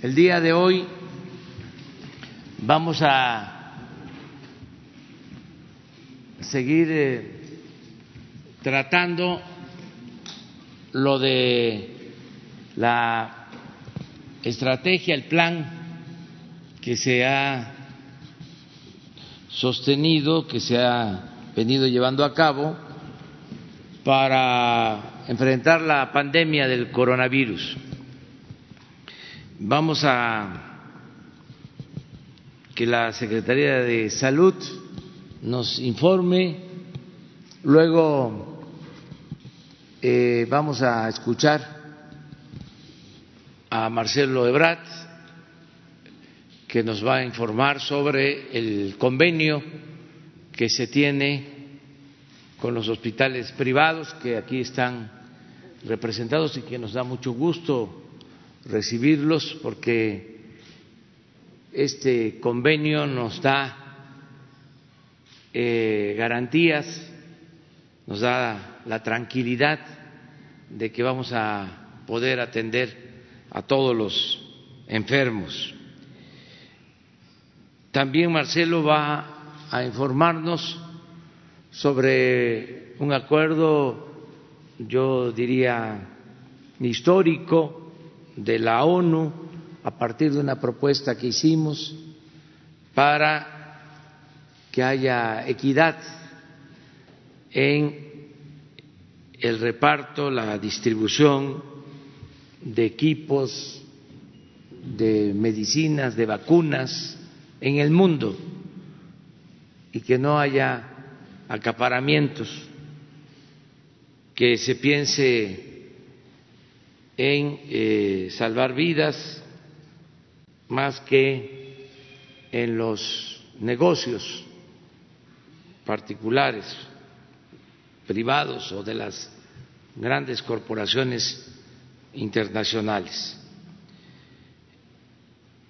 El día de hoy vamos a seguir eh, tratando lo de la estrategia, el plan que se ha sostenido, que se ha venido llevando a cabo para enfrentar la pandemia del coronavirus. Vamos a que la Secretaría de Salud nos informe, luego eh, vamos a escuchar a Marcelo Ebrat, que nos va a informar sobre el convenio que se tiene con los hospitales privados que aquí están representados y que nos da mucho gusto recibirlos porque este convenio nos da eh, garantías, nos da la tranquilidad de que vamos a poder atender a todos los enfermos. También Marcelo va a informarnos sobre un acuerdo, yo diría, histórico de la ONU a partir de una propuesta que hicimos para que haya equidad en el reparto, la distribución de equipos, de medicinas, de vacunas en el mundo y que no haya acaparamientos, que se piense en eh, salvar vidas más que en los negocios particulares, privados o de las grandes corporaciones internacionales.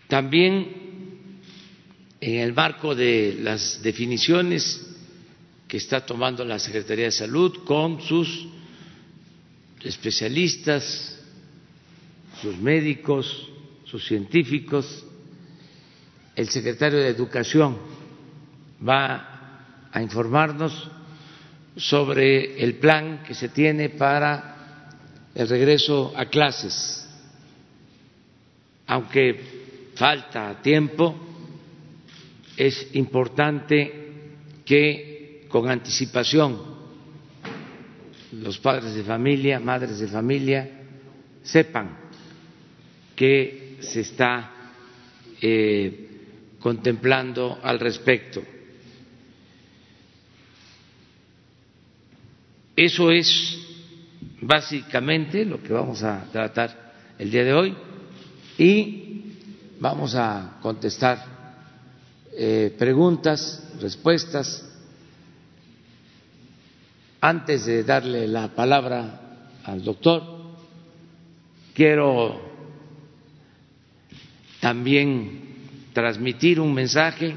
También en el marco de las definiciones que está tomando la Secretaría de Salud con sus especialistas, sus médicos, sus científicos, el secretario de Educación va a informarnos sobre el plan que se tiene para el regreso a clases. Aunque falta tiempo, es importante que con anticipación los padres de familia, madres de familia, sepan que se está eh, contemplando al respecto. Eso es básicamente lo que vamos a tratar el día de hoy y vamos a contestar eh, preguntas, respuestas. Antes de darle la palabra al doctor, quiero también transmitir un mensaje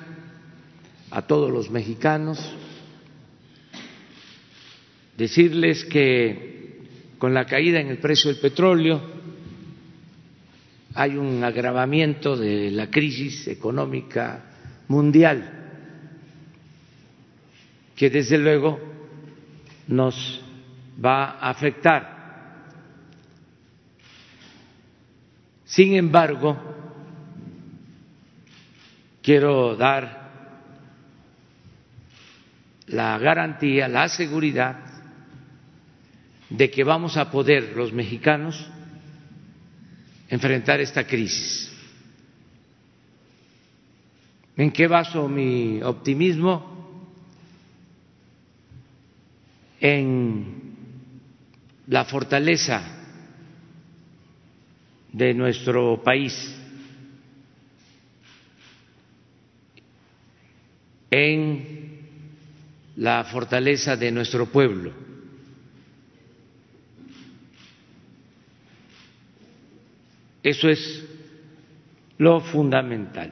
a todos los mexicanos, decirles que con la caída en el precio del petróleo hay un agravamiento de la crisis económica mundial que desde luego nos va a afectar. Sin embargo, quiero dar la garantía, la seguridad de que vamos a poder los mexicanos enfrentar esta crisis. ¿En qué baso mi optimismo? En la fortaleza de nuestro país, en la fortaleza de nuestro pueblo. Eso es lo fundamental.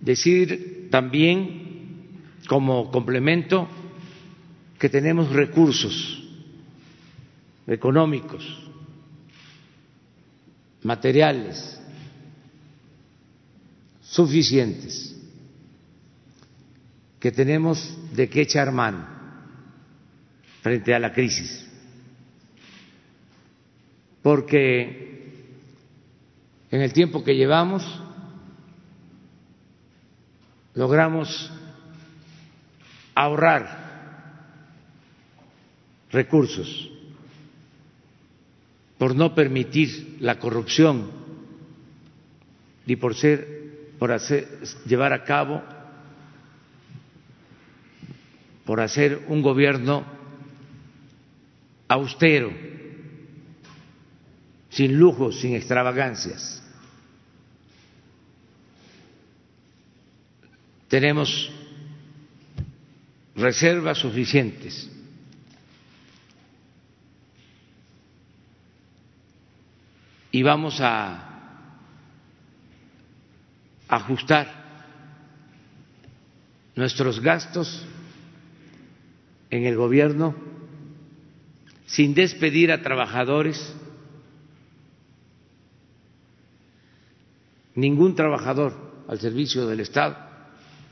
Decir también, como complemento, que tenemos recursos económicos, materiales, suficientes, que tenemos de qué echar mano frente a la crisis, porque en el tiempo que llevamos logramos ahorrar recursos por no permitir la corrupción y por ser por hacer llevar a cabo por hacer un gobierno austero, sin lujos, sin extravagancias. Tenemos reservas suficientes. Y vamos a ajustar nuestros gastos en el gobierno sin despedir a trabajadores. Ningún trabajador al servicio del Estado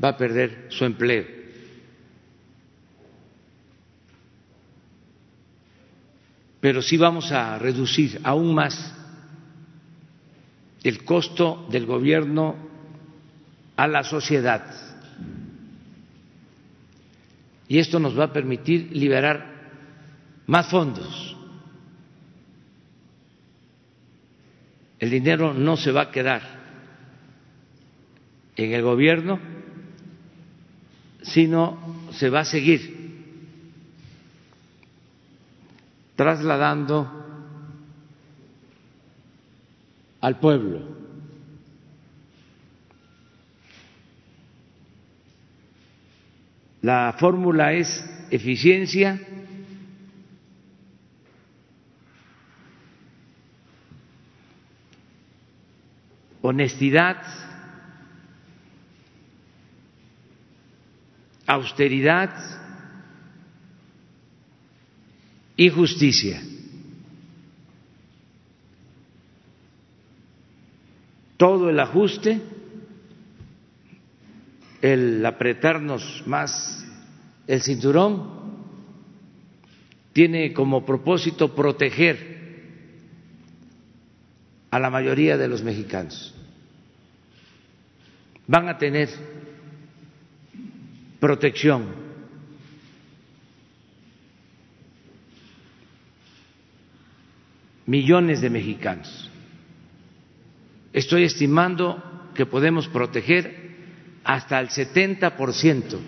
va a perder su empleo. pero sí vamos a reducir aún más el costo del gobierno a la sociedad. Y esto nos va a permitir liberar más fondos. El dinero no se va a quedar en el gobierno, sino se va a seguir trasladando al pueblo. La fórmula es eficiencia, honestidad, austeridad, y justicia. Todo el ajuste, el apretarnos más el cinturón, tiene como propósito proteger a la mayoría de los mexicanos. Van a tener protección millones de mexicanos. Estoy estimando que podemos proteger hasta el 70%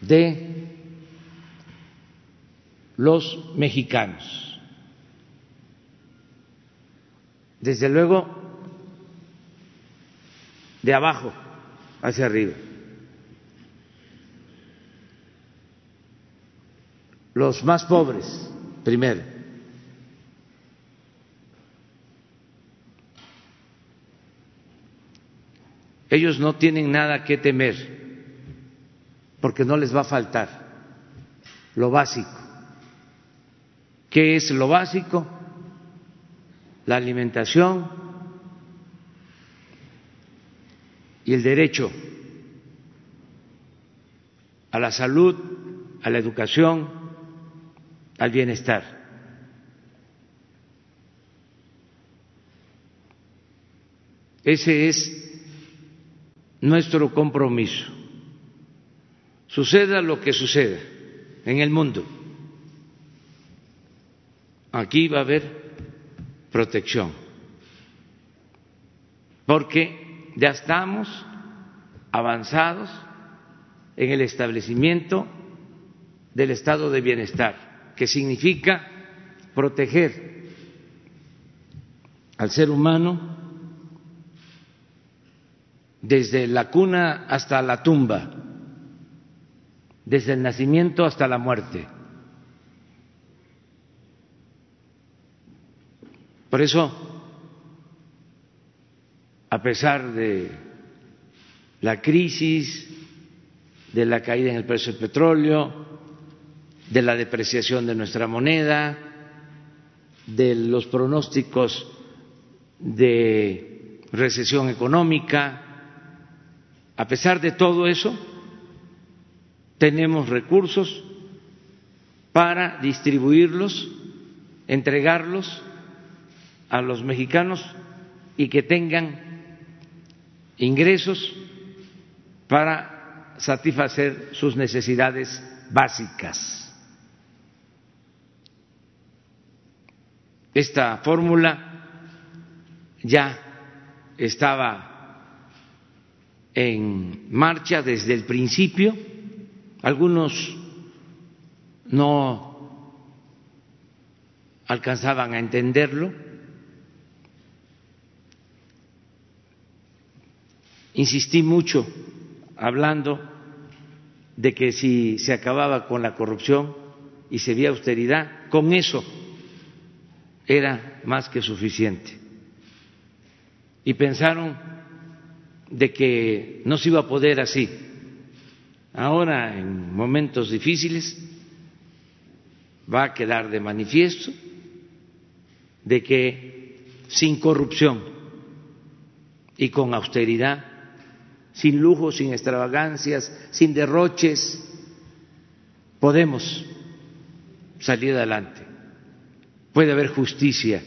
de los mexicanos. Desde luego, de abajo hacia arriba. Los más pobres primero. Ellos no tienen nada que temer porque no les va a faltar lo básico. ¿Qué es lo básico? La alimentación y el derecho a la salud, a la educación, al bienestar. Ese es nuestro compromiso. Suceda lo que suceda en el mundo, aquí va a haber protección, porque ya estamos avanzados en el establecimiento del estado de bienestar que significa proteger al ser humano desde la cuna hasta la tumba, desde el nacimiento hasta la muerte. Por eso, a pesar de la crisis, de la caída en el precio del petróleo, de la depreciación de nuestra moneda, de los pronósticos de recesión económica. A pesar de todo eso, tenemos recursos para distribuirlos, entregarlos a los mexicanos y que tengan ingresos para satisfacer sus necesidades básicas. Esta fórmula ya estaba en marcha desde el principio, algunos no alcanzaban a entenderlo, insistí mucho hablando de que si se acababa con la corrupción y se veía austeridad, con eso era más que suficiente. Y pensaron de que no se iba a poder así. Ahora, en momentos difíciles, va a quedar de manifiesto de que sin corrupción y con austeridad, sin lujos, sin extravagancias, sin derroches, podemos salir adelante puede haber justicia,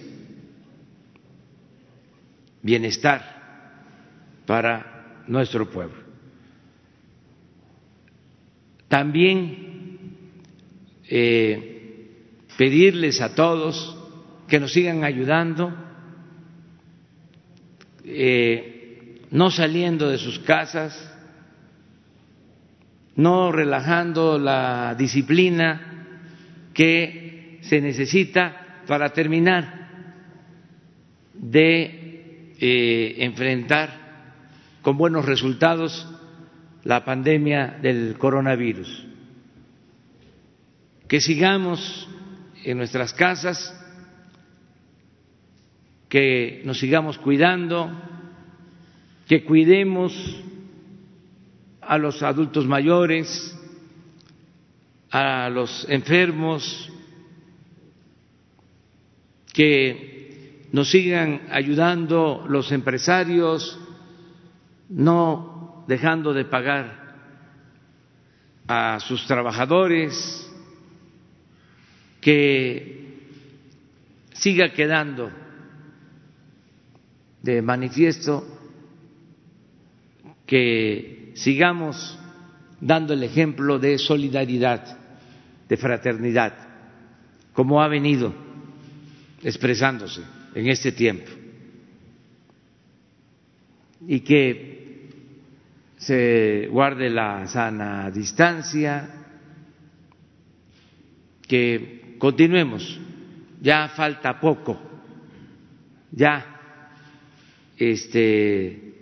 bienestar para nuestro pueblo. También eh, pedirles a todos que nos sigan ayudando, eh, no saliendo de sus casas, no relajando la disciplina que se necesita para terminar de eh, enfrentar con buenos resultados la pandemia del coronavirus. Que sigamos en nuestras casas, que nos sigamos cuidando, que cuidemos a los adultos mayores, a los enfermos, que nos sigan ayudando los empresarios, no dejando de pagar a sus trabajadores, que siga quedando de manifiesto que sigamos dando el ejemplo de solidaridad, de fraternidad, como ha venido expresándose en este tiempo. Y que se guarde la sana distancia, que continuemos, ya falta poco, ya este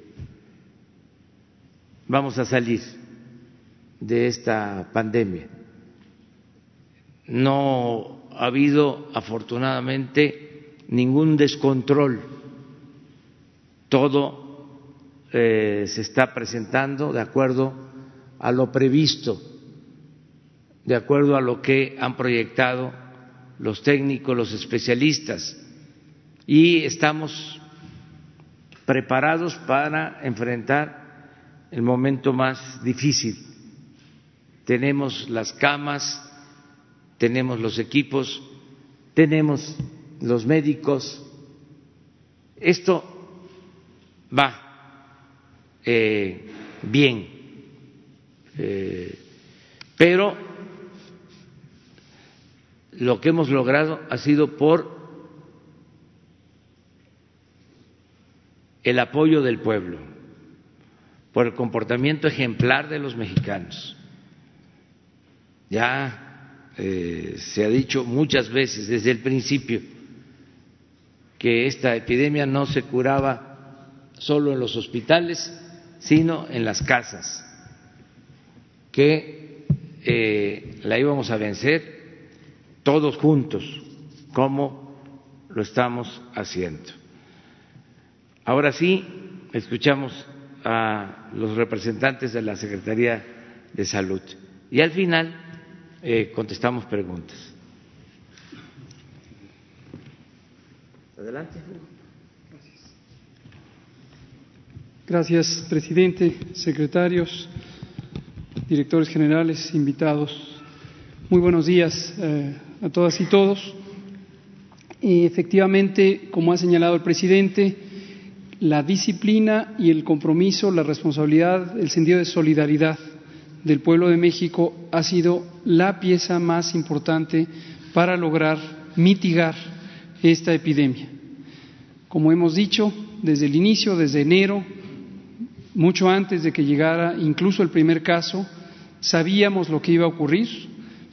vamos a salir de esta pandemia. No ha habido afortunadamente ningún descontrol. Todo eh, se está presentando de acuerdo a lo previsto, de acuerdo a lo que han proyectado los técnicos, los especialistas, y estamos preparados para enfrentar el momento más difícil. Tenemos las camas tenemos los equipos, tenemos los médicos. Esto va eh, bien, eh, pero lo que hemos logrado ha sido por el apoyo del pueblo, por el comportamiento ejemplar de los mexicanos. Ya eh, se ha dicho muchas veces desde el principio que esta epidemia no se curaba solo en los hospitales, sino en las casas, que eh, la íbamos a vencer todos juntos, como lo estamos haciendo. Ahora sí, escuchamos a los representantes de la Secretaría de Salud. Y al final eh, contestamos preguntas. Adelante. Gracias, presidente, secretarios, directores generales, invitados. Muy buenos días eh, a todas y todos. Efectivamente, como ha señalado el presidente, la disciplina y el compromiso, la responsabilidad, el sentido de solidaridad del pueblo de México ha sido la pieza más importante para lograr mitigar esta epidemia. Como hemos dicho, desde el inicio, desde enero, mucho antes de que llegara incluso el primer caso, sabíamos lo que iba a ocurrir,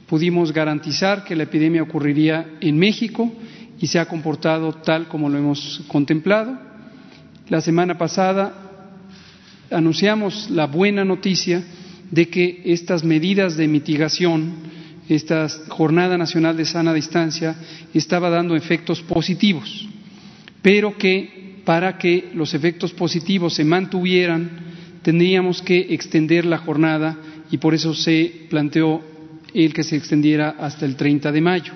pudimos garantizar que la epidemia ocurriría en México y se ha comportado tal como lo hemos contemplado. La semana pasada anunciamos la buena noticia de que estas medidas de mitigación, esta Jornada Nacional de Sana Distancia, estaba dando efectos positivos, pero que para que los efectos positivos se mantuvieran, tendríamos que extender la jornada y por eso se planteó el que se extendiera hasta el 30 de mayo.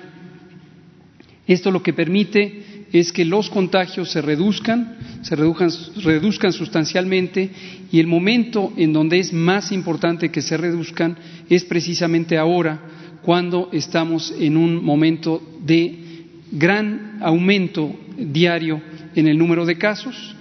Esto lo que permite es que los contagios se reduzcan, se reduzcan, reduzcan, sustancialmente y el momento en donde es más importante que se reduzcan es precisamente ahora, cuando estamos en un momento de gran aumento diario en el número de casos,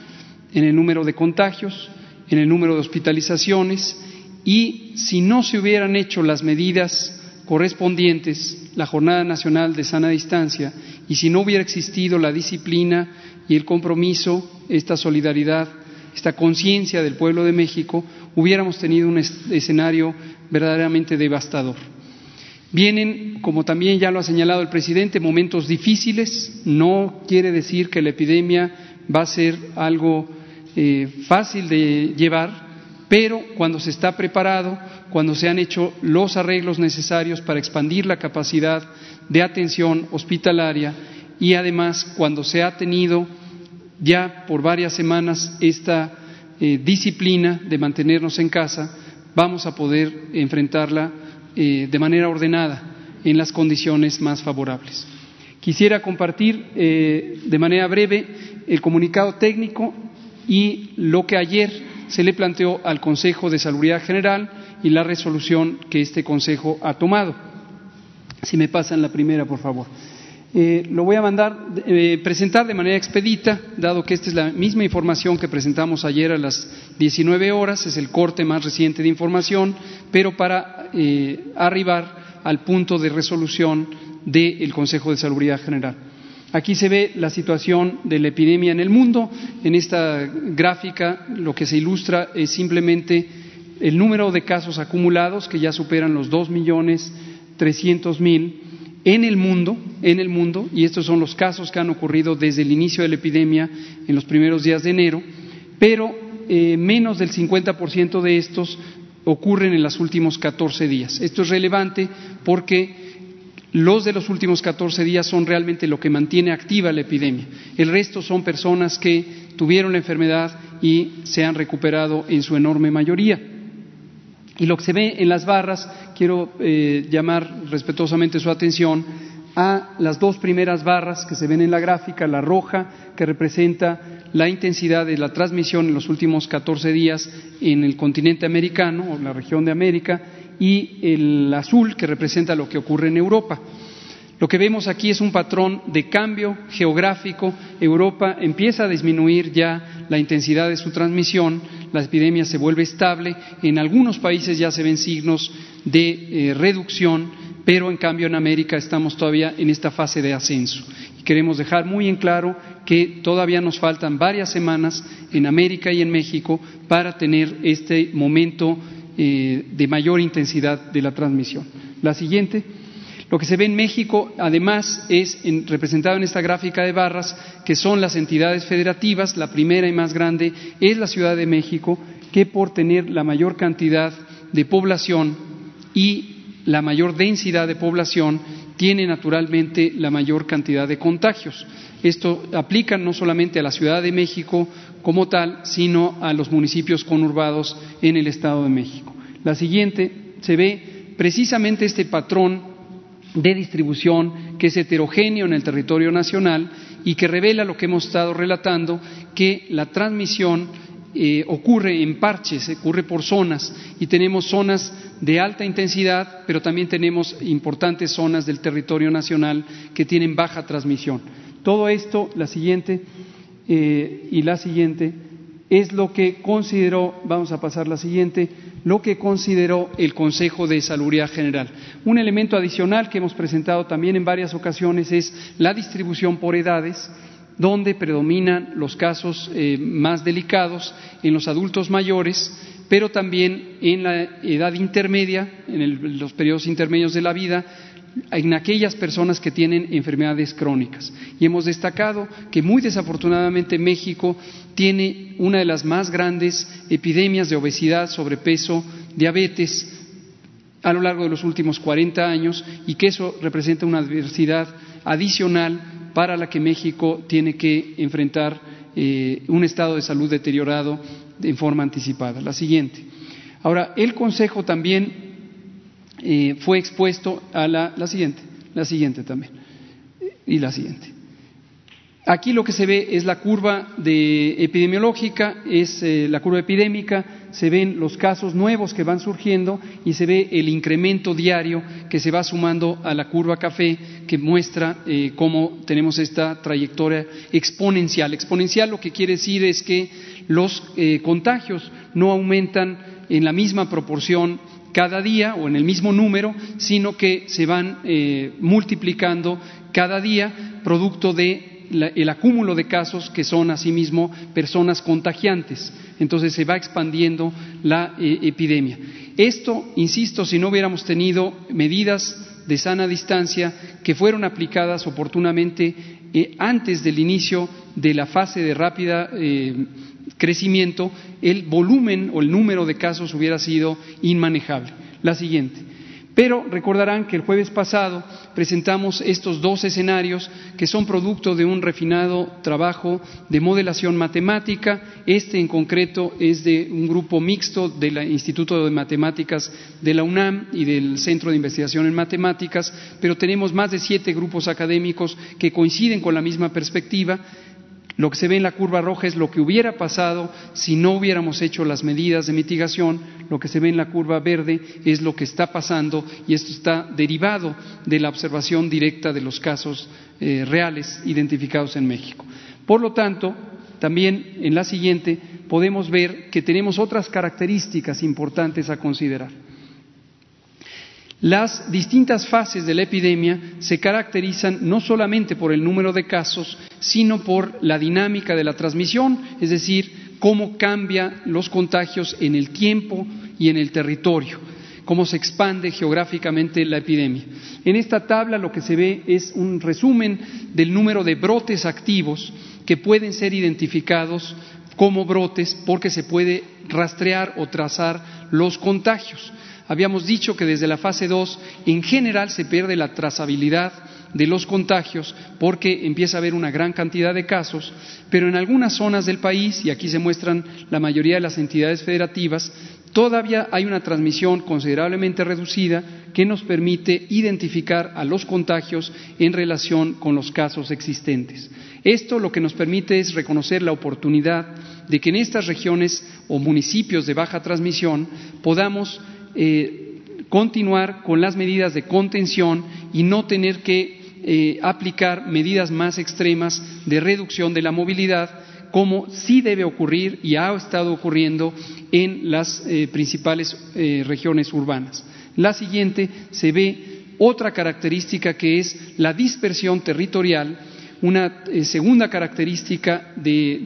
en el número de contagios, en el número de hospitalizaciones y si no se hubieran hecho las medidas correspondientes, la Jornada Nacional de Sana Distancia, y si no hubiera existido la disciplina y el compromiso, esta solidaridad, esta conciencia del pueblo de México, hubiéramos tenido un escenario verdaderamente devastador. Vienen, como también ya lo ha señalado el presidente, momentos difíciles. No quiere decir que la epidemia va a ser algo eh, fácil de llevar, pero cuando se está preparado, cuando se han hecho los arreglos necesarios para expandir la capacidad de atención hospitalaria y además cuando se ha tenido ya por varias semanas esta eh, disciplina de mantenernos en casa, vamos a poder enfrentarla eh, de manera ordenada en las condiciones más favorables. Quisiera compartir eh, de manera breve el comunicado técnico y lo que ayer se le planteó al Consejo de Salubridad General y la resolución que este Consejo ha tomado. Si me pasan la primera, por favor. Eh, lo voy a mandar, presentar de manera expedita, dado que esta es la misma información que presentamos ayer a las 19 horas, es el corte más reciente de información, pero para eh, arribar al punto de resolución del Consejo de Salubridad General. Aquí se ve la situación de la epidemia en el mundo. En esta gráfica lo que se ilustra es simplemente el número de casos acumulados, que ya superan los dos millones trescientos mil en el mundo, en el mundo, y estos son los casos que han ocurrido desde el inicio de la epidemia en los primeros días de enero, pero eh, menos del 50% de estos ocurren en los últimos 14 días. Esto es relevante porque los de los últimos 14 días son realmente lo que mantiene activa la epidemia. El resto son personas que tuvieron la enfermedad y se han recuperado en su enorme mayoría. Y lo que se ve en las barras, quiero eh, llamar respetuosamente su atención a las dos primeras barras que se ven en la gráfica, la roja, que representa la intensidad de la transmisión en los últimos 14 días en el continente americano o la región de América, y el azul, que representa lo que ocurre en Europa. Lo que vemos aquí es un patrón de cambio geográfico. Europa empieza a disminuir ya la intensidad de su transmisión, la epidemia se vuelve estable, en algunos países ya se ven signos de eh, reducción, pero en cambio en América estamos todavía en esta fase de ascenso. Queremos dejar muy en claro que todavía nos faltan varias semanas en América y en México para tener este momento eh, de mayor intensidad de la transmisión. La siguiente. Lo que se ve en México, además, es representado en esta gráfica de barras, que son las entidades federativas. La primera y más grande es la Ciudad de México, que por tener la mayor cantidad de población y la mayor densidad de población, tiene naturalmente la mayor cantidad de contagios. Esto aplica no solamente a la Ciudad de México como tal, sino a los municipios conurbados en el Estado de México. La siguiente se ve precisamente este patrón de distribución que es heterogéneo en el territorio nacional y que revela lo que hemos estado relatando, que la transmisión eh, ocurre en parches, ocurre por zonas y tenemos zonas de alta intensidad, pero también tenemos importantes zonas del territorio nacional que tienen baja transmisión. Todo esto, la siguiente eh, y la siguiente, es lo que consideró, vamos a pasar la siguiente, lo que consideró el Consejo de Salubridad General. Un elemento adicional que hemos presentado también en varias ocasiones es la distribución por edades donde predominan los casos eh, más delicados en los adultos mayores, pero también en la edad intermedia, en los periodos intermedios de la vida, en aquellas personas que tienen enfermedades crónicas. Y hemos destacado que muy desafortunadamente México tiene una de las más grandes epidemias de obesidad, sobrepeso, diabetes a lo largo de los últimos 40 años y que eso representa una adversidad adicional para la que México tiene que enfrentar eh, un estado de salud deteriorado en forma anticipada. La siguiente. Ahora, el Consejo también eh, fue expuesto a la, la siguiente, la siguiente también, y la siguiente. Aquí lo que se ve es la curva de epidemiológica, es eh, la curva epidémica, se ven los casos nuevos que van surgiendo y se ve el incremento diario que se va sumando a la curva café que muestra eh, cómo tenemos esta trayectoria exponencial. Exponencial lo que quiere decir es que los eh, contagios no aumentan en la misma proporción cada día o en el mismo número, sino que se van multiplicando cada día producto de el acúmulo de casos que son asimismo personas contagiantes. Entonces se va expandiendo la eh, epidemia. Esto, insisto, si no hubiéramos tenido medidas de sana distancia que fueron aplicadas oportunamente eh, antes del inicio de la fase de rápida eh, crecimiento, el volumen o el número de casos hubiera sido inmanejable. La siguiente. Pero recordarán que el jueves pasado presentamos estos dos escenarios que son producto de un refinado trabajo de modelación matemática. Este en concreto es de un grupo mixto del Instituto de Matemáticas de la UNAM y del Centro de Investigación en Matemáticas, pero tenemos más de siete grupos académicos que coinciden con la misma perspectiva lo que se ve en la curva roja es lo que hubiera pasado si no hubiéramos hecho las medidas de mitigación. Lo que se ve en la curva verde es lo que está pasando y esto está derivado de la observación directa de los casos eh, reales identificados en México. Por lo tanto, también en la siguiente podemos ver que tenemos otras características importantes a considerar. Las distintas fases de la epidemia se caracterizan no solamente por el número de casos, sino por la dinámica de la transmisión, es decir, cómo cambian los contagios en el tiempo y en el territorio, cómo se expande geográficamente la epidemia. En esta tabla lo que se ve es un resumen del número de brotes activos que pueden ser identificados como brotes porque se puede rastrear o trazar los contagios. Habíamos dicho que desde la fase 2 en general se pierde la trazabilidad de los contagios porque empieza a haber una gran cantidad de casos, pero en algunas zonas del país, y aquí se muestran la mayoría de las entidades federativas, todavía hay una transmisión considerablemente reducida que nos permite identificar a los contagios en relación con los casos existentes. Esto lo que nos permite es reconocer la oportunidad de que en estas regiones o municipios de baja transmisión podamos eh, continuar con las medidas de contención y no tener que eh, aplicar medidas más extremas de reducción de la movilidad, como sí debe ocurrir y ha estado ocurriendo en las eh, principales regiones urbanas. La siguiente se ve otra característica que es la dispersión territorial una segunda característica de,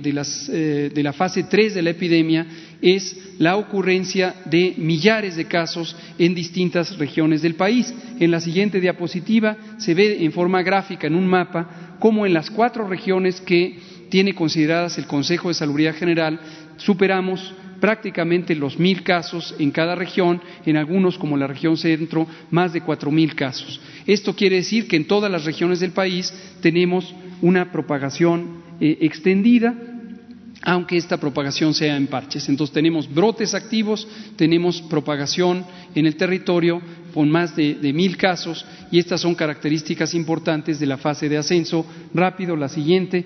de, la fase 3 de la epidemia es la ocurrencia de millares de casos en distintas regiones del país. En la siguiente diapositiva se ve en forma gráfica en un mapa cómo en las cuatro regiones que tiene consideradas el Consejo de Salubridad General superamos prácticamente los mil casos en cada región, en algunos como la región centro, más de cuatro mil casos. Esto quiere decir que en todas las regiones del país tenemos una propagación eh, extendida aunque esta propagación sea en parches. Entonces tenemos brotes activos, tenemos propagación en el territorio con más de, mil casos y estas son características importantes de la fase de ascenso rápido, la siguiente.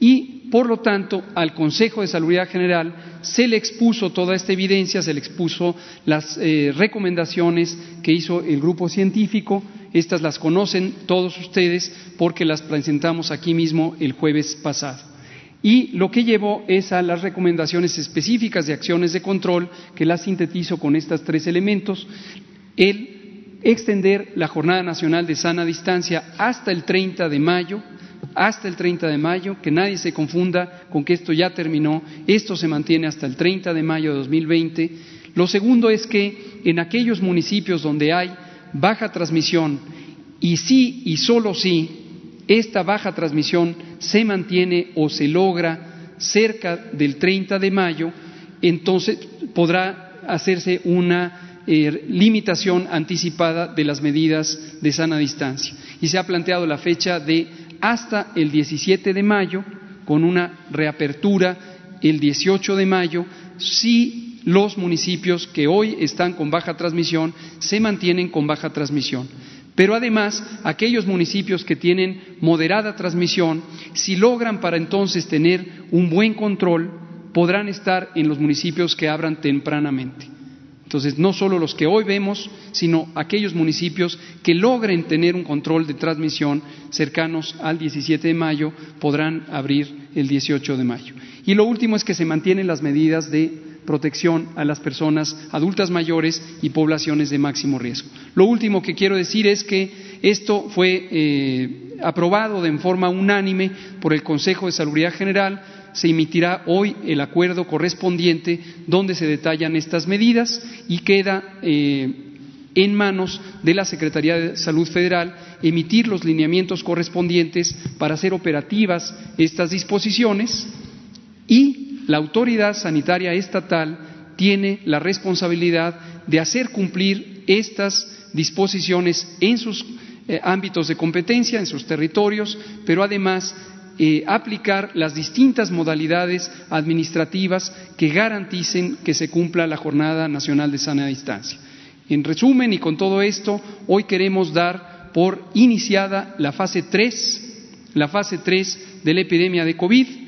Y por lo tanto, al Consejo de Salud General se le expuso toda esta evidencia, se le expuso las eh, recomendaciones que hizo el grupo científico. Estas las conocen todos ustedes porque las presentamos aquí mismo el jueves pasado. Y lo que llevó es a las recomendaciones específicas de acciones de control, que las sintetizo con estos tres elementos, el extender la Jornada Nacional de Sana Distancia hasta el 30 de mayo, hasta el 30 de mayo, que nadie se confunda con que esto ya terminó, esto se mantiene hasta el 30 de mayo de 2020. Lo segundo es que en aquellos municipios donde hay baja transmisión, y sí y solo si esta baja transmisión se mantiene o se logra cerca del 30 de mayo, entonces podrá hacerse una eh, limitación anticipada de las medidas de sana distancia. Y se ha planteado la fecha de hasta el 17 de mayo, con una reapertura el 18 de mayo, si los municipios que hoy están con baja transmisión se mantienen con baja transmisión. Pero además, aquellos municipios que tienen moderada transmisión, si logran para entonces tener un buen control, podrán estar en los municipios que abran tempranamente. Entonces, no solo los que hoy vemos, sino aquellos municipios que logren tener un control de transmisión cercanos al 17 de mayo podrán abrir el 18 de mayo. Y lo último es que se mantienen las medidas de protección a las personas adultas mayores y poblaciones de máximo riesgo. Lo último que quiero decir es que esto fue eh, aprobado de forma unánime por el Consejo de Salubridad General. Se emitirá hoy el acuerdo correspondiente donde se detallan estas medidas y queda eh, en manos de la Secretaría de Salud Federal emitir los lineamientos correspondientes para hacer operativas estas disposiciones y la autoridad sanitaria estatal tiene la responsabilidad de hacer cumplir estas disposiciones en sus eh, ámbitos de competencia, en sus territorios, pero además eh, aplicar las distintas modalidades administrativas que garanticen que se cumpla la Jornada Nacional de Sana Distancia. En resumen, y con todo esto, hoy queremos dar por iniciada la fase 3, la fase 3 de la epidemia de COVID,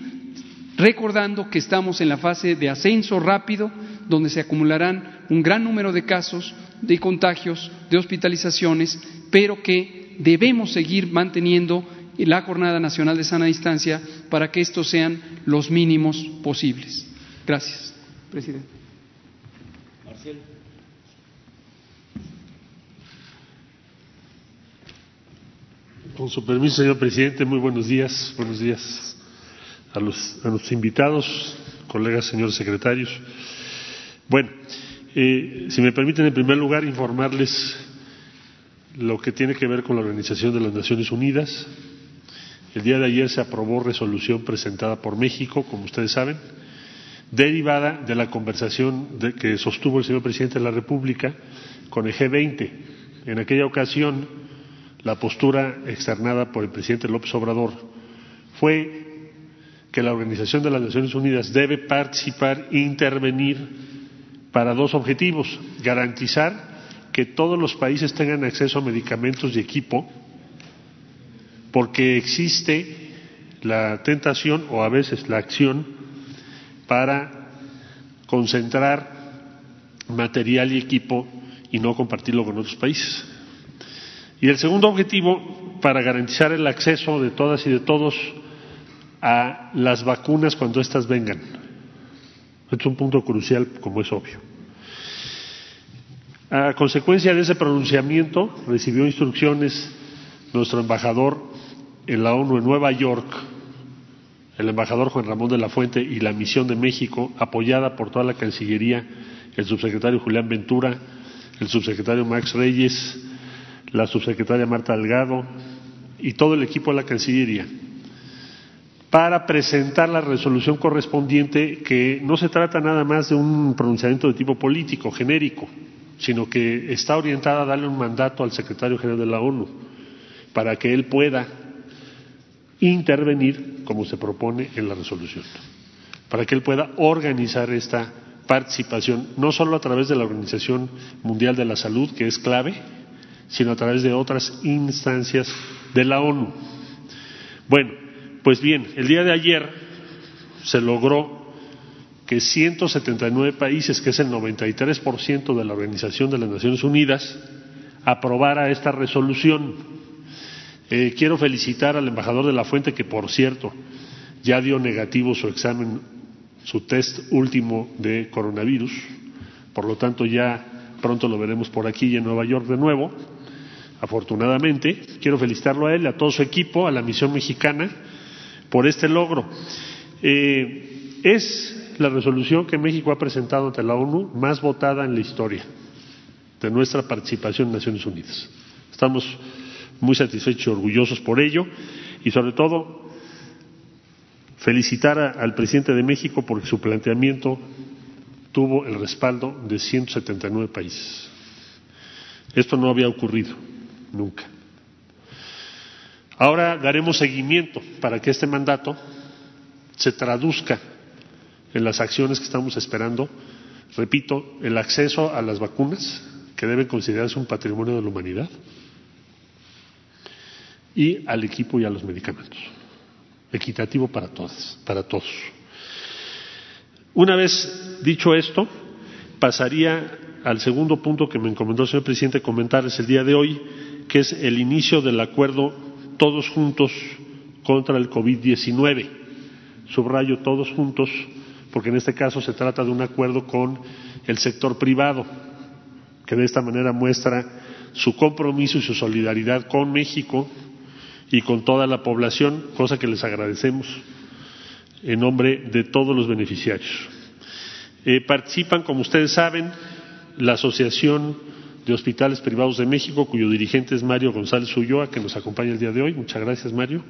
recordando que estamos en la fase de ascenso rápido, donde se acumularán un gran número de casos, de contagios, de hospitalizaciones, pero que debemos seguir manteniendo la Jornada Nacional de Sana Distancia para que estos sean los mínimos posibles. Gracias, presidente. Con su permiso, señor presidente, muy buenos días. Buenos días a los, a invitados, colegas, señores secretarios. Bueno, eh, si me permiten, en primer lugar, informarles lo que tiene que ver con la Organización de las Naciones Unidas. El día de ayer se aprobó resolución presentada por México, como ustedes saben, derivada de la conversación que sostuvo el señor presidente de la República con el G20. En aquella ocasión, la postura externada por el presidente López Obrador fue que la Organización de las Naciones Unidas debe participar e intervenir para dos objetivos. Garantizar que todos los países tengan acceso a medicamentos y equipo, porque existe la tentación o a veces la acción para concentrar material y equipo y no compartirlo con otros países. Y el segundo objetivo, para garantizar el acceso de todas y de todos a las vacunas cuando éstas vengan. Es un punto crucial, como es obvio. A consecuencia de ese pronunciamiento, recibió instrucciones nuestro embajador en la ONU en Nueva York, el embajador Juan Ramón de la Fuente y la misión de México, apoyada por toda la Cancillería, el subsecretario Julián Ventura, el subsecretario Max Reyes, la subsecretaria Marta Delgado y todo el equipo de la Cancillería para presentar la resolución correspondiente que no se trata nada más de un pronunciamiento de tipo político, genérico, sino que está orientada a darle un mandato al secretario general de la ONU para que él pueda intervenir como se propone en la resolución, para que él pueda organizar esta participación, no solo a través de la Organización Mundial de la Salud, que es clave, sino a través de otras instancias de la ONU. Bueno, pues bien, el día de ayer se logró que 179 países, que es el 93% de la Organización de las Naciones Unidas, aprobara esta resolución. Eh, quiero felicitar al embajador de la Fuente, que por cierto ya dio negativo su examen, su test último de coronavirus, por lo tanto ya pronto lo veremos por aquí en Nueva York de nuevo, afortunadamente. Quiero felicitarlo a él, a todo su equipo, a la misión mexicana, por este logro. Eh, es la resolución que México ha presentado ante la ONU más votada en la historia de nuestra participación en Naciones Unidas. Estamos muy satisfechos y orgullosos por ello y sobre todo felicitar al presidente de México porque su planteamiento tuvo el respaldo de 179 países. Esto no había ocurrido nunca. Ahora daremos seguimiento para que este mandato se traduzca en las acciones que estamos esperando. Repito, el acceso a las vacunas, que deben considerarse un patrimonio de la humanidad, y al equipo y a los medicamentos. Equitativo para todas, para todos. Una vez dicho esto, pasaría al segundo punto que me encomendó el señor presidente comentarles el día de hoy, que es el inicio del acuerdo todos juntos contra el COVID-19. Subrayo todos juntos porque en este caso se trata de un acuerdo con el sector privado, que de esta manera muestra su compromiso y su solidaridad con México y con toda la población, cosa que les agradecemos en nombre de todos los beneficiarios. Eh, participan, como ustedes saben, la Asociación de Hospitales Privados de México, cuyo dirigente es Mario González Ulloa, que nos acompaña el día de hoy. Muchas gracias, Mario.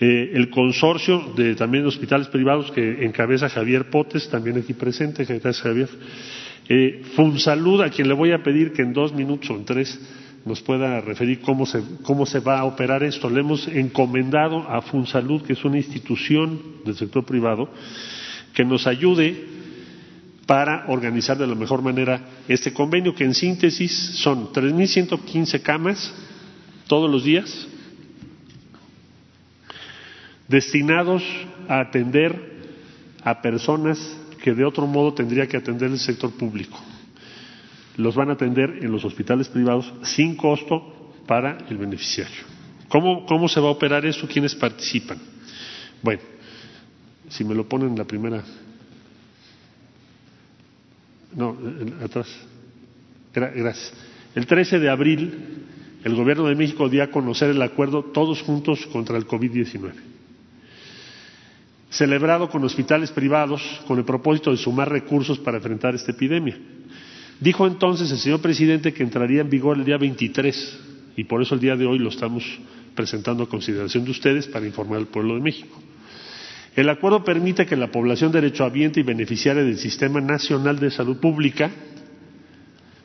Eh, el consorcio de también hospitales privados que encabeza Javier Potes, también aquí presente, gracias Javier. Eh, Funsalud, a quien le voy a pedir que en dos minutos o en tres nos pueda referir cómo se, cómo se va a operar esto. Le hemos encomendado a Funsalud, que es una institución del sector privado, que nos ayude para organizar de la mejor manera este convenio, que en síntesis son 3.115 camas todos los días, destinados a atender a personas que de otro modo tendría que atender el sector público. Los van a atender en los hospitales privados sin costo para el beneficiario. ¿Cómo, cómo se va a operar eso? ¿Quiénes participan? Bueno, si me lo ponen en la primera. No, atrás. Gracias. El 13 de abril, el Gobierno de México dio a conocer el acuerdo Todos Juntos contra el COVID-19 celebrado con hospitales privados con el propósito de sumar recursos para enfrentar esta epidemia. Dijo entonces el señor presidente que entraría en vigor el día 23 y por eso el día de hoy lo estamos presentando a consideración de ustedes para informar al pueblo de México. El acuerdo permite que la población derechohabiente y beneficiaria del Sistema Nacional de Salud Pública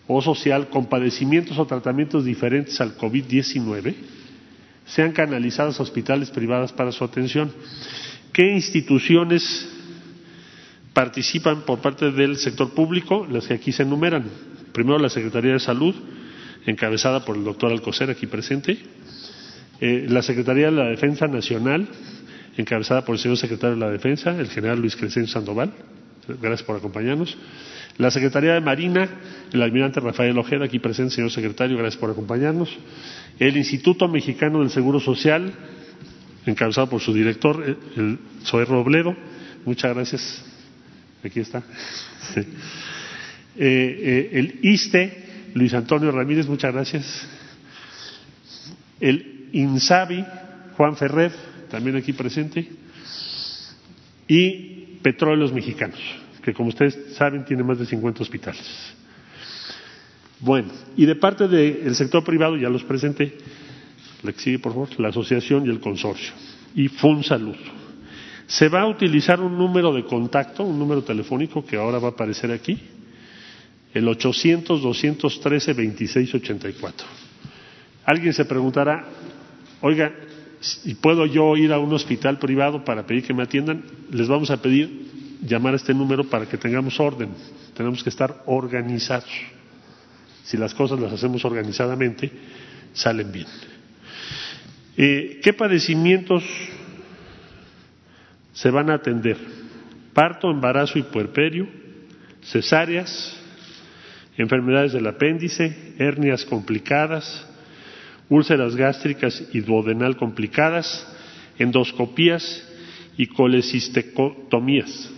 o social con padecimientos o tratamientos diferentes al COVID-19 sean canalizados a hospitales privados para su atención. ¿Qué instituciones participan por parte del sector público? Las que aquí se enumeran. Primero, la Secretaría de Salud, encabezada por el doctor Alcocer, aquí presente. Eh, la Secretaría de la Defensa Nacional, encabezada por el señor secretario de la Defensa, el general Luis Crescencio Sandoval. Gracias por acompañarnos. La Secretaría de Marina, el almirante Rafael Ojeda, aquí presente, señor secretario, gracias por acompañarnos. El Instituto Mexicano del Seguro Social, encabezado por su director, eh, el Zoé Robledo. Muchas gracias. Aquí está. Eh, eh, el ISTE, Luis Antonio Ramírez, muchas gracias. El INSABI, Juan Ferrer, también aquí presente. Y Petróleos Mexicanos, que como ustedes saben tiene más de 50 hospitales. Bueno, y de parte del sector privado, ya los presenté, la por favor, la asociación y el consorcio. Y FUNSALUD. Se va a utilizar un número de contacto, un número telefónico que ahora va a aparecer aquí, el 800-213-2684. Alguien se preguntará, oiga, ¿y puedo yo ir a un hospital privado para pedir que me atiendan? Les vamos a pedir llamar a este número para que tengamos orden. Tenemos que estar organizados. Si las cosas las hacemos organizadamente, salen bien. Eh, ¿Qué padecimientos se van a atender parto, embarazo y puerperio, cesáreas, enfermedades del apéndice, hernias complicadas, úlceras gástricas y duodenal complicadas, endoscopías y colecistectomías.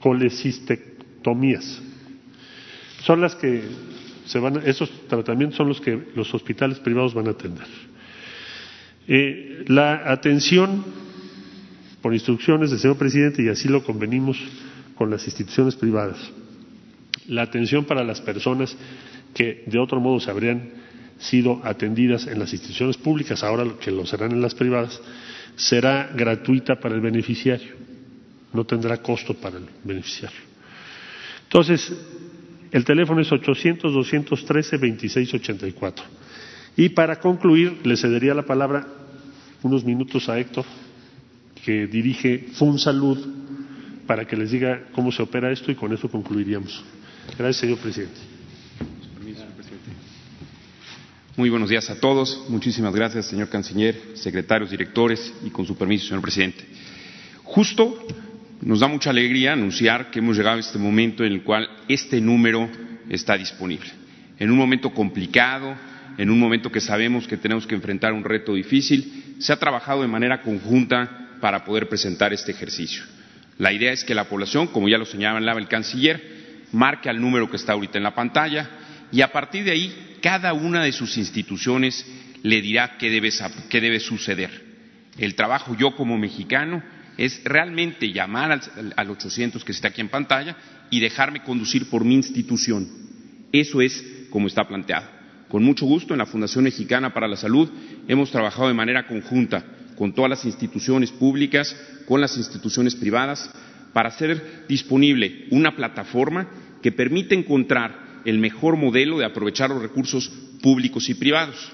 Colecistectomías. Son las que se van, esos tratamientos son los que los hospitales privados van a atender. Eh, la atención por instrucciones del señor presidente y así lo convenimos con las instituciones privadas. La atención para las personas que de otro modo se habrían sido atendidas en las instituciones públicas, ahora que lo serán en las privadas, será gratuita para el beneficiario, no tendrá costo para el beneficiario. Entonces, el teléfono es 800-213-2684. Y para concluir, le cedería la palabra unos minutos a Héctor, que dirige FunSalud, para que les diga cómo se opera esto y con eso concluiríamos. Gracias, señor presidente. Muy buenos días a todos. Muchísimas gracias, señor canciller, secretarios, directores y con su permiso, señor presidente. Justo nos da mucha alegría anunciar que hemos llegado a este momento en el cual este número está disponible. En un momento complicado, en un momento que sabemos que tenemos que enfrentar un reto difícil, se ha trabajado de manera conjunta para poder presentar este ejercicio. La idea es que la población, como ya lo señalaba el canciller, marque al número que está ahorita en la pantalla y a partir de ahí cada una de sus instituciones le dirá qué debe, qué debe suceder. El trabajo yo como mexicano es realmente llamar al, al 800 que está aquí en pantalla y dejarme conducir por mi institución. Eso es como está planteado. Con mucho gusto, en la Fundación Mexicana para la Salud hemos trabajado de manera conjunta con todas las instituciones públicas, con las instituciones privadas, para hacer disponible una plataforma que permite encontrar el mejor modelo de aprovechar los recursos públicos y privados.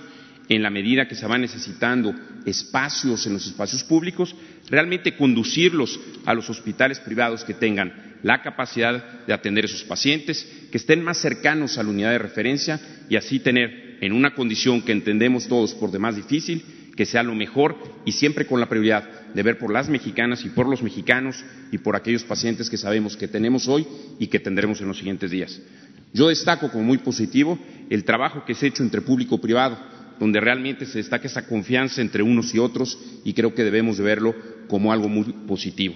En la medida que se van necesitando espacios en los espacios públicos, realmente conducirlos a los hospitales privados que tengan la capacidad de atender a esos pacientes, que estén más cercanos a la unidad de referencia y así tener en una condición que entendemos todos por demás difícil, que sea lo mejor y siempre con la prioridad de ver por las mexicanas y por los mexicanos y por aquellos pacientes que sabemos que tenemos hoy y que tendremos en los siguientes días. Yo destaco como muy positivo el trabajo que se ha hecho entre público y privado, donde realmente se destaca esa confianza entre unos y otros y creo que debemos de verlo como algo muy positivo.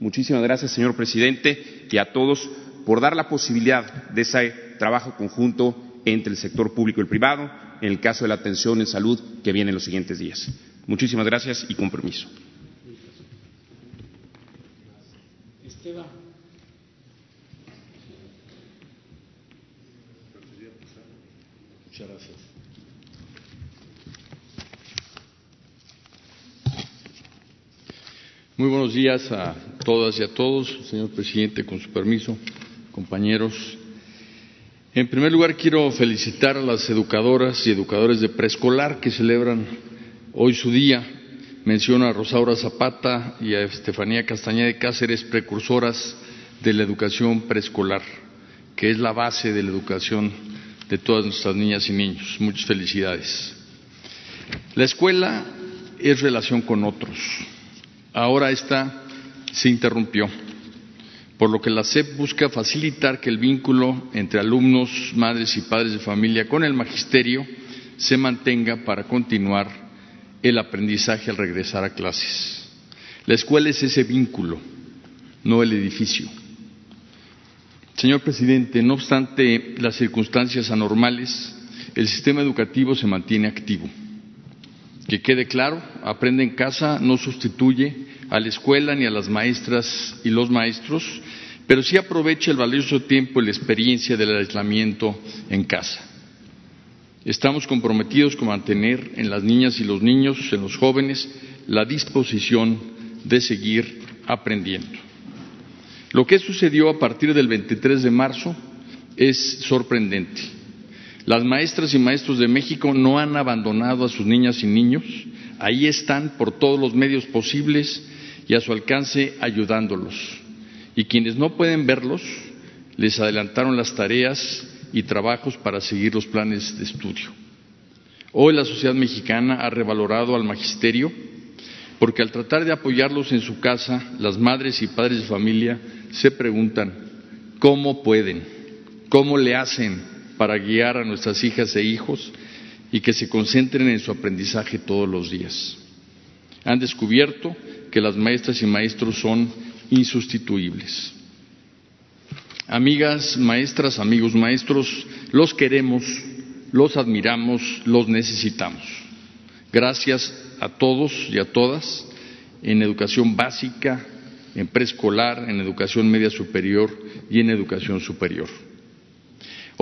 Muchísimas gracias, señor presidente, y a todos por dar la posibilidad de ese trabajo conjunto entre el sector público y el privado, en el caso de la atención en salud que viene en los siguientes días. Muchísimas gracias y con permiso. Muchas gracias. Muy buenos días a todas y a todos, señor presidente, con su permiso, compañeros. En primer lugar, quiero felicitar a las educadoras y educadores de preescolar que celebran hoy su día. Menciono a Rosaura Zapata y a Estefanía Castañeda de Cáceres, precursoras de la educación preescolar, que es la base de la educación de todas nuestras niñas y niños. Muchas felicidades. La escuela es relación con otros. Ahora esta se interrumpió, por lo que la SEP busca facilitar que el vínculo entre alumnos, madres y padres de familia con el magisterio se mantenga para continuar el aprendizaje al regresar a clases. La escuela es ese vínculo, no el edificio. Señor presidente, no obstante las circunstancias anormales, el sistema educativo se mantiene activo. Que quede claro, aprende en casa no sustituye a la escuela ni a las maestras y los maestros, pero sí aprovecha el valioso tiempo y la experiencia del aislamiento en casa. Estamos comprometidos con mantener en las niñas y los niños, en los jóvenes, la disposición de seguir aprendiendo. Lo que sucedió a partir del 23 de marzo es sorprendente. Las maestras y maestros de México no han abandonado a sus niñas y niños, ahí están por todos los medios posibles y a su alcance ayudándolos. Y quienes no pueden verlos, les adelantaron las tareas y trabajos para seguir los planes de estudio. Hoy la sociedad mexicana ha revalorado al magisterio porque al tratar de apoyarlos en su casa, las madres y padres de familia se preguntan, ¿cómo pueden? ¿Cómo le hacen para guiar a nuestras hijas e hijos y que se concentren en su aprendizaje todos los días? Han descubierto que las maestras y maestros son insustituibles. Amigas, maestras, amigos, maestros, los queremos, los admiramos, los necesitamos. Gracias a todos y a todas en educación básica, en preescolar, en educación media superior y en educación superior.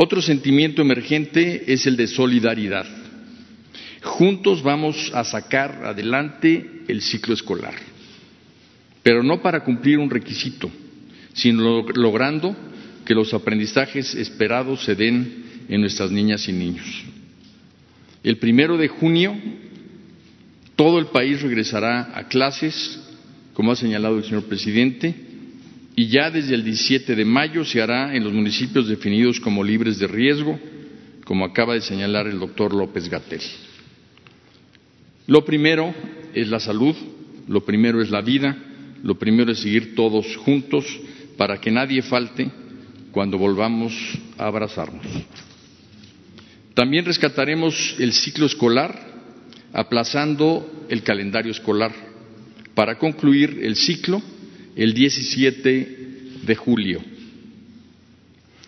Otro sentimiento emergente es el de solidaridad. Juntos vamos a sacar adelante el ciclo escolar, pero no para cumplir un requisito, sino logrando que los aprendizajes esperados se den en nuestras niñas y niños. El primero de junio todo el país regresará a clases, como ha señalado el señor presidente, y ya desde el 17 de mayo se hará en los municipios definidos como libres de riesgo, como acaba de señalar el doctor López Gatel. Lo primero es la salud, lo primero es la vida, lo primero es seguir todos juntos para que nadie falte cuando volvamos a abrazarnos. También rescataremos el ciclo escolar aplazando el calendario escolar para concluir el ciclo el 17 de julio.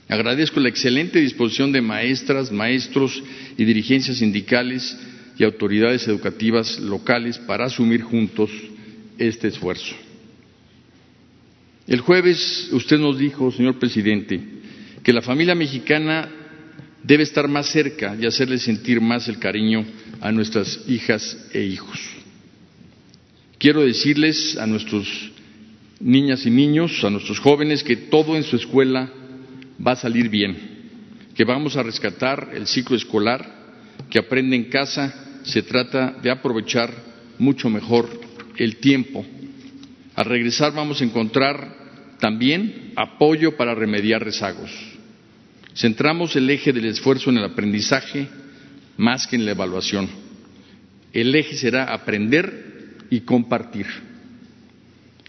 Agradezco la excelente disposición de maestras, maestros y dirigencias sindicales y autoridades educativas locales para asumir juntos este esfuerzo. El jueves usted nos dijo, señor presidente, que la familia mexicana debe estar más cerca y hacerle sentir más el cariño a nuestras hijas e hijos. Quiero decirles a nuestros niñas y niños, a nuestros jóvenes, que todo en su escuela va a salir bien, que vamos a rescatar el ciclo escolar, que aprende en casa, se trata de aprovechar mucho mejor el tiempo. Al regresar vamos a encontrar también apoyo para remediar rezagos. Centramos el eje del esfuerzo en el aprendizaje, más que en la evaluación. El eje será aprender y compartir.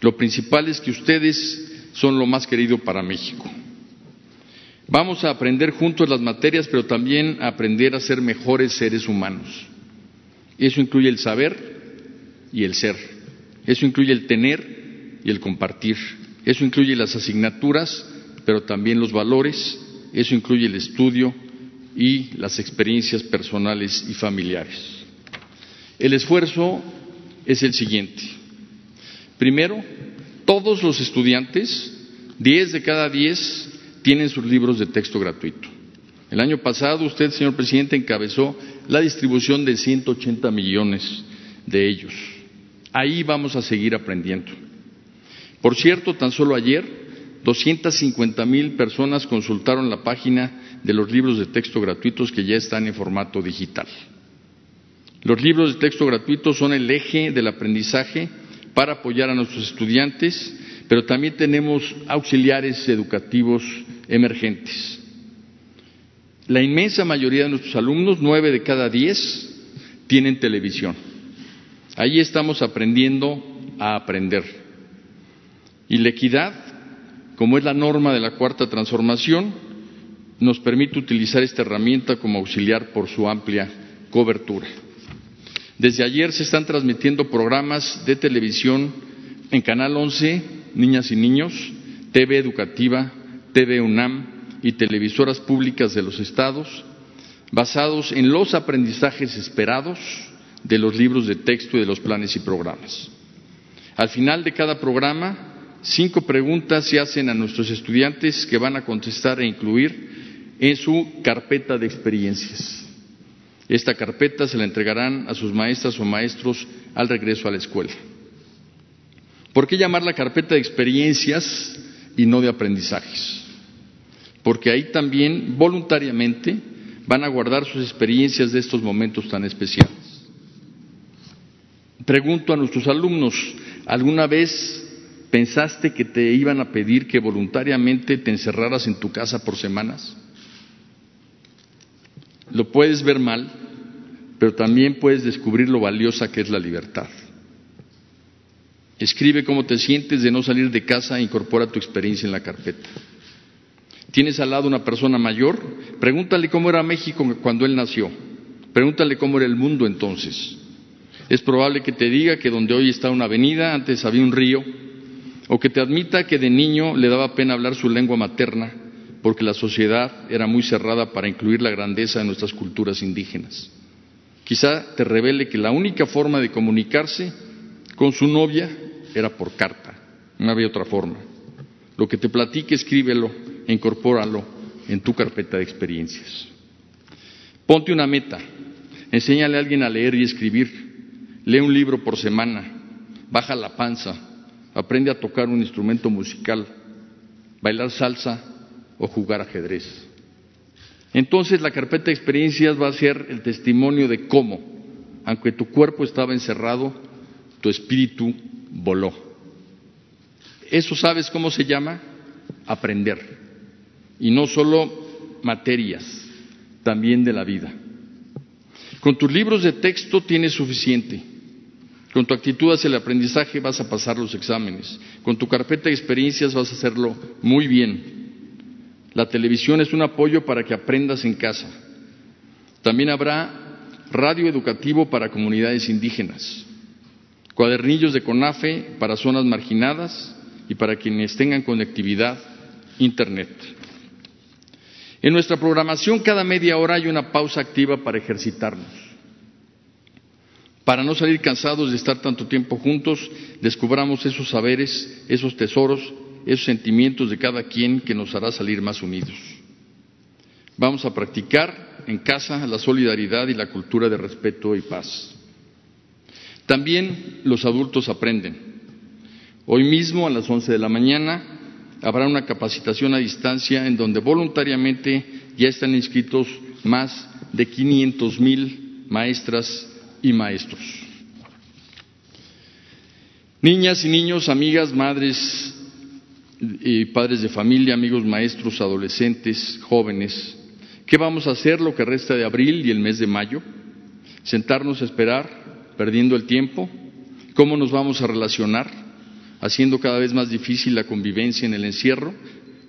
Lo principal es que ustedes son lo más querido para México. Vamos a aprender juntos las materias, pero también a aprender a ser mejores seres humanos. Eso incluye el saber y el ser. Eso incluye el tener y el compartir. Eso incluye las asignaturas, pero también los valores. Eso incluye el estudio y las experiencias personales y familiares. El esfuerzo es el siguiente. Primero, todos los estudiantes, 10 de cada 10, tienen sus libros de texto gratuito. El año pasado usted, señor presidente, encabezó la distribución de 180 millones de ellos. Ahí vamos a seguir aprendiendo. Por cierto, tan solo ayer, 250 mil personas consultaron la página de los libros de texto gratuitos que ya están en formato digital. Los libros de texto gratuitos son el eje del aprendizaje para apoyar a nuestros estudiantes, pero también tenemos auxiliares educativos emergentes. La inmensa mayoría de nuestros alumnos, nueve de cada diez, tienen televisión. Ahí estamos aprendiendo a aprender. Y la equidad, como es la norma de la cuarta transformación, nos permite utilizar esta herramienta como auxiliar por su amplia cobertura. Desde ayer se están transmitiendo programas de televisión en Canal 11, Niñas y Niños, TV Educativa, TV UNAM y televisoras públicas de los estados, basados en los aprendizajes esperados de los libros de texto y de los planes y programas. Al final de cada programa, cinco preguntas se hacen a nuestros estudiantes que van a contestar e incluir en su carpeta de experiencias. Esta carpeta se la entregarán a sus maestras o maestros al regreso a la escuela. ¿Por qué llamarla carpeta de experiencias y no de aprendizajes? Porque ahí también voluntariamente van a guardar sus experiencias de estos momentos tan especiales. Pregunto a nuestros alumnos, ¿alguna vez pensaste que te iban a pedir que voluntariamente te encerraras en tu casa por semanas? Lo puedes ver mal, pero también puedes descubrir lo valiosa que es la libertad. Escribe cómo te sientes de no salir de casa e incorpora tu experiencia en la carpeta. Tienes al lado una persona mayor, pregúntale cómo era México cuando él nació. Pregúntale cómo era el mundo entonces. Es probable que te diga que donde hoy está una avenida, antes había un río, o que te admita que de niño le daba pena hablar su lengua materna, porque la sociedad era muy cerrada para incluir la grandeza de nuestras culturas indígenas. Quizá te revele que la única forma de comunicarse con su novia era por carta, no había otra forma. Lo que te platique, escríbelo e incorpóralo en tu carpeta de experiencias. Ponte una meta, enséñale a alguien a leer y escribir, lee un libro por semana, baja la panza, aprende a tocar un instrumento musical, bailar salsa o jugar ajedrez. Entonces la carpeta de experiencias va a ser el testimonio de cómo, aunque tu cuerpo estaba encerrado, tu espíritu voló. Eso sabes cómo se llama? Aprender. Y no solo materias, también de la vida. Con tus libros de texto tienes suficiente. Con tu actitud hacia el aprendizaje vas a pasar los exámenes. Con tu carpeta de experiencias vas a hacerlo muy bien. La televisión es un apoyo para que aprendas en casa. También habrá radio educativo para comunidades indígenas cuadernillos de CONAFE para zonas marginadas y para quienes tengan conectividad Internet. En nuestra programación cada media hora hay una pausa activa para ejercitarnos. Para no salir cansados de estar tanto tiempo juntos, descubramos esos saberes, esos tesoros, esos sentimientos de cada quien que nos hará salir más unidos. Vamos a practicar en casa la solidaridad y la cultura de respeto y paz. También los adultos aprenden. Hoy mismo a las 11 de la mañana habrá una capacitación a distancia en donde voluntariamente ya están inscritos más de 500 mil maestras y maestros. Niñas y niños, amigas, madres padres de familia, amigos, maestros, adolescentes, jóvenes, ¿qué vamos a hacer lo que resta de abril y el mes de mayo? ¿Sentarnos a esperar perdiendo el tiempo? ¿Cómo nos vamos a relacionar? Haciendo cada vez más difícil la convivencia en el encierro.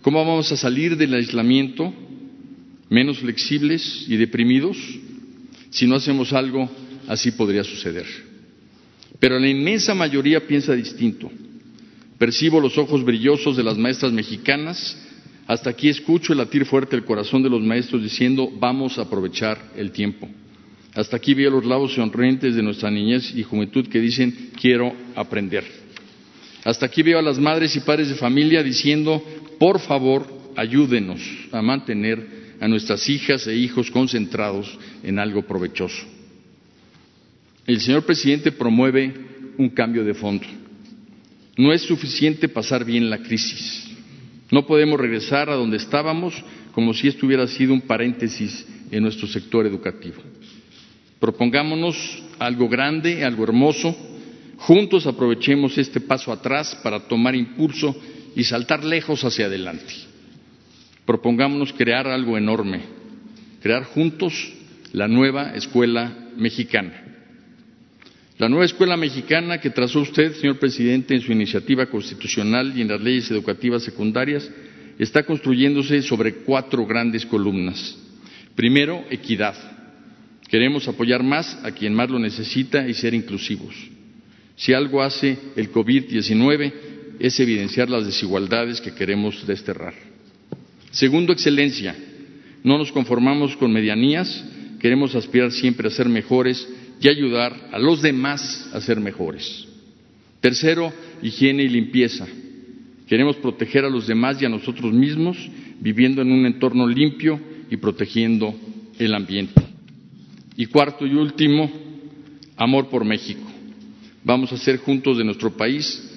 ¿Cómo vamos a salir del aislamiento menos flexibles y deprimidos? Si no hacemos algo, así podría suceder. Pero la inmensa mayoría piensa distinto. Percibo los ojos brillosos de las maestras mexicanas. Hasta aquí escucho el latir fuerte del corazón de los maestros diciendo, vamos a aprovechar el tiempo. Hasta aquí veo los labios sonrientes de nuestra niñez y juventud que dicen quiero aprender. Hasta aquí veo a las madres y padres de familia diciendo por favor ayúdenos a mantener a nuestras hijas e hijos concentrados en algo provechoso. El señor presidente promueve un cambio de fondo. No es suficiente pasar bien la crisis. No podemos regresar a donde estábamos como si esto hubiera sido un paréntesis en nuestro sector educativo. Propongámonos algo grande, algo hermoso. Juntos aprovechemos este paso atrás para tomar impulso y saltar lejos hacia adelante. Propongámonos crear algo enorme, crear juntos la nueva escuela mexicana. La nueva escuela mexicana que trazó usted, señor presidente, en su iniciativa constitucional y en las leyes educativas secundarias, está construyéndose sobre cuatro grandes columnas. Primero, equidad. Queremos apoyar más a quien más lo necesita y ser inclusivos. Si algo hace el COVID-19 es evidenciar las desigualdades que queremos desterrar. Segundo, excelencia. No nos conformamos con medianías, queremos aspirar siempre a ser mejores y ayudar a los demás a ser mejores. Tercero, higiene y limpieza. Queremos proteger a los demás y a nosotros mismos viviendo en un entorno limpio y protegiendo el ambiente. Y cuarto y último, amor por México. Vamos a hacer juntos de nuestro país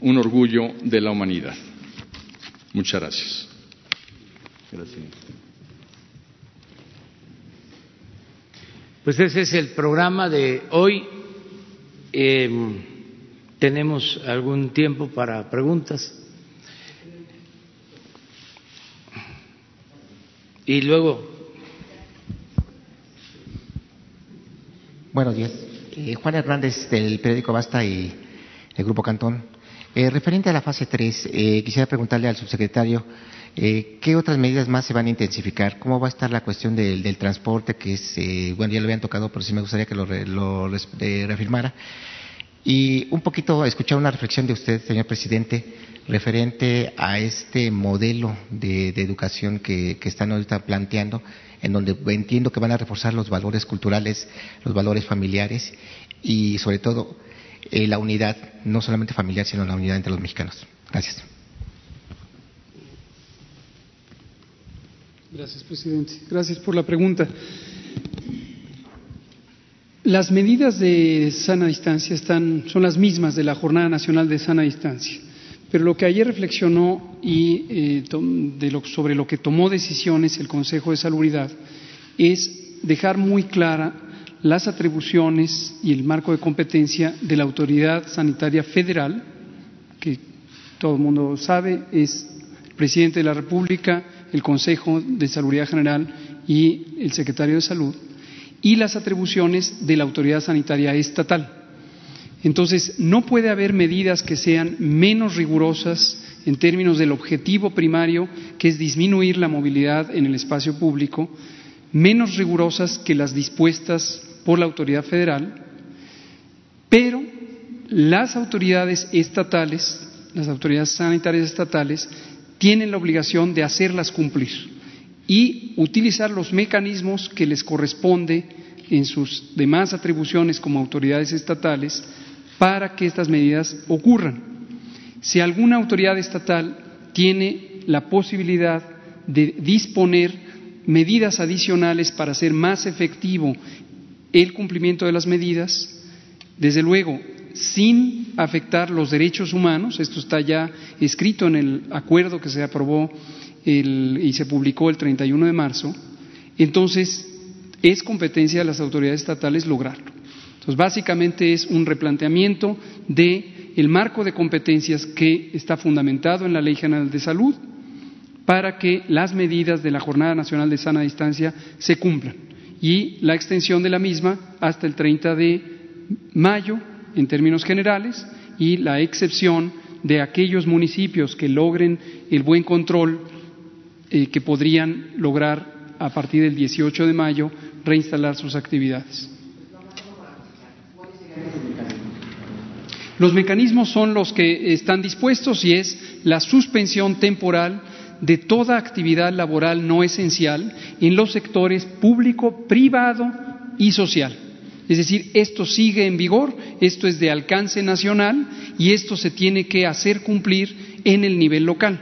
un orgullo de la humanidad. Muchas gracias. Gracias. Pues ese es el programa de hoy. Eh, tenemos algún tiempo para preguntas. Y luego Buenos días. Eh, Juan Hernández del periódico Basta y del Grupo Cantón. Eh, referente a la fase 3, eh, quisiera preguntarle al subsecretario eh, qué otras medidas más se van a intensificar, cómo va a estar la cuestión del, del transporte, que es, eh, bueno, ya lo habían tocado, pero sí me gustaría que lo, lo eh, reafirmara. Y un poquito escuchar una reflexión de usted, señor presidente, referente a este modelo de, de educación que, que están ahorita planteando, en donde entiendo que van a reforzar los valores culturales, los valores familiares y sobre todo eh, la unidad, no solamente familiar, sino la unidad entre los mexicanos. Gracias. Gracias, presidente. Gracias por la pregunta. Las medidas de sana distancia están, son las mismas de la Jornada Nacional de Sana Distancia, pero lo que ayer reflexionó y, eh, de lo- sobre lo que tomó decisiones el Consejo de Salubridad es dejar muy clara las atribuciones y el marco de competencia de la Autoridad Sanitaria Federal, que todo el mundo sabe, es el presidente de la República, el Consejo de Salubridad General y el secretario de Salud, y las atribuciones de la Autoridad Sanitaria Estatal. Entonces, no puede haber medidas que sean menos rigurosas en términos del objetivo primario, que es disminuir la movilidad en el espacio público, menos rigurosas que las dispuestas por la autoridad federal, pero las autoridades estatales, las autoridades sanitarias estatales, tienen la obligación de hacerlas cumplir y utilizar los mecanismos que les corresponde en sus demás atribuciones como autoridades estatales para que estas medidas ocurran. Si alguna autoridad estatal tiene la posibilidad de disponer medidas adicionales para hacer más efectivo el cumplimiento de las medidas, desde luego, sin afectar los derechos humanos, esto está ya escrito en el acuerdo que se aprobó y se publicó el 31 de marzo, entonces es competencia de las autoridades estatales lograrlo. Entonces, básicamente es un replanteamiento de el marco de competencias que está fundamentado en la Ley General de Salud para que las medidas de la Jornada Nacional de Sana Distancia se cumplan y la extensión de la misma hasta el 30 de mayo en términos generales y la excepción de aquellos municipios que logren el buen control eh, que podrían lograr a partir del 18 de mayo reinstalar sus actividades. Los mecanismos son los que están dispuestos y es la suspensión temporal de toda actividad laboral no esencial en los sectores público, privado y social. Es decir, esto sigue en vigor, esto es de alcance nacional y esto se tiene que hacer cumplir en el nivel local.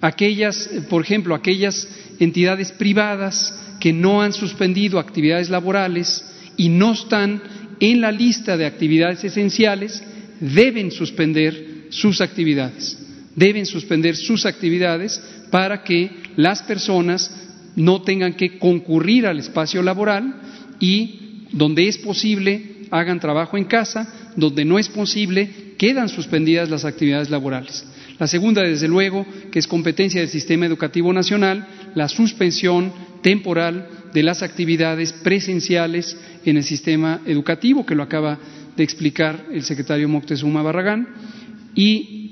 Aquellas, eh, por ejemplo, aquellas entidades privadas que no han suspendido actividades laborales y no están en la lista de actividades esenciales, deben suspender sus actividades. Deben suspender sus actividades para que las personas no tengan que concurrir al espacio laboral y, donde es posible, hagan trabajo en casa, donde no es posible, quedan suspendidas las actividades laborales. La segunda, desde luego, que es competencia del Sistema Educativo Nacional, la suspensión temporal de las actividades presenciales en el sistema educativo, que lo acaba de explicar el secretario Moctezuma Barragán, y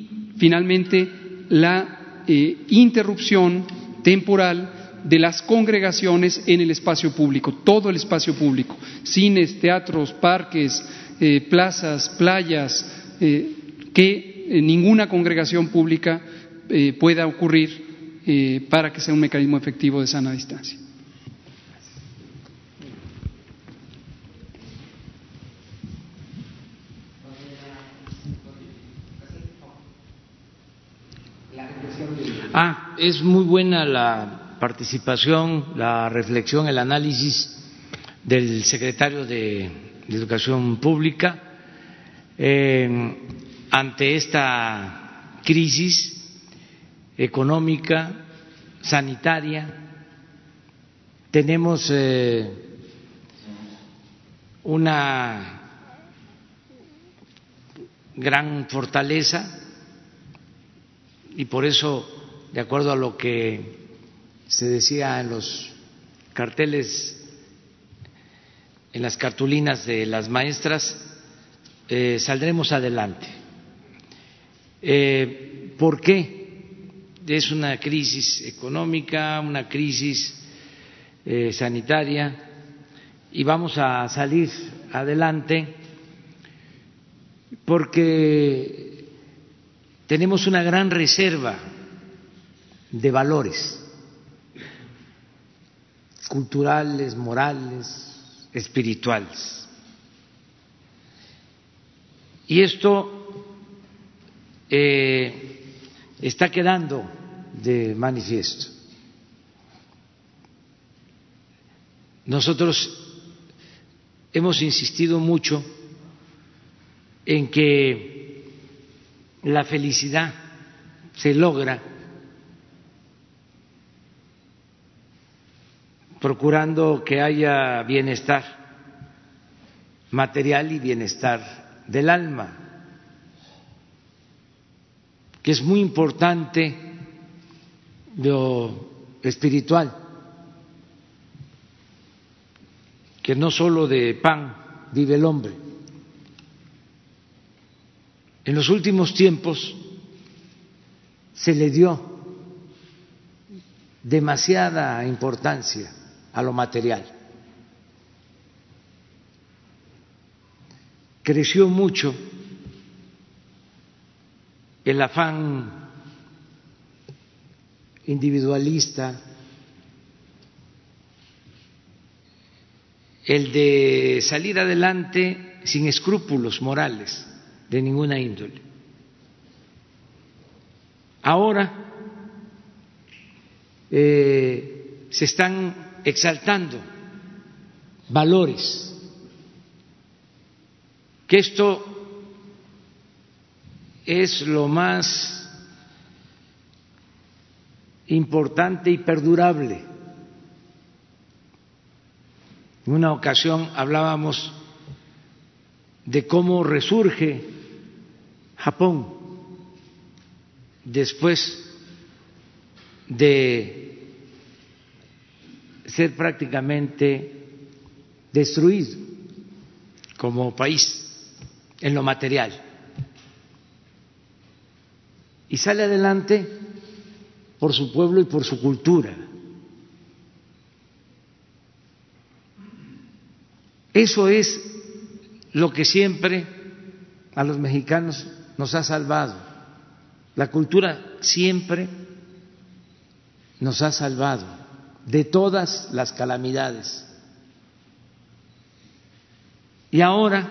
finalmente la eh, interrupción temporal de las congregaciones en el espacio público, todo el espacio público, cines, teatros, parques, eh, plazas, playas, eh, que ninguna congregación pública pueda ocurrir para que sea un mecanismo efectivo de sana distancia. Ah, es muy buena la participación, la reflexión, el análisis del secretario de, Educación Pública eh, ante esta crisis económica, sanitaria. Tenemos eh, una gran fortaleza y por eso, de acuerdo a lo que se decía en los carteles, en las cartulinas de las maestras, eh, saldremos adelante Eh, ¿Por qué? Es una crisis económica, una crisis eh, sanitaria y vamos a salir adelante porque tenemos una gran reserva de valores culturales, morales, espirituales. Y esto eh, está quedando de manifiesto. Nosotros hemos insistido mucho en que la felicidad se logra procurando que haya bienestar material y bienestar del alma, que es muy importante lo espiritual, que no solo de pan vive el hombre. En los últimos tiempos se le dio demasiada importancia a lo material. Creció mucho el afán individualista, el de salir adelante sin escrúpulos morales de ninguna índole. Ahora eh, se están exaltando valores, que esto es lo más importante y perdurable. En una ocasión hablábamos de cómo resurge Japón después de ser prácticamente destruido como país en lo material. Y sale adelante por su pueblo y por su cultura. Eso es lo que siempre a los mexicanos nos ha salvado. La cultura siempre nos ha salvado de todas las calamidades. Y ahora,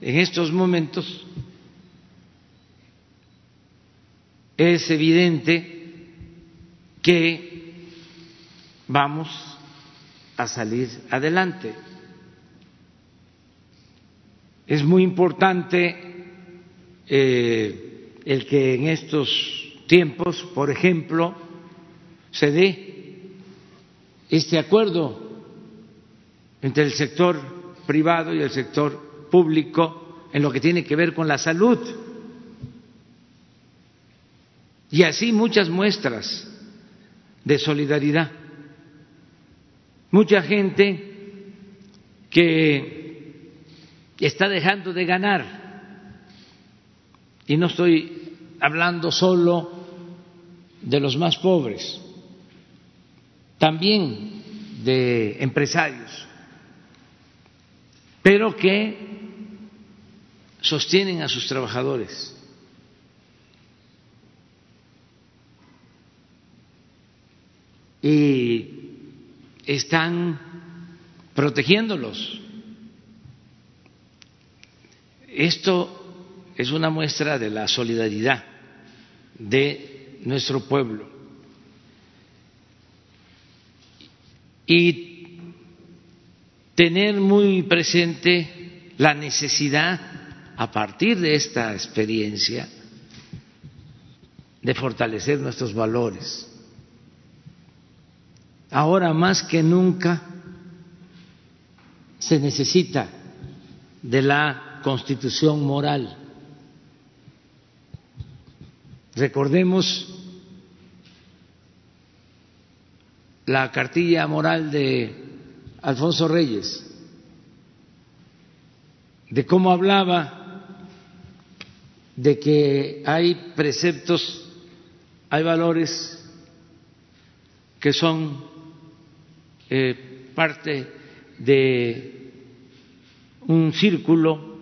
en estos momentos, es evidente que vamos a salir adelante. Es muy importante eh, el que en estos tiempos, por ejemplo, se dé este acuerdo entre el sector privado y el sector público en lo que tiene que ver con la salud. Y así muchas muestras de solidaridad. Mucha gente que está dejando de ganar. Y no estoy hablando solo de los más pobres, también de empresarios, pero que sostienen a sus trabajadores. Y están protegiéndolos esto es una muestra de la solidaridad de nuestro pueblo. Y tener muy presente la necesidad, a partir de esta experiencia, de fortalecer nuestros valores. Ahora más que nunca se necesita de la constitución moral. Recordemos la cartilla moral de Alfonso Reyes, de cómo hablaba de que hay preceptos, hay valores que son eh, parte de un círculo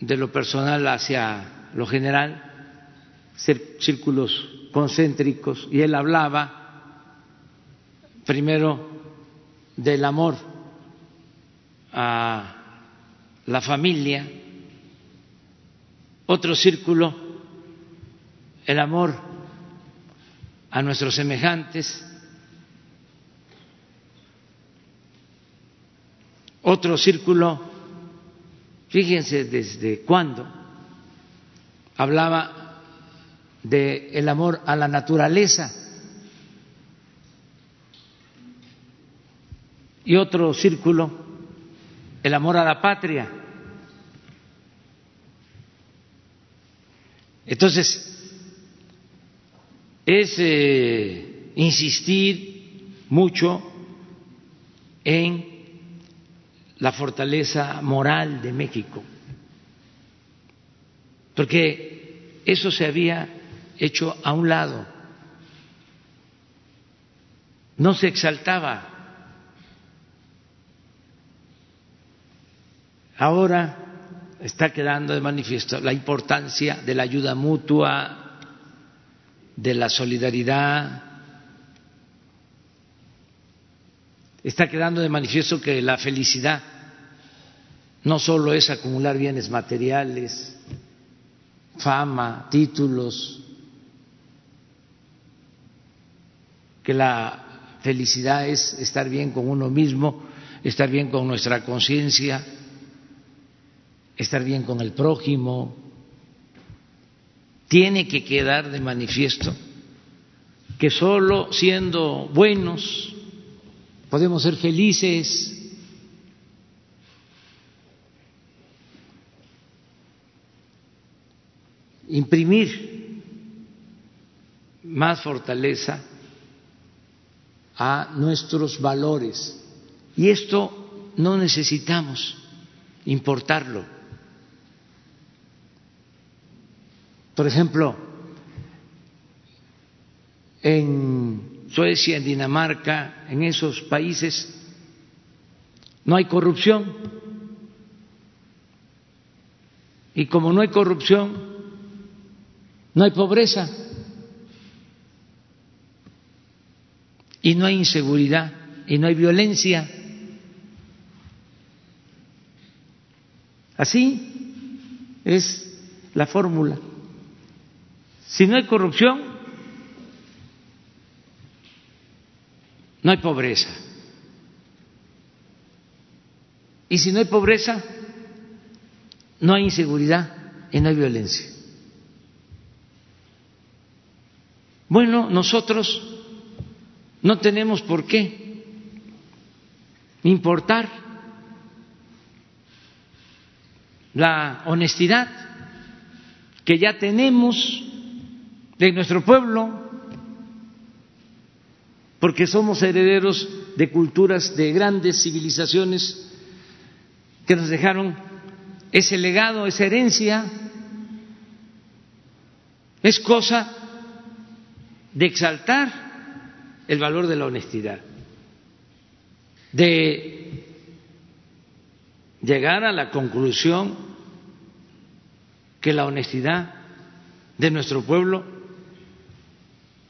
de lo personal hacia lo general, círculos concéntricos, y él hablaba primero del amor a la familia, otro círculo, el amor a nuestros semejantes, otro círculo, fíjense desde cuándo, hablaba del el amor a la naturaleza y otro círculo, el amor a la patria. Entonces, es eh, insistir mucho en la fortaleza moral de México, porque eso se había hecho a un lado, no se exaltaba. Ahora está quedando de manifiesto la importancia de la ayuda mutua, de la solidaridad. Está quedando de manifiesto que la felicidad no solo es acumular bienes materiales, fama, títulos, que la felicidad es estar bien con uno mismo, estar bien con nuestra conciencia, estar bien con el prójimo. Tiene que quedar de manifiesto que solo siendo buenos podemos ser felices. Imprimir más fortaleza a nuestros valores. Y esto no necesitamos importarlo. Por ejemplo, en Suecia, en Dinamarca, en esos países, no hay corrupción. Y como no hay corrupción, no hay pobreza. Y no hay inseguridad y no hay violencia. Así es la fórmula. Si no hay corrupción, no hay pobreza. Y si no hay pobreza, no hay inseguridad y no hay violencia. Bueno, nosotros no tenemos por qué importar la honestidad que ya tenemos de nuestro pueblo, porque somos herederos de culturas, de grandes civilizaciones que nos dejaron ese legado, esa herencia. Es cosa de exaltar el valor de la honestidad, de llegar a la conclusión que la honestidad de nuestro pueblo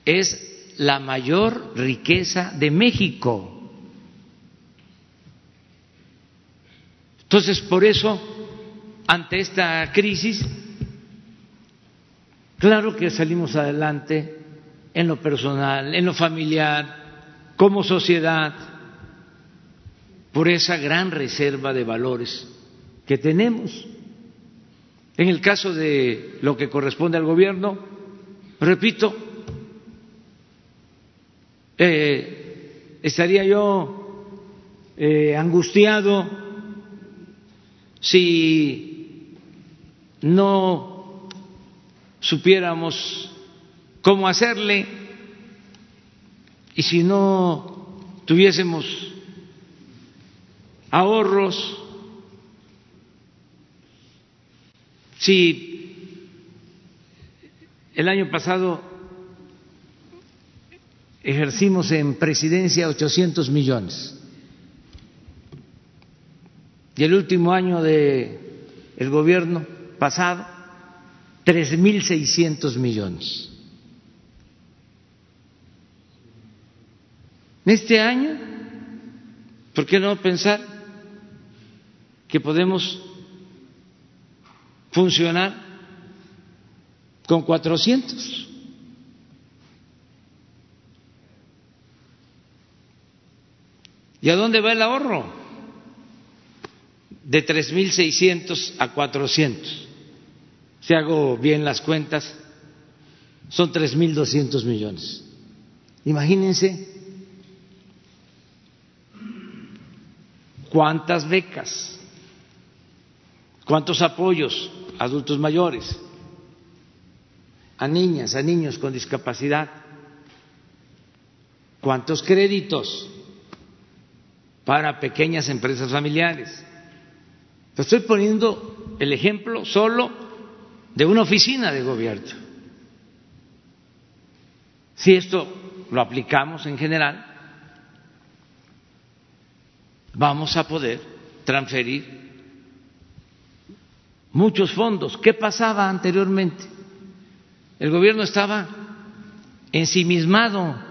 es la mayor riqueza de México. Entonces, por eso, ante esta crisis, claro que salimos adelante en lo personal, en lo familiar, como sociedad, por esa gran reserva de valores que tenemos. En el caso de lo que corresponde al gobierno, repito, eh, estaría yo eh, angustiado si no supiéramos cómo hacerle y si no tuviésemos ahorros, si el año pasado ejercimos en presidencia 800 millones y el último año de el gobierno pasado 3.600 millones. Este año, ¿por qué no pensar que podemos funcionar con 400? ¿Y a dónde va el ahorro? De 3.600 a 400. Si hago bien las cuentas, son 3.200 millones. Imagínense cuántas becas, cuántos apoyos a adultos mayores, a niñas, a niños con discapacidad, cuántos créditos para pequeñas empresas familiares. Estoy poniendo el ejemplo solo de una oficina de gobierno. Si esto lo aplicamos en general, vamos a poder transferir muchos fondos. ¿Qué pasaba anteriormente? El gobierno estaba ensimismado.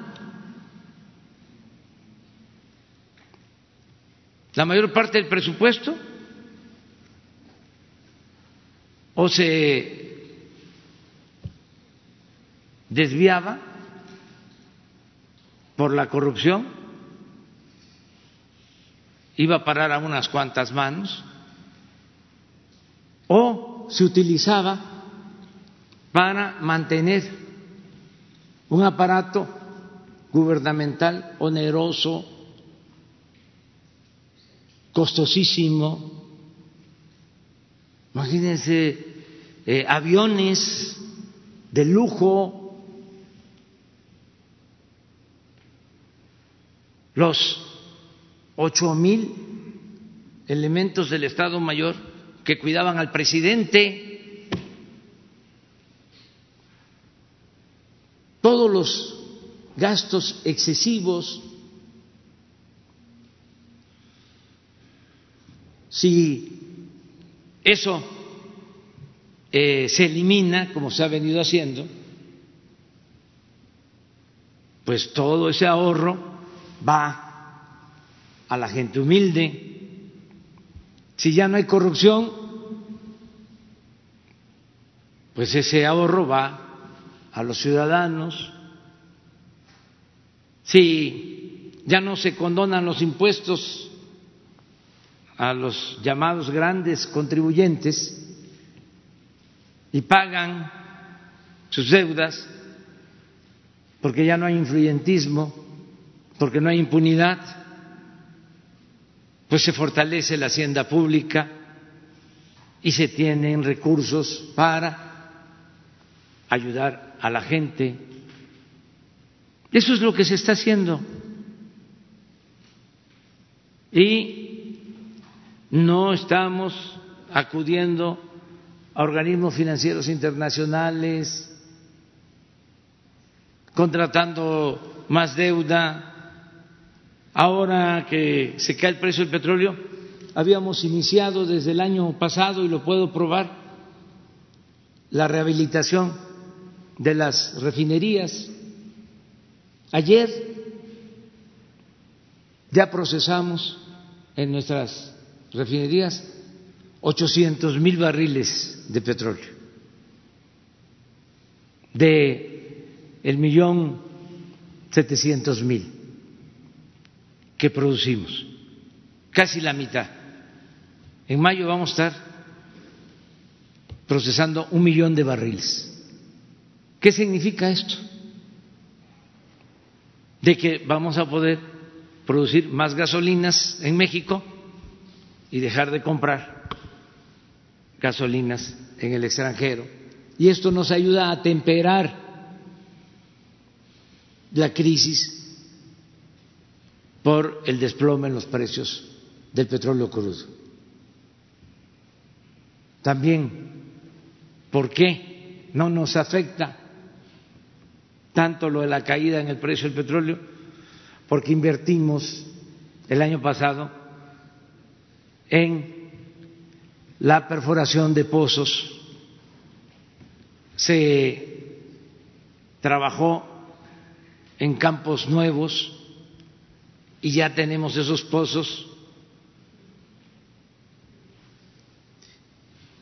La mayor parte del presupuesto o se desviaba por la corrupción iba a parar a unas cuantas manos o se utilizaba para mantener un aparato gubernamental oneroso, costosísimo. Imagínense eh, aviones de lujo, los ocho mil elementos del Estado Mayor que cuidaban al presidente, todos los gastos excesivos, si eso eh, se elimina, como se ha venido haciendo, pues todo ese ahorro va a la gente humilde. Si ya no hay corrupción, pues ese ahorro va a los ciudadanos. Si ya no se condonan los impuestos a los llamados grandes contribuyentes y pagan sus deudas porque ya no hay influyentismo, porque no hay impunidad, pues se fortalece la hacienda pública y se tienen recursos para ayudar a la gente. Eso es lo que se está haciendo. Y no estamos acudiendo a organismos financieros internacionales, contratando más deuda, Ahora que se cae el precio del petróleo, habíamos iniciado desde el año pasado, y lo puedo probar, la rehabilitación de las refinerías. Ayer ya procesamos en nuestras refinerías 800 mil barriles de petróleo, de el millón setecientos mil que producimos, casi la mitad. En mayo vamos a estar procesando un millón de barriles. ¿Qué significa esto? De que vamos a poder producir más gasolinas en México y dejar de comprar gasolinas en el extranjero. Y esto nos ayuda a temperar la crisis por el desplome en los precios del petróleo crudo. También, ¿por qué no nos afecta tanto lo de la caída en el precio del petróleo, porque invertimos el año pasado en la perforación de pozos, se trabajó en campos nuevos y ya tenemos esos pozos.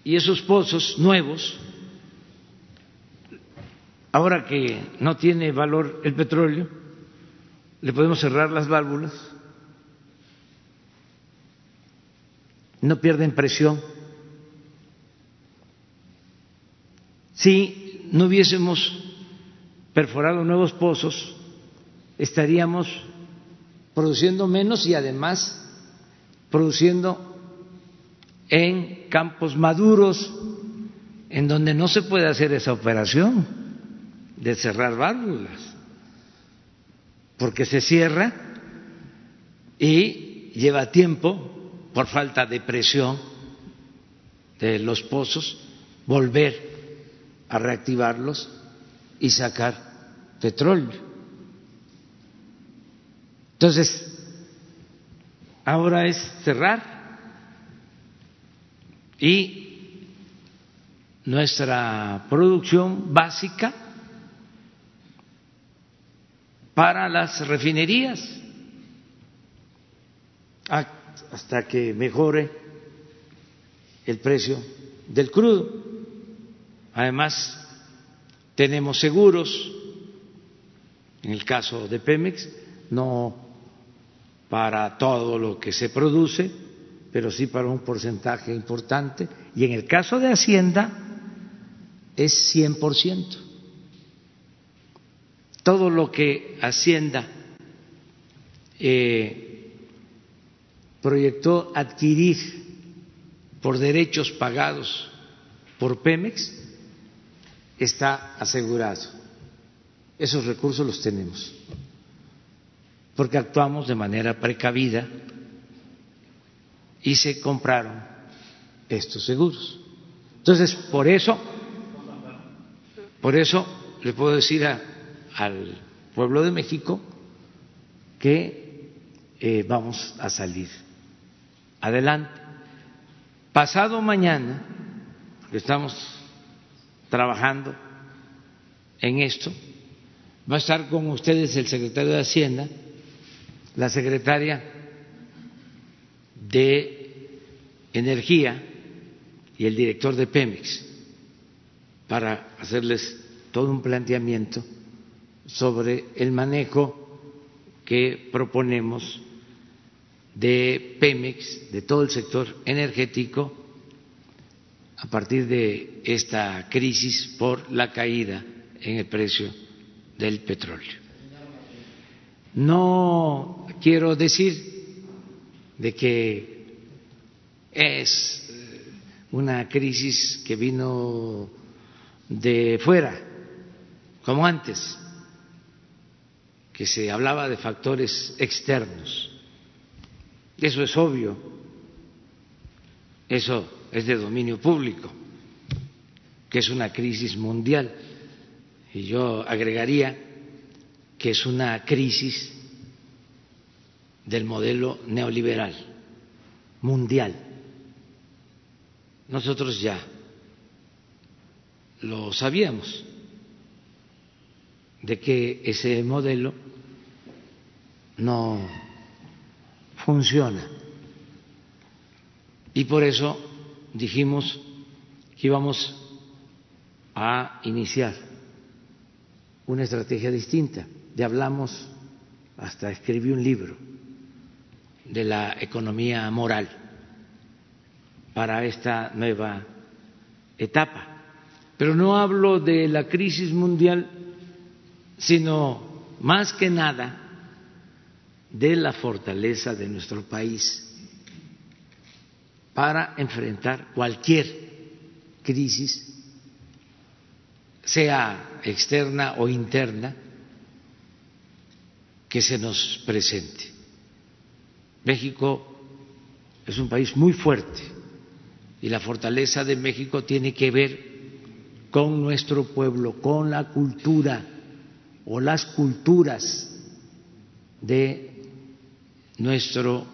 Y esos pozos nuevos, ahora que no tiene valor el petróleo, le podemos cerrar las válvulas, no pierden presión. Si no hubiésemos perforado nuevos pozos, estaríamos produciendo menos y además produciendo en campos maduros en donde no se puede hacer esa operación de cerrar válvulas, porque se cierra y lleva tiempo por falta de presión de los pozos volver a reactivarlos y sacar petróleo. Entonces, ahora es cerrar y nuestra producción básica para las refinerías hasta que mejore el precio del crudo. Además, tenemos seguros, en el caso de Pemex, no para todo lo que se produce, pero sí para un porcentaje importante. Y en el caso de Hacienda es 100%. Todo lo que Hacienda eh, proyectó adquirir por derechos pagados por Pemex está asegurado. Esos recursos los tenemos, porque actuamos de manera precavida y se compraron estos seguros. Entonces, por eso, por eso le puedo decir al pueblo de México que eh, vamos a salir adelante. Pasado mañana, estamos trabajando en esto, va a estar con ustedes el secretario de Hacienda, la secretaria de Energía y el director de Pemex para hacerles todo un planteamiento sobre el manejo que proponemos de Pemex, de todo el sector energético, a partir de esta crisis por la caída en el precio del petróleo. No quiero decir de que es eh, una crisis que vino de fuera, como antes, que se hablaba de factores externos. Eso es obvio, eso es de dominio público, que es una crisis mundial. Y yo agregaría que es una crisis del modelo neoliberal mundial nosotros ya lo sabíamos, de que ese modelo no funciona. Y por eso dijimos que íbamos a iniciar una estrategia distinta. Ya hablamos, hasta escribí un libro de la economía moral para esta nueva etapa. Pero no hablo de la crisis mundial, sino más que nada de la fortaleza de nuestro país para enfrentar cualquier crisis, sea externa o interna, que se nos presente. México es un país muy fuerte y la fortaleza de México tiene que ver con nuestro pueblo, con la cultura o las culturas de nuestro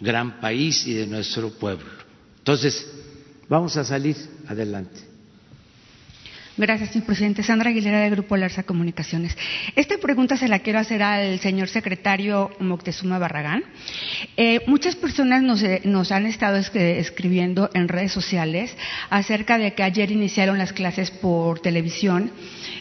gran país y de nuestro pueblo. Entonces, vamos a salir adelante. Gracias, señor presidente. Sandra Aguilera, de Grupo Larsa Comunicaciones. Esta pregunta se la quiero hacer al señor secretario Moctezuma Barragán. Eh, muchas personas nos, eh, nos, han estado escribiendo en redes sociales acerca de que ayer iniciaron las clases por televisión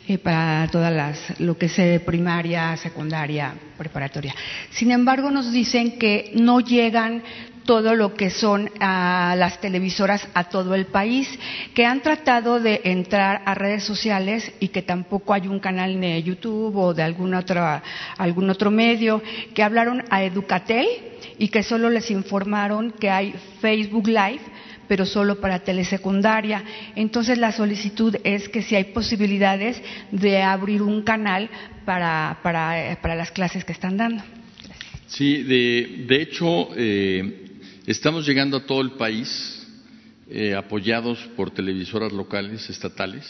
eh, para todas las, lo que es primaria, secundaria, preparatoria. Sin embargo, nos dicen que no llegan todo lo que son a las televisoras a todo el país, que han tratado de entrar a redes sociales y que tampoco hay un canal de YouTube o de algún otro, algún otro medio, que hablaron a Educatel y que solo les informaron que hay Facebook Live, pero solo para telesecundaria. Entonces la solicitud es que si hay posibilidades de abrir un canal para, para, para las clases que están dando. Sí, de, de hecho, eh, Estamos llegando a todo el país eh, apoyados por televisoras locales, estatales,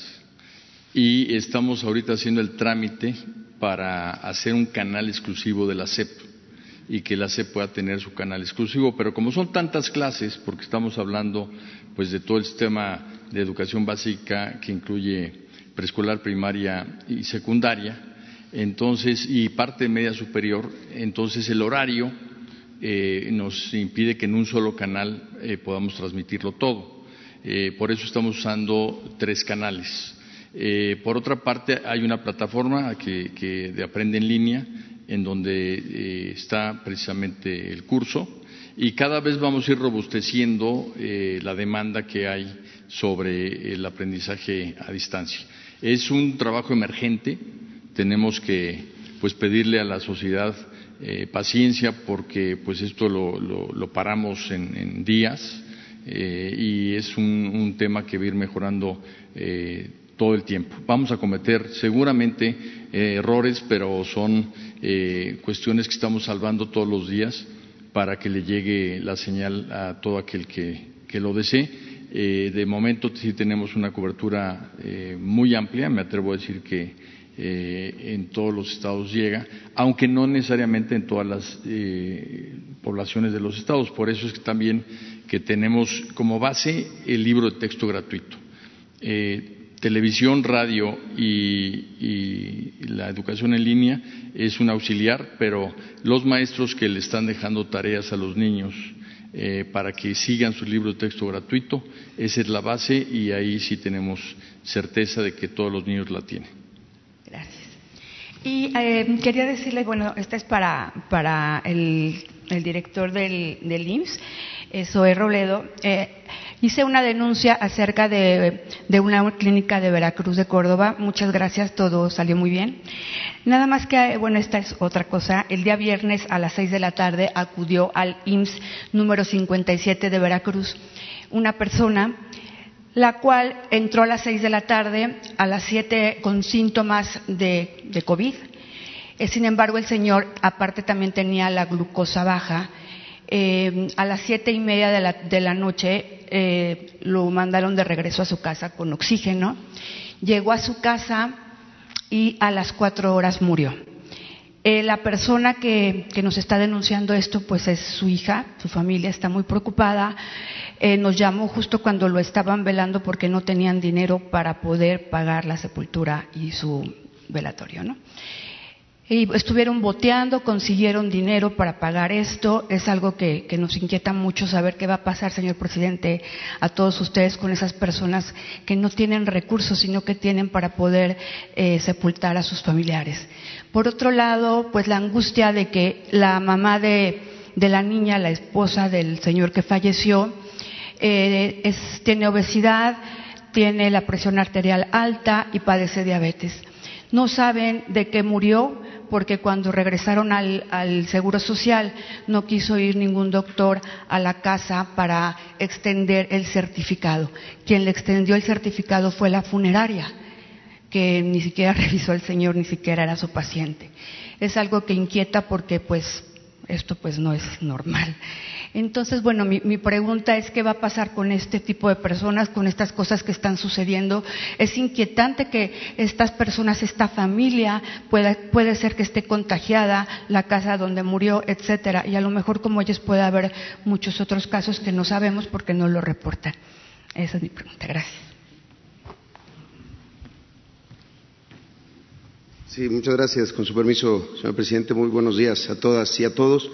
y estamos ahorita haciendo el trámite para hacer un canal exclusivo de la SEP y que la SEP pueda tener su canal exclusivo. Pero como son tantas clases, porque estamos hablando pues de todo el sistema de educación básica que incluye preescolar, primaria y secundaria, entonces y parte media superior, entonces el horario eh, nos impide que en un solo canal eh, podamos transmitirlo todo. Eh, por eso estamos usando tres canales. por otra parte, hay una plataforma que, de Aprende en línea en donde está precisamente el curso y cada vez vamos a ir robusteciendo la demanda que hay sobre el aprendizaje a distancia. Es un trabajo emergente, tenemos que pues pedirle a la sociedad eh, paciencia porque pues esto lo, paramos en, días eh, y es un, tema que va a ir mejorando eh, todo el tiempo. Vamos a cometer seguramente errores, pero son cuestiones que estamos salvando todos los días para que le llegue la señal a todo aquel que, lo desee. de momento sí tenemos una cobertura muy amplia, me atrevo a decir que eh, en todos los estados llega, aunque no necesariamente en todas las eh, poblaciones de los estados. Por eso es que también que tenemos como base el libro de texto gratuito. Eh, televisión, radio y, la educación en línea es un auxiliar, pero los maestros que le están dejando tareas a los niños para que sigan su libro de texto gratuito, esa es la base y ahí sí tenemos certeza de que todos los niños la tienen. Y eh, quería decirle, bueno, esta es para, para el, director del, del IMSS, Zoe Robledo. Eh, hice una denuncia acerca de, de, una clínica de Veracruz de Córdoba. Muchas gracias, todo salió muy bien. Nada más que, bueno, esta es otra cosa. El día viernes a las seis de la tarde acudió al IMSS número 57 de Veracruz una persona la cual entró a las seis de la tarde, a las siete con síntomas de, COVID. Eh, sin embargo, el señor, aparte, también tenía la glucosa baja. Eh, a las siete y media de la, noche eh, lo mandaron de regreso a su casa con oxígeno. Llegó a su casa y a las cuatro horas murió. La persona que, que, nos está denunciando esto, pues es su hija, su familia está muy preocupada. Eh, nos llamó justo cuando lo estaban velando porque no tenían dinero para poder pagar la sepultura y su velatorio, ¿no? Y estuvieron boteando, consiguieron dinero para pagar esto. Es algo que, nos inquieta mucho saber qué va a pasar, señor presidente, a todos ustedes con esas personas que no tienen recursos, sino que tienen para poder eh, sepultar a sus familiares. Por otro lado, pues la angustia de que la mamá de la niña, la esposa del señor que falleció, eh, tiene obesidad, tiene la presión arterial alta y padece diabetes. No saben de qué murió porque cuando regresaron al, Seguro Social no quiso ir ningún doctor a la casa para extender el certificado. Quien le extendió el certificado fue la funeraria, que ni siquiera revisó al señor, ni siquiera era su paciente. Es algo que inquieta porque pues esto pues no es normal. Entonces, bueno, mi, pregunta es qué va a pasar con este tipo de personas, con estas cosas que están sucediendo. Es inquietante que estas personas, esta familia, pueda, puede ser que esté contagiada, la casa donde murió, etcétera, y a lo mejor como ellos puede haber muchos otros casos que no sabemos porque no lo reportan. Esa es mi pregunta. Gracias. Sí, muchas gracias. Con su permiso, señor presidente, muy buenos días a todas y a todos.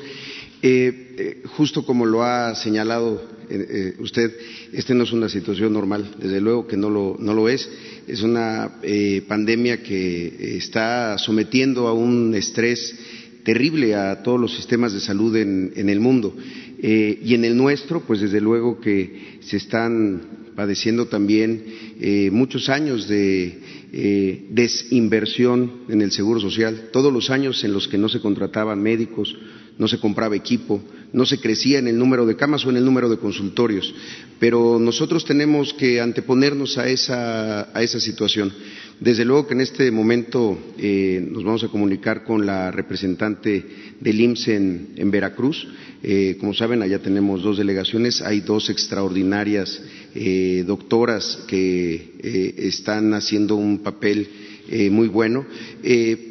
Eh, eh, justo como lo ha señalado eh, usted, esta no es una situación normal, desde luego que no lo, no lo es. Es una pandemia que está sometiendo a un estrés terrible a todos los sistemas de salud en el mundo. y en el nuestro, pues desde luego que se están padeciendo también muchos años de eh, desinversión en el Seguro Social, todos los años en los que no se contrataban médicos, no se compraba equipo, no se crecía en el número de camas o en el número de consultorios. Pero nosotros tenemos que anteponernos a esa, a esa situación. Desde luego que en este momento eh, nos vamos a comunicar con la representante del IMSS en, Veracruz. Eh, como saben, allá tenemos dos delegaciones. Hay dos extraordinarias eh, doctoras que están haciendo un papel muy bueno,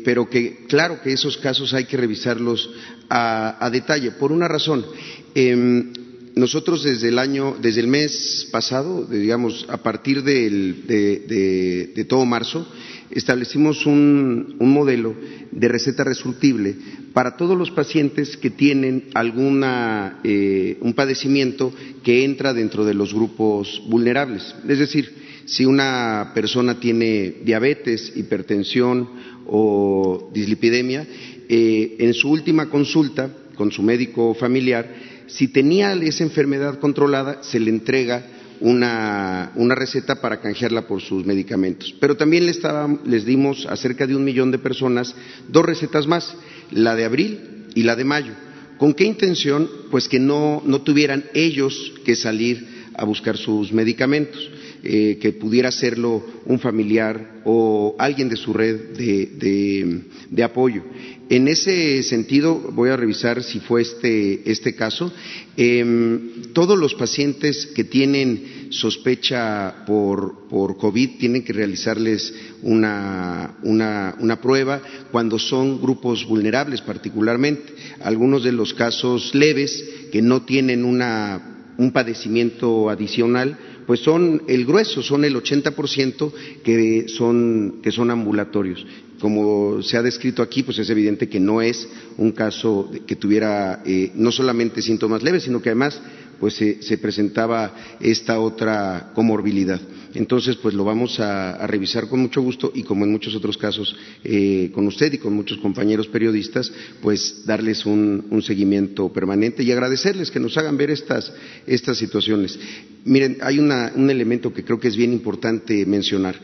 pero que claro que esos casos hay que revisarlos a, detalle. Por una razón. Em, nosotros desde el año, desde el mes pasado, digamos, a partir de, todo marzo, establecimos un, modelo de receta resurtible para todos los pacientes que tienen alguna eh, un padecimiento que entra dentro de los grupos vulnerables. Es decir, si una persona tiene diabetes, hipertensión o dislipidemia, eh, en su última consulta con su médico familiar si tenía esa enfermedad controlada, se le entrega una, receta para canjearla por sus medicamentos. Pero también les, dimos a cerca de un millón de personas dos recetas más, la de abril y la de mayo. ¿Con qué intención? Pues que no, tuvieran ellos que salir a buscar sus medicamentos, eh, que pudiera hacerlo un familiar o alguien de su red de apoyo. En ese sentido, voy a revisar si fue este, este caso. Em, todos los pacientes que tienen sospecha por, por COVID tienen que realizarles una, una, prueba cuando son grupos vulnerables particularmente. Algunos de los casos leves que no tienen una, un padecimiento adicional pues son el grueso, son el 80% que son, que son ambulatorios como se ha descrito aquí, pues es evidente que no es un caso que tuviera eh, no solamente síntomas leves, sino que además pues se, presentaba esta otra comorbilidad. Entonces, pues lo vamos a, revisar con mucho gusto y como en muchos otros casos eh, con usted y con muchos compañeros periodistas, pues darles un, seguimiento permanente y agradecerles que nos hagan ver estas, estas situaciones. Miren, hay un elemento que creo que es bien importante mencionar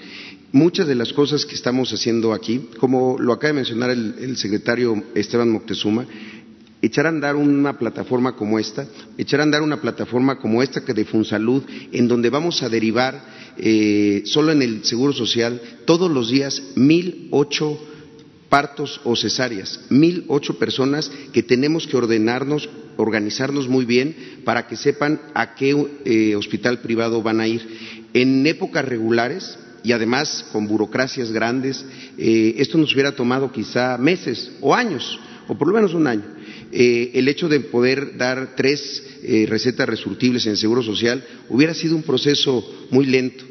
muchas de las cosas que estamos haciendo aquí, como lo acaba de mencionar el, secretario Esteban Moctezuma, echar a andar una plataforma como esta, echar a andar una plataforma como esta que de Funsalud, en donde vamos a derivar eh, solo en el Seguro Social todos los días mil ocho partos o cesáreas, mil ocho personas que tenemos que ordenarnos, organizarnos muy bien para que sepan a qué eh, hospital privado van a ir. En épocas regulares, y además con burocracias grandes, eh, esto nos hubiera tomado quizá meses o años, o por lo menos un año. Eh, el hecho de poder dar tres eh, recetas resurtibles en el Seguro Social hubiera sido un proceso muy lento.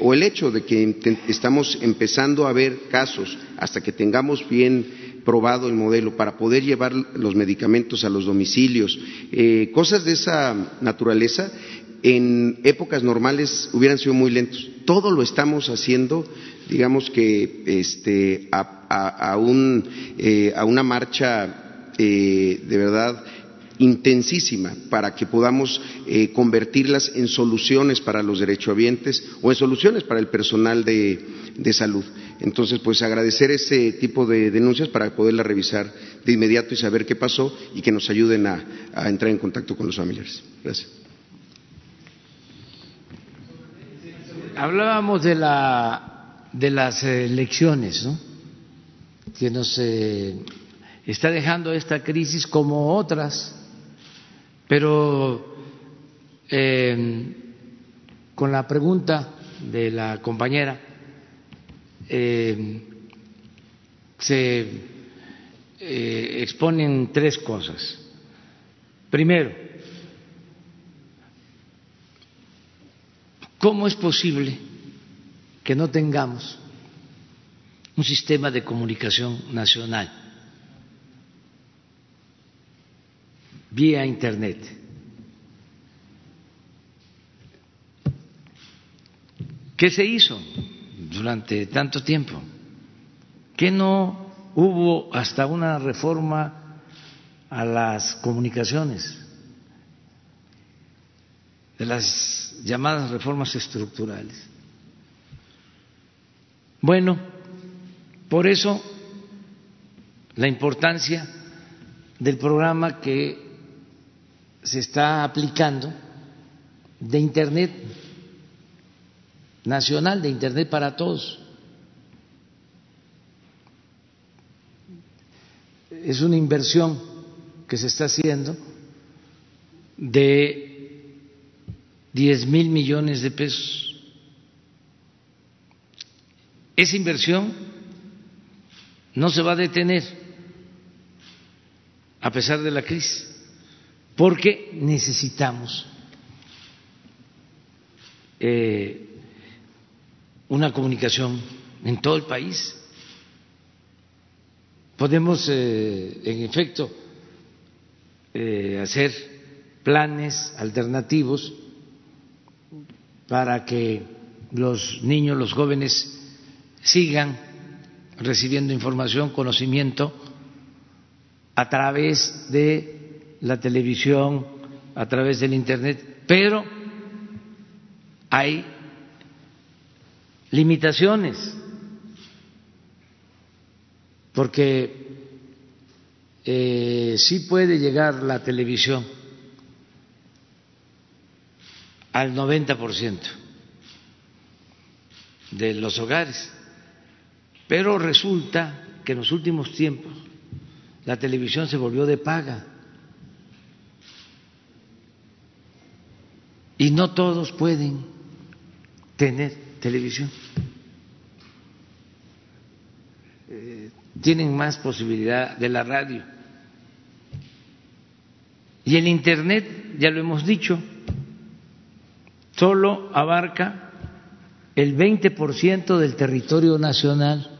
o el hecho de que estamos empezando a ver casos hasta que tengamos bien probado el modelo para poder llevar los medicamentos a los domicilios, cosas de esa naturaleza en épocas normales hubieran sido muy lentos. Todo lo estamos haciendo, digamos que este, a, eh, una marcha eh, de verdad intensísima para que podamos eh, convertirlas en soluciones para los derechohabientes o en soluciones para el personal de, salud. Entonces, pues agradecer ese tipo de denuncias para poderlas revisar de inmediato y saber qué pasó y que nos ayuden a, a entrar en contacto con los familiares. Gracias. hablábamos de, la, de las elecciones, ¿no? que nos eh, está dejando esta crisis como otras, pero eh, con la pregunta de la compañera eh, se eh, exponen tres cosas. Primero, ¿cómo es posible que no tengamos un sistema de comunicación nacional vía Internet. ¿Qué se hizo durante tanto tiempo? ¿Qué no hubo hasta una reforma a las comunicaciones? de las llamadas reformas estructurales. Bueno, por eso, la importancia del programa que se está aplicando de Internet nacional, de Internet para todos. Es una inversión que se está haciendo de 10 mil millones de pesos. Esa inversión no se va a detener a pesar de la crisis, porque necesitamos eh, una comunicación en todo el país. Podemos, eh, en efecto, eh, hacer planes alternativos para que los niños, los jóvenes sigan recibiendo información, conocimiento a través de la televisión, a través del Internet, pero hay limitaciones, porque eh, sí puede llegar la televisión al 90% de los hogares pero resulta que en los últimos tiempos la televisión se volvió de paga. No todos pueden tener televisión. Eh, tienen más posibilidad de la radio. Y el Internet, ya lo hemos dicho, solo abarca el 20% del territorio nacional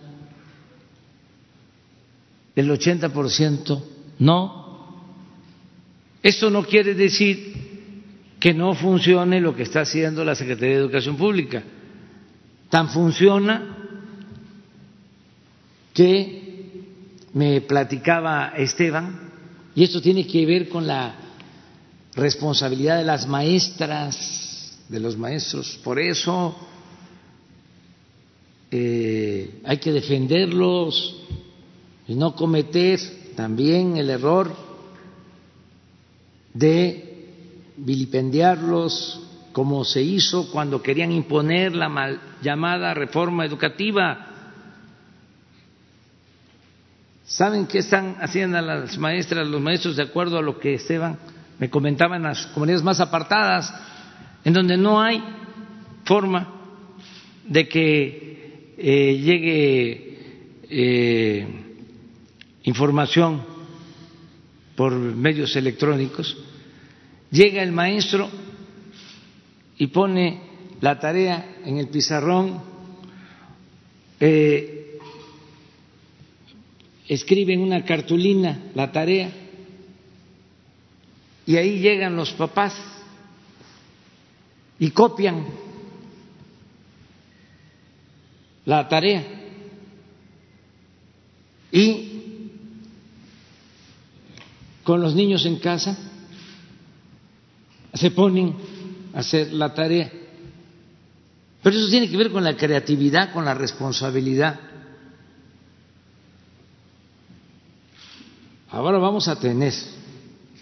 el 80% no. Esto no quiere decir que no funcione lo que está haciendo la Secretaría de Educación Pública. Tan funciona que me platicaba Esteban, y esto tiene que ver con la responsabilidad de las maestras, de los maestros. Por eso eh, hay que defenderlos, y no cometer también el error de vilipendiarlos como se hizo cuando querían imponer la mal llamada reforma educativa. ¿Saben qué están haciendo las maestras, los maestros, de acuerdo a lo que Esteban me comentaba en las comunidades más apartadas, en donde no hay forma de que eh, llegue eh, información por medios electrónicos, llega el maestro y pone la tarea en el pizarrón, eh, escribe en una cartulina la tarea y ahí llegan los papás y copian la tarea. Y con los niños en casa, se ponen a hacer la tarea. Pero eso tiene que ver con la creatividad, con la responsabilidad. Ahora vamos a tener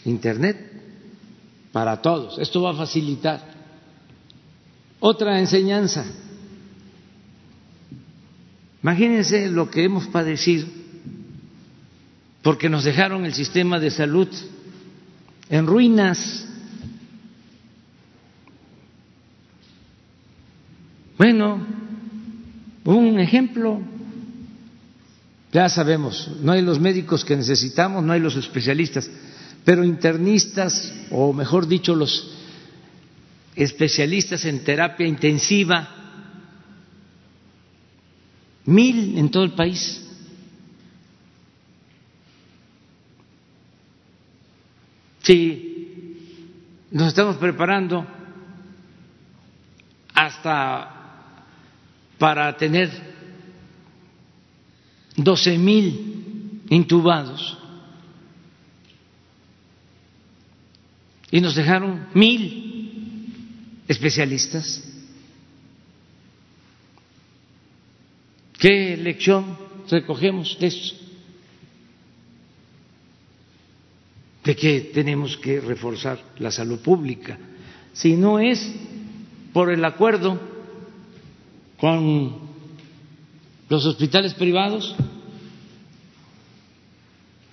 Internet para todos. Esto va a facilitar. Otra enseñanza. Imagínense lo que hemos padecido porque nos dejaron el sistema de salud en ruinas. Bueno, un ejemplo, ya sabemos, no hay los médicos que necesitamos, no hay los especialistas, pero internistas, o mejor dicho, los especialistas en terapia intensiva, mil en todo el país. Sí, nos estamos preparando hasta para tener doce mil intubados y nos dejaron mil especialistas. ¿Qué lección recogemos de eso? De que tenemos que reforzar la salud pública. Si no es por el acuerdo con los hospitales privados,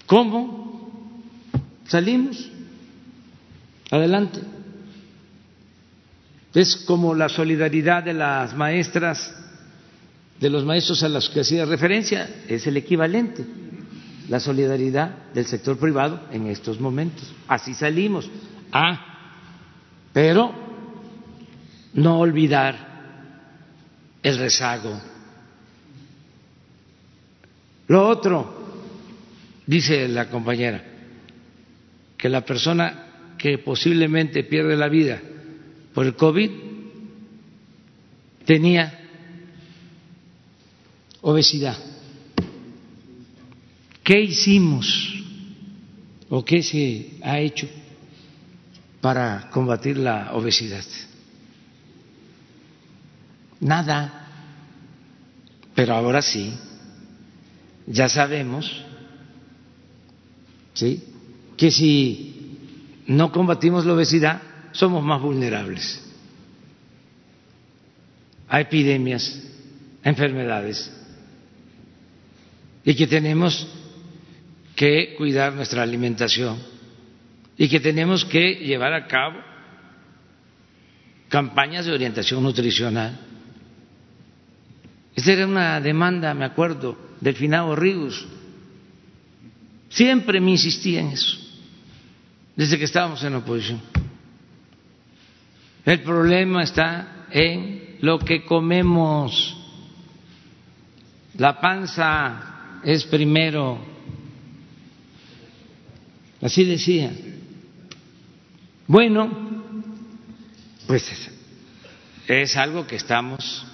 ¿cómo salimos adelante? Es como la solidaridad de las maestras, de los maestros a los que hacía referencia, es el equivalente, la solidaridad del sector privado en estos momentos. Así salimos. Ah, pero no olvidar el rezago. Lo otro, dice la compañera, que la persona que posiblemente pierde la vida por el COVID tenía obesidad. ¿Qué hicimos o qué se ha hecho para combatir la obesidad? Nada. Pero ahora sí, ya sabemos, ¿sí? Que si no combatimos la obesidad, somos más vulnerables a epidemias, a enfermedades, y que tenemos que cuidar nuestra alimentación y que tenemos que llevar a cabo campañas de orientación nutricional esa era una demanda, me acuerdo, del finado Ríos. Siempre me insistía en eso, desde que estábamos en la oposición. El problema está en lo que comemos. La panza es primero. Así decía. Bueno, pues es algo que estamos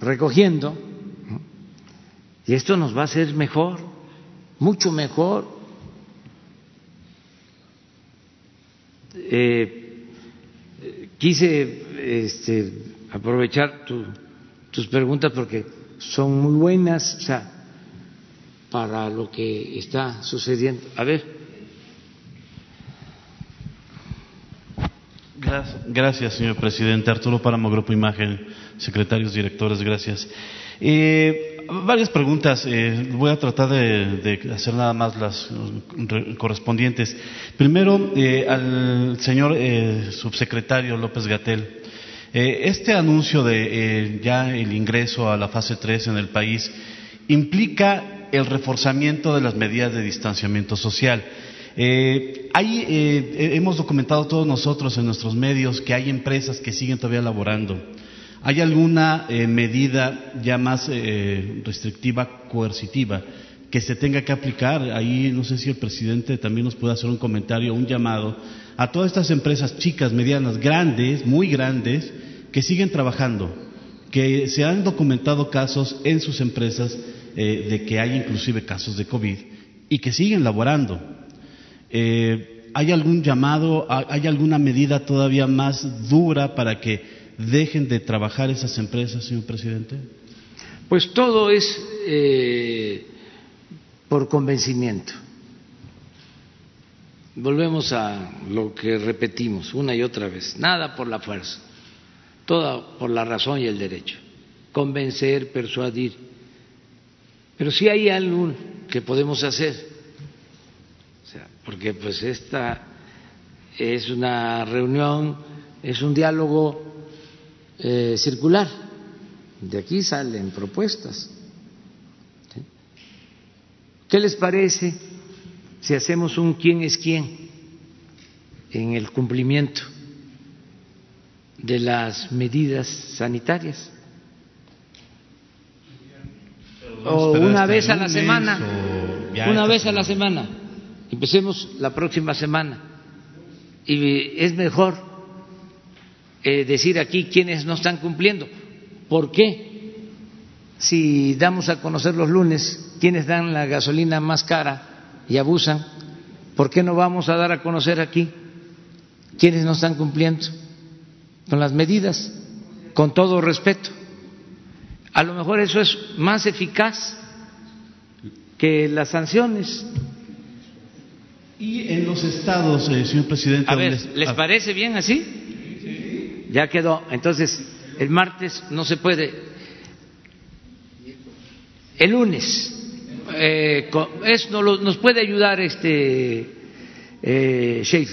recogiendo y esto nos va a hacer mejor, mucho mejor. Eh, quise este, aprovechar tus preguntas porque son muy buenas, para lo que está sucediendo. A ver. Gracias, señor presidente. Arturo Páramo, Grupo Imagen, secretarios, directores, gracias. Eh, varias preguntas. Eh, voy a tratar de, hacer nada más las correspondientes. Primero, eh, al señor subsecretario López Gatel. este anuncio de ya el ingreso a la fase 3 en el país implica el reforzamiento de las medidas de distanciamiento social. Eh, hay, eh, hemos documentado todos nosotros en nuestros medios que hay empresas que siguen todavía laborando. ¿Hay alguna eh, medida ya más restrictiva, coercitiva, que se tenga que aplicar? Ahí no sé si el presidente también nos puede hacer un comentario, un llamado a todas estas empresas chicas, medianas, grandes, muy grandes, que siguen trabajando, que se han documentado casos en sus empresas de que hay inclusive casos de COVID y que siguen laborando. Eh, ¿Hay algún llamado, hay alguna medida todavía más dura para que dejen de trabajar esas empresas, señor presidente? Pues todo es eh, por convencimiento. Volvemos a lo que repetimos una y otra vez. Nada por la fuerza, todo por la razón y el derecho. Convencer, persuadir. Pero si hay algún que podemos hacer, porque pues esta es una reunión, es un diálogo eh, circular, de aquí salen propuestas. ¿Qué les parece si hacemos un quién es quién en el cumplimiento de las medidas sanitarias? o una vez a la semana, una vez a la semana. Empecemos la próxima semana. Y es mejor eh, decir aquí quiénes no están cumpliendo. ¿Por qué? Si damos a conocer los lunes quiénes dan la gasolina más cara y abusan, ¿por qué no vamos a dar a conocer aquí quiénes no están cumpliendo con las medidas? Con todo respeto. A lo mejor eso es más eficaz que las sanciones. Y en los estados, eh, señor presidente. A ver, ¿les parece bien así? Ya quedó. Entonces, el martes no se puede. El lunes. Eh, es, nos, puede ayudar este eh,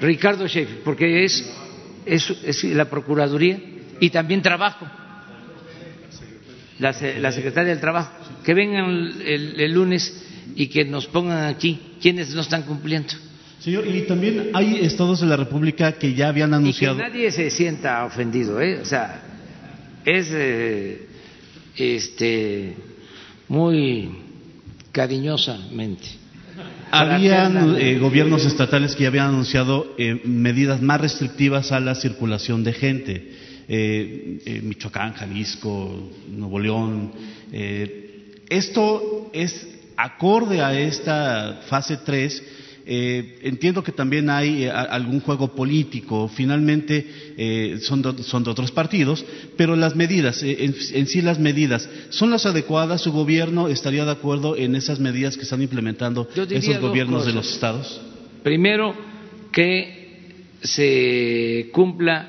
Ricardo Sheffield, porque es, es, la Procuraduría y también trabajo la, secretaria del Trabajo, que vengan el, lunes y que nos pongan aquí quienes no están cumpliendo. Señor, y también hay estados de la República que ya habían anunciado. Y que nadie se sienta ofendido, ¿eh? O sea, es eh, este muy cariñosamente. Habían eh, gobiernos estatales que ya habían anunciado eh, medidas más restrictivas a la circulación de gente Michoacán, Jalisco, Nuevo León. Esto es acorde a esta fase 3. Eh, entiendo que también hay algún juego político, finalmente son, de, son, de, otros partidos, pero las medidas, en, en, sí las medidas, ¿son las adecuadas? ¿Su gobierno estaría de acuerdo en esas medidas que están implementando esos gobiernos de los estados? Primero, que se cumpla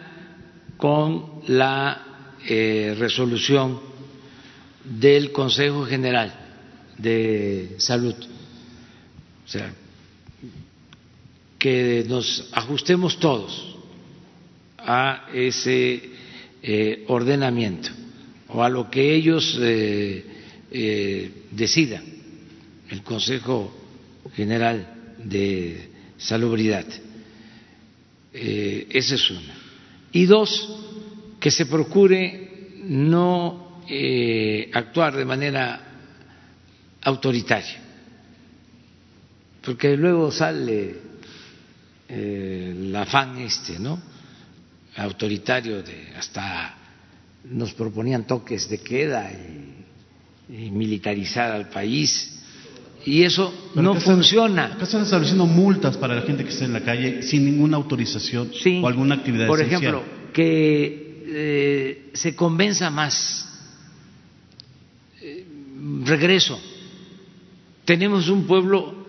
con la eh, resolución del Consejo General de Salud. O sea, que nos ajustemos todos a ese eh, ordenamiento o a lo que ellos eh, decidan, el Consejo General de Salubridad. esa es una y dos, que se procure no eh, actuar de manera autoritaria, porque luego sale eh, el afán este, ¿no? Autoritario de hasta nos proponían toques de queda y, militarizar al país y eso no funciona. Acá están estableciendo multas para la gente que está en la calle sin ninguna autorización o alguna actividad Por ejemplo, que eh, se convenza más. Eh, regreso. Tenemos un pueblo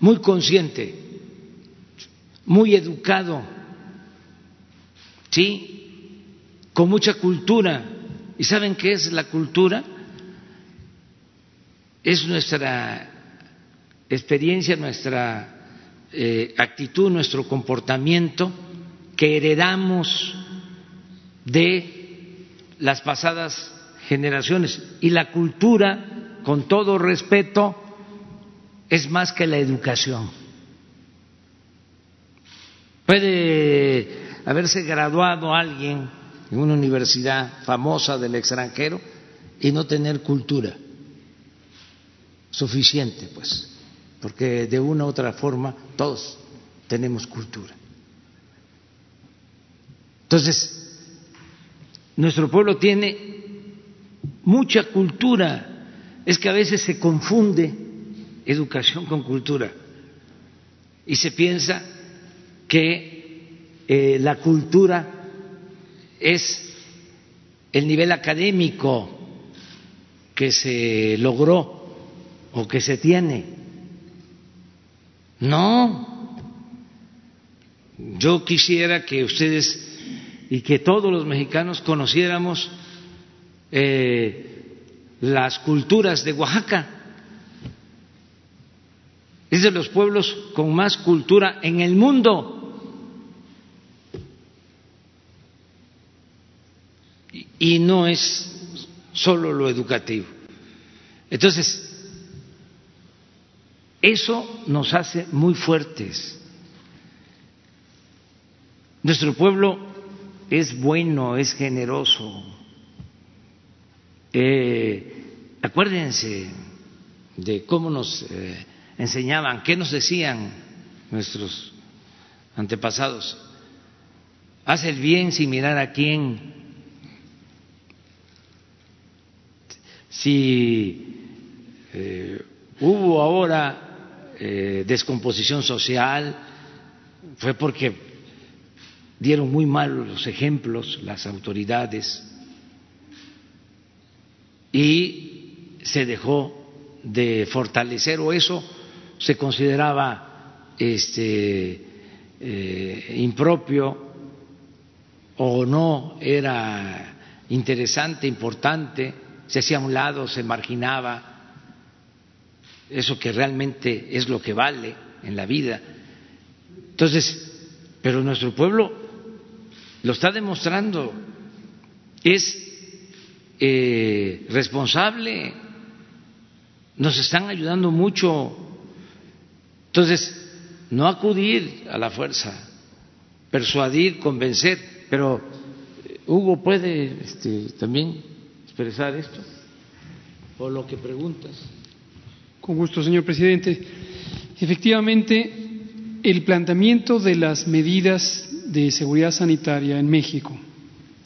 muy consciente, muy educado, ¿sí? Con mucha cultura. ¿Y saben qué es la cultura? es nuestra experiencia, nuestra eh, actitud, nuestro comportamiento que heredamos de las pasadas generaciones. Y la cultura, con todo respeto, es más que la educación. Puede haberse graduado alguien en una universidad famosa del extranjero y no tener cultura suficiente, pues, porque de una u otra forma todos tenemos cultura. Entonces, nuestro pueblo tiene mucha cultura, es que a veces se confunde educación con cultura y se piensa que eh, la cultura es el nivel académico que se logró o que se tiene. No, yo quisiera que ustedes y que todos los mexicanos conociéramos eh, las culturas de Oaxaca. Es de los pueblos con más cultura en el mundo. Y no es solo lo educativo. Entonces, eso nos hace muy fuertes. Nuestro pueblo es bueno, es generoso. Eh, acuérdense de cómo nos eh, enseñaban, qué nos decían nuestros antepasados. Haz el bien sin mirar a quién. Si eh, hubo ahora descomposición social, fue porque dieron muy malos ejemplos las autoridades y se dejó de fortalecer o eso se consideraba este, eh, impropio o no era interesante, importante, se hacía a un lado, se marginaba eso que realmente es lo que vale en la vida. Entonces, pero nuestro pueblo lo está demostrando, es eh, responsable, nos están ayudando mucho. Entonces, no acudir a la fuerza, persuadir, convencer, pero eh, Hugo puede este, también expresar esto o lo que preguntas. Con gusto, señor presidente. Efectivamente, el planteamiento de las medidas de seguridad sanitaria en México,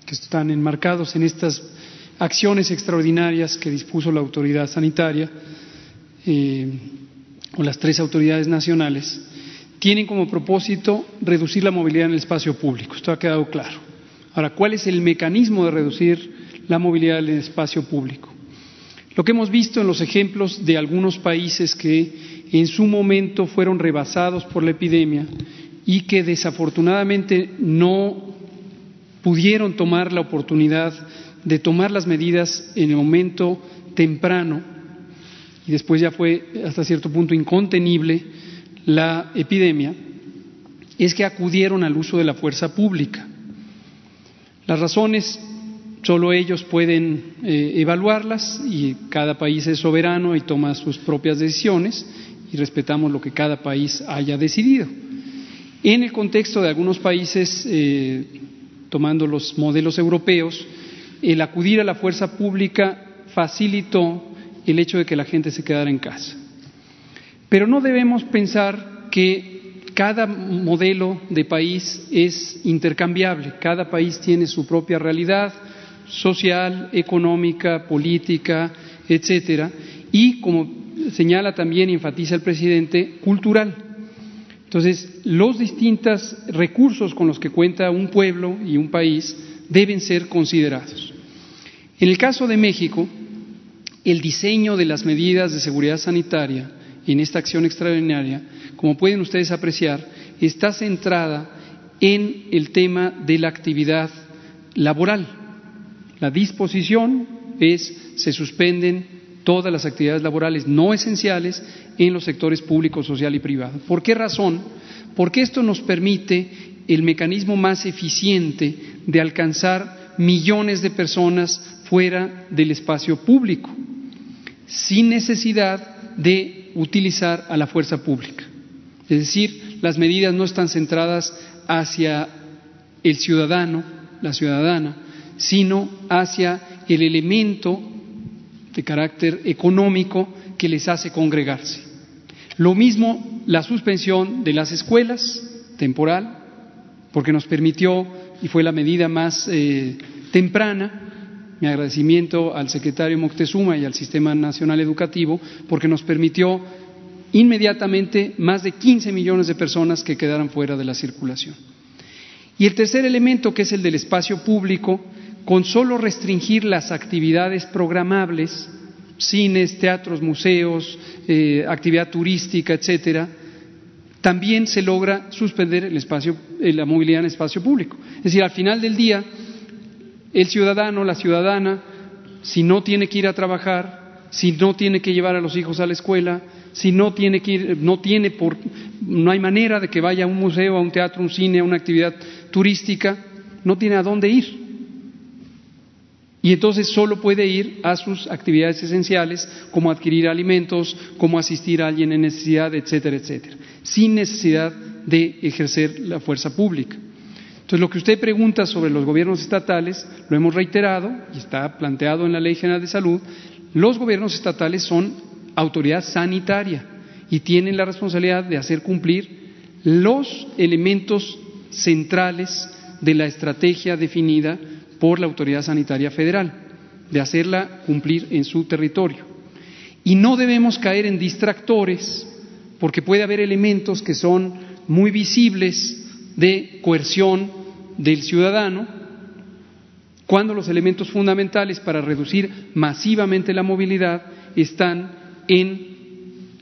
que están enmarcados en estas acciones extraordinarias que dispuso la autoridad sanitaria eh, o las tres autoridades nacionales, tienen como propósito reducir la movilidad en el espacio público. Esto ha quedado claro. Ahora, ¿cuál es el mecanismo de reducir la movilidad en el espacio público? Lo que hemos visto en los ejemplos de algunos países que en su momento fueron rebasados por la epidemia y que desafortunadamente no pudieron tomar la oportunidad de tomar las medidas en el momento temprano y después ya fue hasta cierto punto incontenible la epidemia, es que acudieron al uso de la fuerza pública. Las razones solo ellos pueden eh, evaluarlas y cada país es soberano y toma sus propias decisiones y respetamos lo que cada país haya decidido. En el contexto de algunos países, eh, tomando los modelos europeos, el acudir a la fuerza pública facilitó el hecho de que la gente se quedara en casa. Pero no debemos pensar que cada modelo de país es intercambiable, cada país tiene su propia realidad social, económica, política, etcétera, y como señala también y enfatiza el presidente, cultural. Entonces, los distintos recursos con los que cuenta un pueblo y un país deben ser considerados. En el caso de México, el diseño de las medidas de seguridad sanitaria en esta acción extraordinaria, como pueden ustedes apreciar, está centrada en el tema de la actividad laboral. La disposición es se suspenden todas las actividades laborales no esenciales en los sectores público, social y privado. ¿Por qué razón? Porque esto nos permite el mecanismo más eficiente de alcanzar millones de personas fuera del espacio público, sin necesidad de utilizar a la fuerza pública. Es decir, las medidas no están centradas hacia el ciudadano, la ciudadana, sino hacia el elemento de carácter económico que les hace congregarse. Lo mismo la suspensión de las escuelas, temporal, porque nos permitió, y fue la medida más eh, temprana, mi agradecimiento al secretario Moctezuma y al Sistema Nacional Educativo, porque nos permitió inmediatamente más de 15 millones de personas que quedaran fuera de la circulación. Y el tercer elemento, que es el del espacio público, con solo restringir las actividades programables, cines, teatros, museos, eh, actividad turística, etcétera, también se logra suspender el espacio, eh, la movilidad en el espacio público. Es decir, al final del día, el ciudadano, la ciudadana, si no tiene que ir a trabajar, si no tiene que llevar a los hijos a la escuela, si no tiene que ir, no tiene por, no hay manera de que vaya a un museo, a un teatro, a un cine, a una actividad turística, no tiene a dónde ir. Y entonces solo puede ir a sus actividades esenciales, como adquirir alimentos, como asistir a alguien en necesidad, etcétera, etcétera, sin necesidad de ejercer la fuerza pública. Entonces, lo que usted pregunta sobre los gobiernos estatales, lo hemos reiterado y está planteado en la Ley General de Salud, los gobiernos estatales son autoridad sanitaria y tienen la responsabilidad de hacer cumplir los elementos centrales de la estrategia definida por la Autoridad Sanitaria Federal, de hacerla cumplir en su territorio. Y no debemos caer en distractores, porque puede haber elementos que son muy visibles de coerción del ciudadano, cuando los elementos fundamentales para reducir masivamente la movilidad están en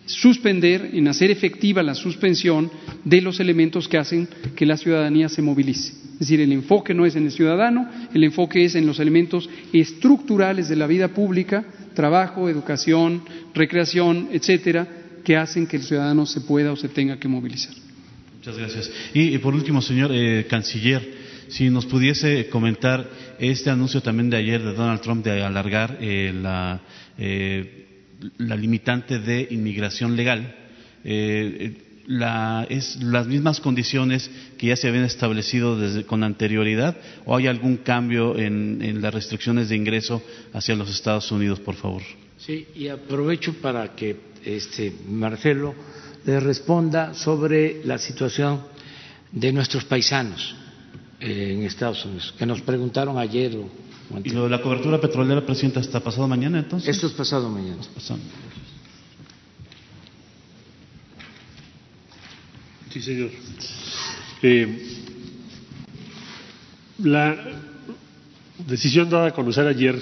suspender, en hacer efectiva la suspensión de los elementos que hacen que la ciudadanía se movilice. Es decir, el enfoque no es en el ciudadano, el enfoque es en los elementos estructurales de la vida pública, trabajo, educación, recreación, etcétera, que hacen que el ciudadano se pueda o se tenga que movilizar. Muchas gracias. Y, por último, señor eh, canciller, si nos pudiese comentar este anuncio también de ayer de Donald Trump de alargar eh, la eh, la limitante de inmigración legal. Eh, es las mismas condiciones que ya se habían establecido desde, con anterioridad o hay algún cambio en, las restricciones de ingreso hacia los Estados Unidos, por favor? Sí, y aprovecho para que este, Marcelo le responda sobre la situación de nuestros paisanos en Estados Unidos, que nos preguntaron ayer o ¿Y lo de la cobertura petrolera, Presidenta, hasta pasado mañana entonces? Esto es pasado mañana. Sí, señor. Eh, la decisión dada a conocer ayer,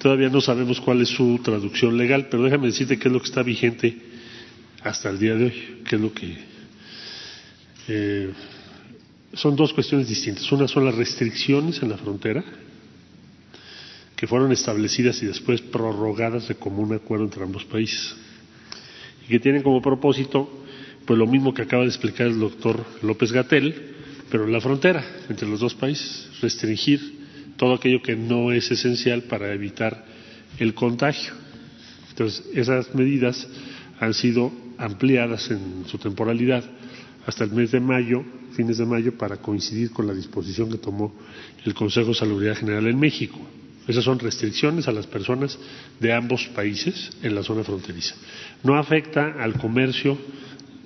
todavía no sabemos cuál es su traducción legal, pero déjame decirte qué es lo que está vigente hasta el día de hoy, qué es lo que... Eh, son dos cuestiones distintas. Una son las restricciones en la frontera, que fueron establecidas y después prorrogadas de común acuerdo entre ambos países y que tienen como propósito pues lo mismo que acaba de explicar el doctor López Gatel, pero en la frontera entre los dos países, restringir todo aquello que no es esencial para evitar el contagio. Entonces, esas medidas han sido ampliadas en su temporalidad hasta el mes de mayo, fines de mayo, para coincidir con la disposición que tomó el Consejo de Salubridad General en México. Esas son restricciones a las personas de ambos países en la zona fronteriza. No afecta al comercio,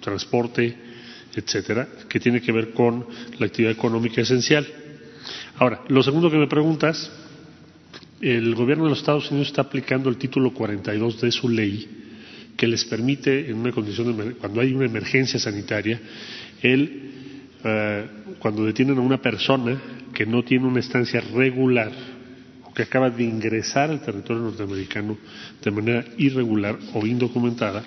transporte, etcétera, que tiene que ver con la actividad económica esencial. Ahora, lo segundo que me preguntas, el gobierno de los Estados Unidos está aplicando el título 42 de su ley que les permite, en una condición de, cuando hay una emergencia sanitaria, el, eh, cuando detienen a una persona que no tiene una estancia regular que acaba de ingresar al territorio norteamericano de manera irregular o indocumentada,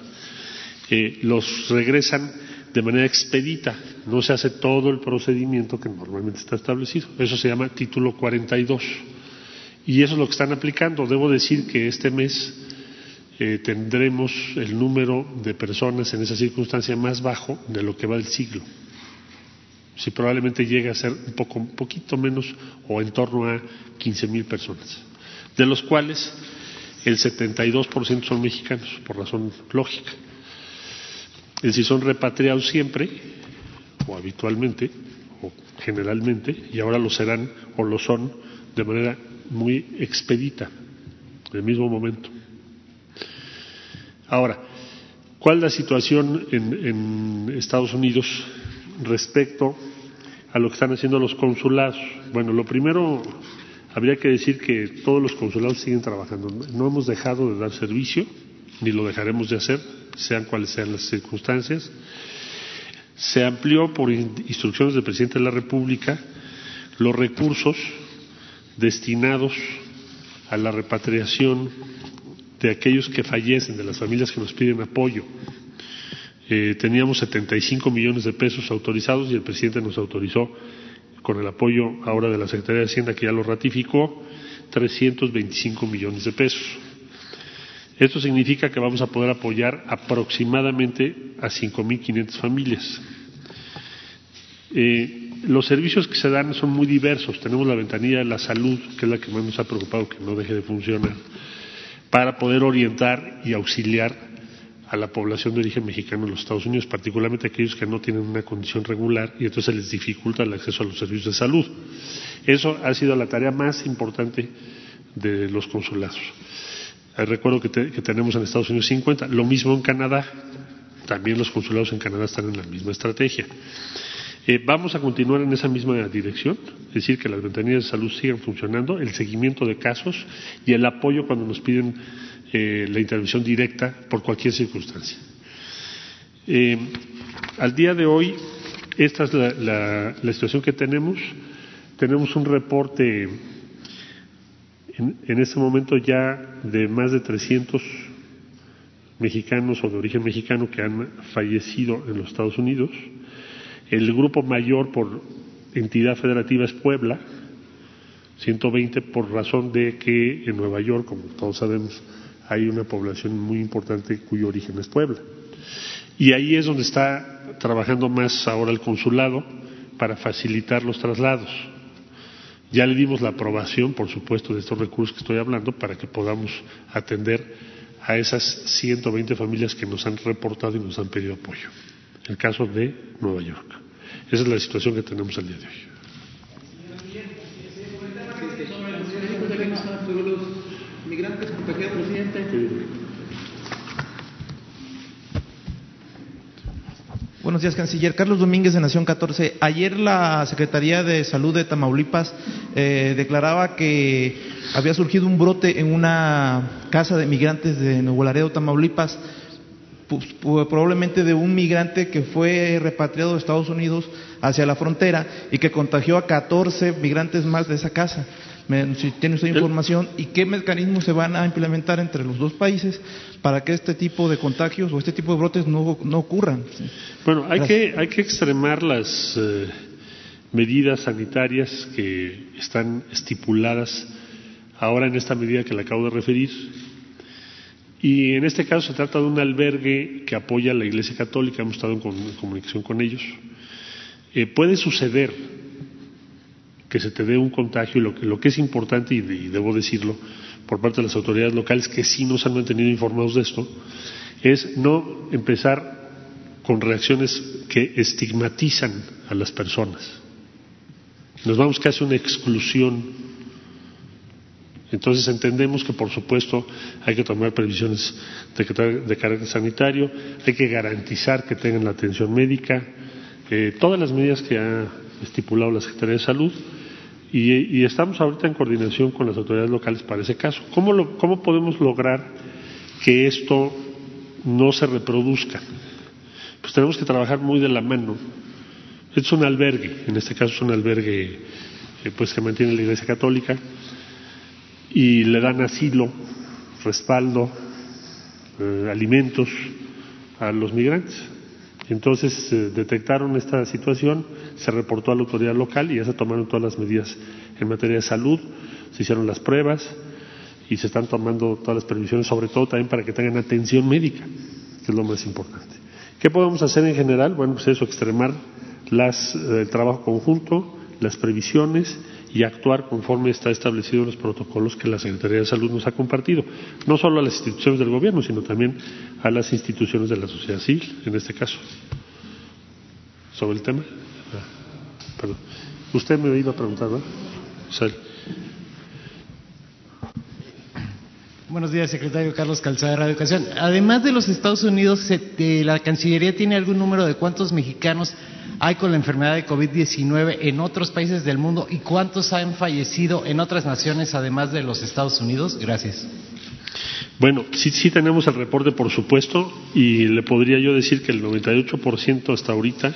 eh, los regresan de manera expedita, no se hace todo el procedimiento que normalmente está establecido. Eso se llama título 42. Y eso es lo que están aplicando. Debo decir que este mes eh, tendremos el número de personas en esa circunstancia más bajo de lo que va el siglo si probablemente llegue a ser un, poco, poquito menos o en torno a 15 mil personas, de los cuales el 72% son mexicanos, por razón lógica. Es decir, son repatriados siempre, o habitualmente, o generalmente, y ahora lo serán o lo son de manera muy expedita, en el mismo momento. Ahora, ¿cuál es la situación en, en Estados Unidos respecto a lo que están haciendo los consulados. Bueno, lo primero, habría que decir que todos los consulados siguen trabajando. No hemos dejado de dar servicio, ni lo dejaremos de hacer, sean cuales sean las circunstancias. Se amplió por instrucciones del presidente de la República los recursos destinados a la repatriación de aquellos que fallecen, de las familias que nos piden apoyo. Eh, teníamos 75 millones de pesos autorizados y el presidente nos autorizó, con el apoyo ahora de la Secretaría de Hacienda, que ya lo ratificó, 325 millones de pesos. Esto significa que vamos a poder apoyar aproximadamente a 5.500 familias. Eh, los servicios que se dan son muy diversos. Tenemos la ventanilla de la salud, que es la que más nos ha preocupado que no deje de funcionar, para poder orientar y auxiliar a la población de origen mexicano en los Estados Unidos, particularmente aquellos que no tienen una condición regular y entonces les dificulta el acceso a los servicios de salud. Eso ha sido la tarea más importante de los consulados. Eh, recuerdo que, tenemos en Estados Unidos 50, lo mismo en Canadá, también los consulados en Canadá están en la misma estrategia. Eh, vamos a continuar en esa misma dirección, es decir, que las ventanillas de salud sigan funcionando, el seguimiento de casos y el apoyo cuando nos piden eh, la intervención directa por cualquier circunstancia. al día de hoy, esta es la situación que tenemos. Tenemos un reporte en, este momento ya de más de 300 mexicanos o de origen mexicano que han fallecido en los Estados Unidos. El grupo mayor por entidad federativa es Puebla, 120 por razón de que en Nueva York, como todos sabemos, hay una población muy importante cuyo origen es Puebla. Y ahí es donde está trabajando más ahora el consulado para facilitar los traslados. Ya le dimos la aprobación, por supuesto, de estos recursos que estoy hablando para que podamos atender a esas 120 familias que nos han reportado y nos han pedido apoyo. El caso de Nueva York. Esa es la situación que tenemos al día de hoy. Buenos días, canciller. Carlos Domínguez de Nación 14. Ayer la Secretaría de Salud de Tamaulipas eh, declaraba que había surgido un brote en una casa de migrantes de Nuevo Laredo, Tamaulipas, pues, probablemente de un migrante que fue repatriado de Estados Unidos hacia la frontera y que contagió a 14 migrantes más de esa casa si tiene usted información, y qué mecanismos se van a implementar entre los dos países para que este tipo de contagios o este tipo de brotes no, no ocurran. Bueno, hay que, hay que extremar las eh, medidas sanitarias que están estipuladas ahora en esta medida que le acabo de referir. Y en este caso se trata de un albergue que apoya a la Iglesia Católica, hemos estado en, comunicación con ellos. Eh, puede suceder que se te dé un contagio y lo que, lo que es importante, y, debo decirlo, por parte de las autoridades locales que sí nos han mantenido informados de esto, es no empezar con reacciones que estigmatizan a las personas. Nos vamos casi a una exclusión. Entonces entendemos que, por supuesto, hay que tomar previsiones de, de carácter sanitario, hay que garantizar que tengan la atención médica, eh, todas las medidas que ha estipulado la Secretaría de Salud y, estamos ahorita en coordinación con las autoridades locales para ese caso. ¿Cómo, ¿Cómo podemos lograr que esto no se reproduzca? Pues tenemos que trabajar muy de la mano. Es un albergue, en este caso es un albergue eh, pues que mantiene la Iglesia Católica y le dan asilo, respaldo, eh, alimentos a los migrantes. Entonces eh, detectaron esta situación, se reportó a la autoridad local y ya se tomaron todas las medidas en materia de salud, se hicieron las pruebas y se están tomando todas las previsiones, sobre todo también para que tengan atención médica, que es lo más importante. ¿Qué podemos hacer en general? Bueno, pues eso, extremar las, eh, el trabajo conjunto, las previsiones y actuar conforme está establecido en los protocolos que la Secretaría de Salud nos ha compartido, no solo a las instituciones del gobierno, sino también a las instituciones de la sociedad civil, en este caso. ¿Sobre el tema? Ah, perdón. Usted me iba a preguntar, ¿no? Buenos días, secretario Carlos Calzada de Radio Educación. Además de los Estados Unidos, ¿la Cancillería tiene algún número de cuántos mexicanos hay con la enfermedad de COVID-19 en otros países del mundo y cuántos han fallecido en otras naciones además de los Estados Unidos? Gracias. Bueno, sí, sí tenemos el reporte, por supuesto, y le podría yo decir que el 98% hasta ahorita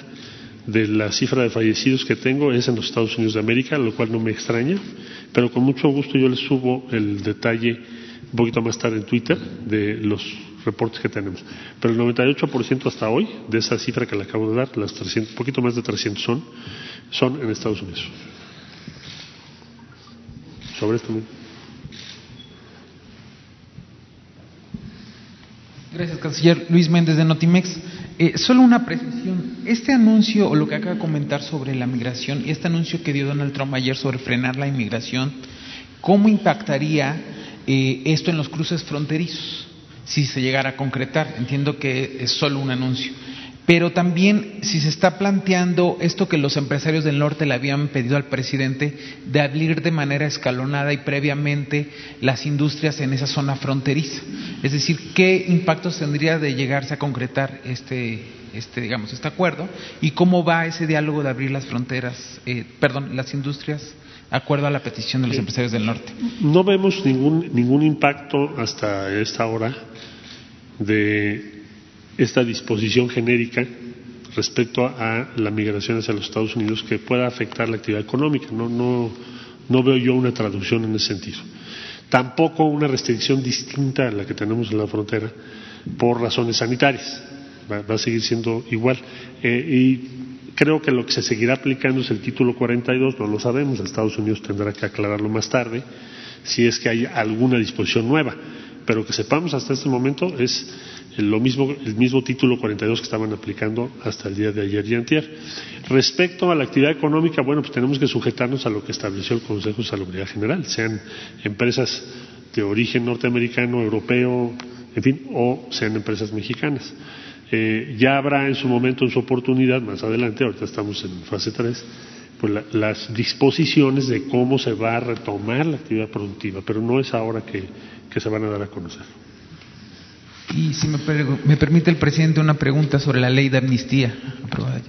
de la cifra de fallecidos que tengo es en los Estados Unidos de América, lo cual no me extraña, pero con mucho gusto yo les subo el detalle un poquito más tarde en Twitter de los reportes que tenemos. Pero el 98% hasta hoy de esa cifra que le acabo de dar, las 300, poquito más de 300 son, son en Estados Unidos. Sobre esto. Gracias, canciller. Luis Méndez de Notimex. Eh, solo una precisión. Este anuncio, o lo que acaba de comentar sobre la migración, este anuncio que dio Donald Trump ayer sobre frenar la inmigración, ¿cómo impactaría eh, esto en los cruces fronterizos? Si se llegara a concretar. Entiendo que es solo un anuncio. Pero también si se está planteando esto que los empresarios del norte le habían pedido al presidente de abrir de manera escalonada y previamente las industrias en esa zona fronteriza. Es decir, ¿qué impactos tendría de llegarse a concretar este, este, digamos, este acuerdo y cómo va ese diálogo de abrir las fronteras, eh, perdón, las industrias acuerdo a la petición de los empresarios del norte? No vemos ningún, ningún impacto hasta esta hora de esta disposición genérica respecto a la migración hacia los Estados Unidos que pueda afectar la actividad económica. No, no, no veo yo una traducción en ese sentido. Tampoco una restricción distinta a la que tenemos en la frontera por razones sanitarias. Va, a seguir siendo igual. Eh, y creo que lo que se seguirá aplicando es el título 42, no lo sabemos, Estados Unidos tendrá que aclararlo más tarde, si es que hay alguna disposición nueva. Pero que sepamos hasta este momento es lo mismo, el mismo título 42 que estaban aplicando hasta el día de ayer y antier. Respecto a la actividad económica, bueno, pues tenemos que sujetarnos a lo que estableció el Consejo de Salubridad General, sean empresas de origen norteamericano, europeo, en fin, o sean empresas mexicanas. Eh, ya habrá en su momento, en su oportunidad, más adelante, ahorita estamos en fase 3, pues las disposiciones de cómo se va a retomar la actividad productiva, pero no es ahora que se van a dar a conocer. Y si me, me, permite el presidente una pregunta sobre la ley de amnistía aprobada.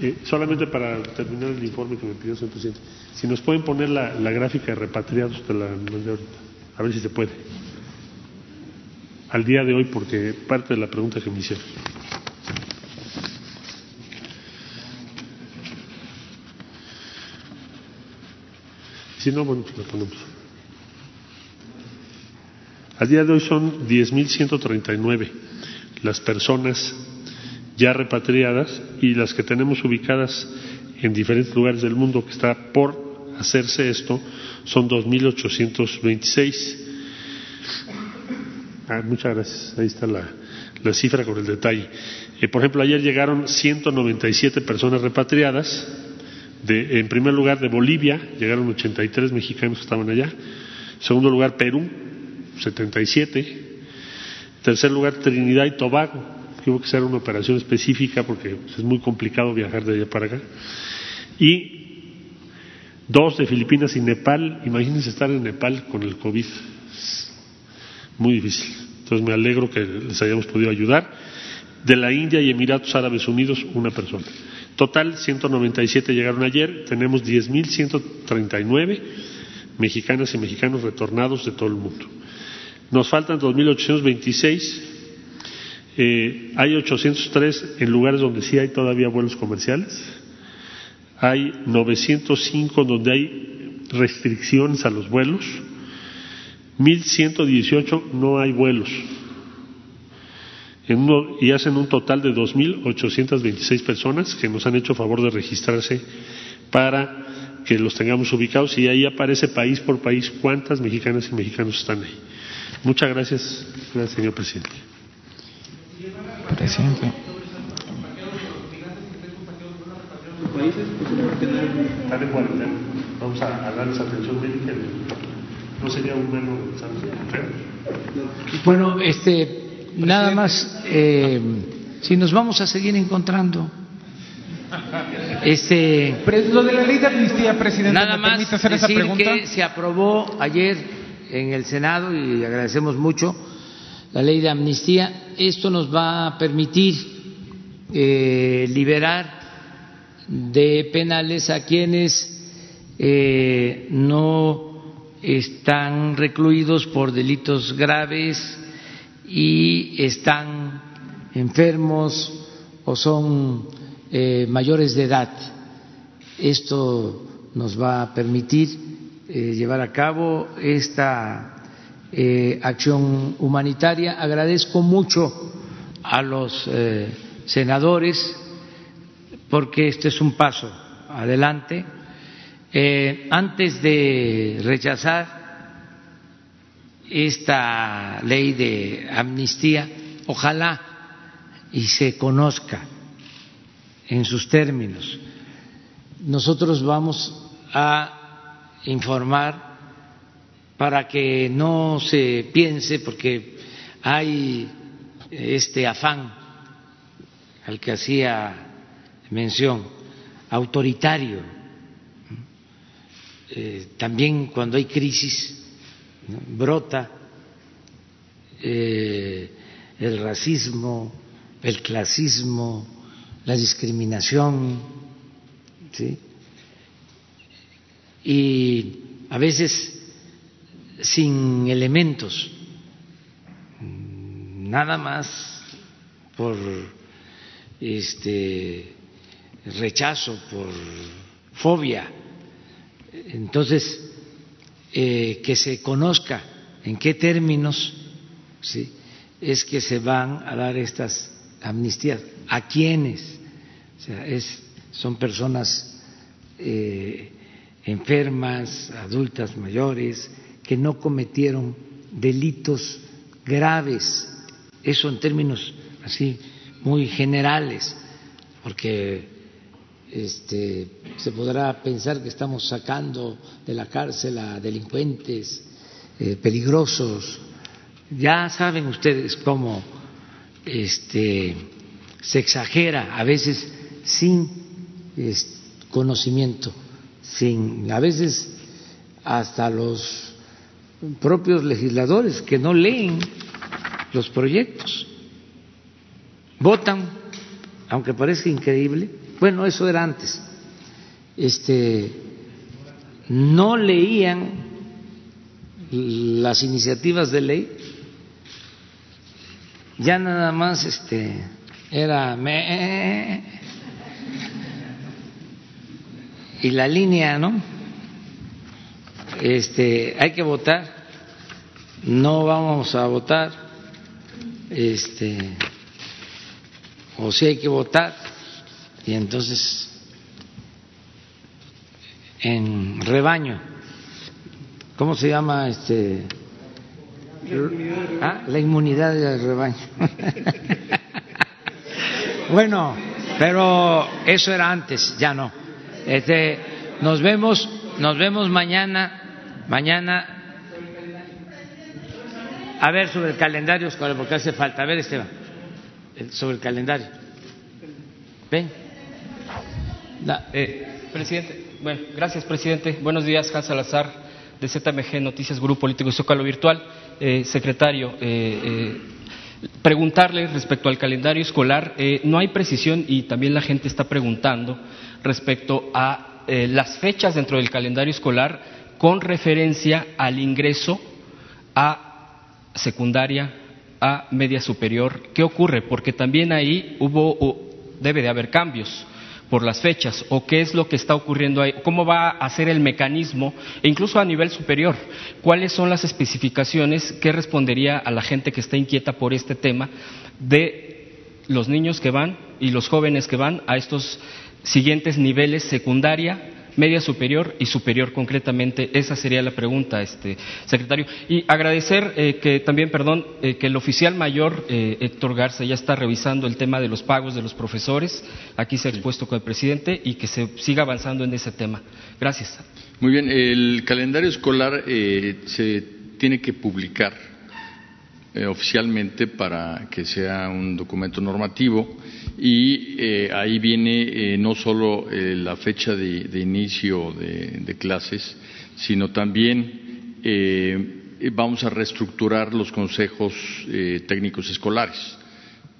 Eh, solamente para terminar el informe que me pidió señor presidente, si nos pueden poner la, la gráfica de repatriados, te la mandé ahorita, a ver si se puede. Al día de hoy, porque parte de la pregunta que me hicieron. Si no, bueno, pues la ponemos. A día de hoy son 10.139 las personas ya repatriadas y las que tenemos ubicadas en diferentes lugares del mundo que está por hacerse esto son 2.826. Ah, muchas gracias. Ahí está la, cifra con el detalle. Eh, por ejemplo, ayer llegaron 197 personas repatriadas. De, en primer lugar, de Bolivia, llegaron 83 mexicanos que estaban allá. En segundo lugar, Perú, 77. Tercer lugar, Trinidad y Tobago. Tuvo que ser una operación específica porque es muy complicado viajar de allá para acá. Y dos de Filipinas y Nepal. Imagínense estar en Nepal con el COVID. Muy difícil. Entonces me alegro que les hayamos podido ayudar. De la India y Emiratos Árabes Unidos, una persona. Total, 197 llegaron ayer. Tenemos 10.139 mexicanas y mexicanos retornados de todo el mundo. Nos faltan 2.826. Eh, hay 803 en lugares donde sí hay todavía vuelos comerciales. Hay 905 donde hay restricciones a los vuelos. 1.118 no hay vuelos. y hacen un total de 2.826 personas que nos han hecho favor de registrarse para que los tengamos ubicados y ahí aparece país por país cuántas mexicanas y mexicanos están ahí. Muchas gracias, gracias señor presidente. Presidente. Vamos a, darles atención médica. No sería humano Bueno, este, nada más, eh, si nos vamos a seguir encontrando. Este, lo de la ley de amnistía, presidente, nada más hacer esa pregunta? que se aprobó ayer en el Senado y agradecemos mucho la ley de amnistía. Esto nos va a permitir eh, liberar de penales a quienes eh, no están recluidos por delitos graves y están enfermos o son eh, mayores de edad. Esto nos va a permitir eh, llevar a cabo esta eh, acción humanitaria. Agradezco mucho a los senadores porque este es un paso adelante. Antes de rechazar esta ley de amnistía, ojalá y se conozca en sus términos. Nosotros vamos a informar para que no se piense, porque hay este afán al que hacía mención, autoritario. Eh, también cuando hay crisis brota eh, el racismo, el clasismo, la discriminación, ¿sí? y a veces sin elementos, nada más por este rechazo, por fobia. Entonces, eh, que se conozca en qué términos ¿sí? es que se van a dar estas amnistías, a quiénes, es, son personas eh, enfermas, adultas, mayores, que no cometieron delitos graves, eso en términos así muy generales, porque este, se podrá pensar que estamos sacando de la cárcel a delincuentes eh, peligrosos. Ya saben ustedes cómo este, se exagera a veces sin conocimiento, sin a veces hasta los propios legisladores que no leen los proyectos, votan, aunque parezca increíble, bueno, eso era antes, este, no leían las iniciativas de ley, ya nada más este, era me, y la línea, ¿no? Este, hay que votar, no vamos a votar, este, o si hay que votar, y entonces en rebaño, ¿cómo se llama este? Ah, la inmunidad del rebaño. bueno, pero eso era antes, ya no. Este, nos vemos, nos vemos mañana, mañana. A ver sobre el calendario, porque hace falta. A ver, Esteban, sobre el calendario. Ven. Eh, presidente, bueno, gracias, presidente. Buenos días, Hans Salazar, de ZMG Noticias, Grupo Político y Zócalo Virtual. Eh, secretario, eh, preguntarle respecto al calendario escolar, no hay precisión y también la gente está preguntando respecto a las fechas dentro del calendario escolar con referencia al ingreso a secundaria, a media superior. ¿Qué ocurre? Porque también ahí hubo, debe de haber cambios por las fechas o qué es lo que está ocurriendo ahí, cómo va a ser el mecanismo, e incluso a nivel superior, cuáles son las especificaciones que respondería a la gente que está inquieta por este tema de los niños que van y los jóvenes que van a estos siguientes niveles secundaria, media superior y superior concretamente. Esa sería la pregunta, este secretario. Y agradecer eh, que también, perdón, eh, que el oficial mayor eh, Héctor Garza ya está revisando el tema de los pagos de los profesores. Aquí se ha expuesto con el presidente y que se siga avanzando en ese tema. Gracias. Muy bien. El calendario escolar se tiene que publicar oficialmente para que sea un documento normativo y eh, ahí viene eh, no solo eh, la fecha de, inicio de, clases, sino también vamos a reestructurar los consejos técnicos escolares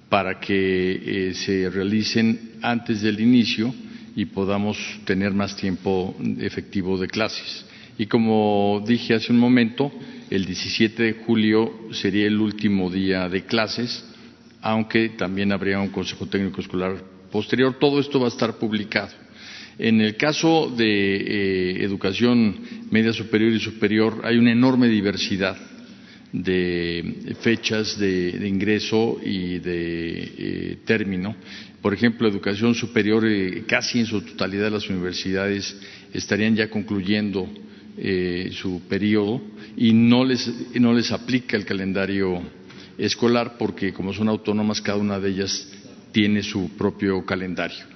para que se realicen antes del inicio y podamos tener más tiempo efectivo de clases. Y como dije hace un momento, el 17 de julio sería el último día de clases aunque también habría un Consejo Técnico Escolar posterior. Todo esto va a estar publicado. En el caso de eh, educación media superior y superior hay una enorme diversidad de fechas de, ingreso y de eh, término. Por ejemplo, educación superior, eh, casi en su totalidad las universidades estarían ya concluyendo su periodo y no les, no les aplica el calendario escolar porque como son autónomas cada una de ellas tiene su propio calendario.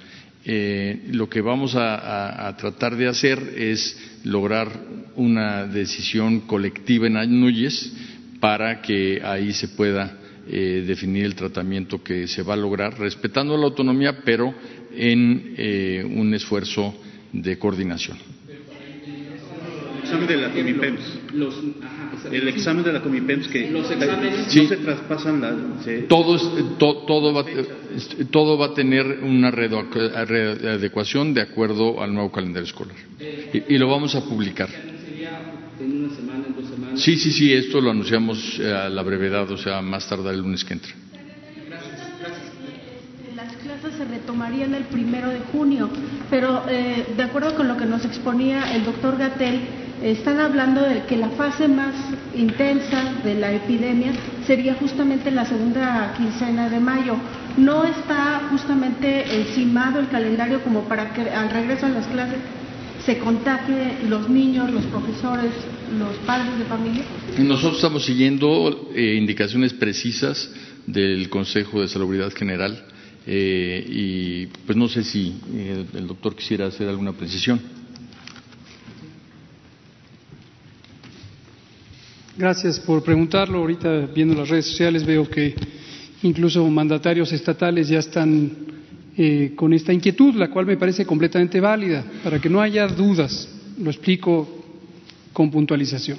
Eh, lo que vamos a, tratar de hacer es lograr una decisión colectiva en Anuyes para que ahí se pueda eh, definir el tratamiento que se va a lograr, respetando la autonomía, pero en eh, un esfuerzo de coordinación. El examen de la Comipems. El examen de la Comipems que no se traspasan la. Todo, todo, va, todo va a tener una readecuación de acuerdo al nuevo calendario escolar. Y, lo vamos a publicar. Sí, sí, sí, esto lo anunciamos eh, a la brevedad, o sea, más tarde el lunes que entra. Las clases se retomarían el primero de junio, pero eh, de acuerdo con lo que nos exponía el doctor Gatel, están hablando de que la fase más intensa de la epidemia sería justamente la segunda quincena de mayo. ¿No está justamente encimado el calendario como para que al regreso a las clases se contagie los niños, los profesores, los padres de familia? Nosotros estamos siguiendo eh, indicaciones precisas del Consejo de Salubridad General eh, y pues no sé si eh, el doctor quisiera hacer alguna precisión. Gracias por preguntarlo. Ahorita viendo las redes sociales veo que incluso mandatarios estatales ya están eh, con esta inquietud, la cual me parece completamente válida, para que no haya dudas. Lo explico con puntualización.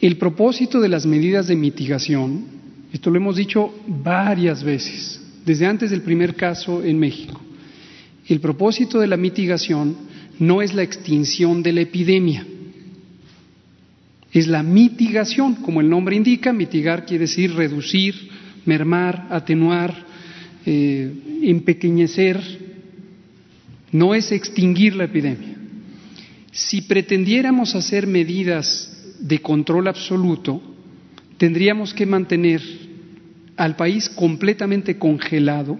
El propósito de las medidas de mitigación, esto lo hemos dicho varias veces, desde antes del primer caso en México, el propósito de la mitigación no es la extinción de la epidemia, es la mitigación, como el nombre indica, mitigar quiere decir reducir, mermar, atenuar, eh, empequeñecer, no es extinguir la epidemia. Si pretendiéramos hacer medidas de control absoluto, tendríamos que mantener al país completamente congelado,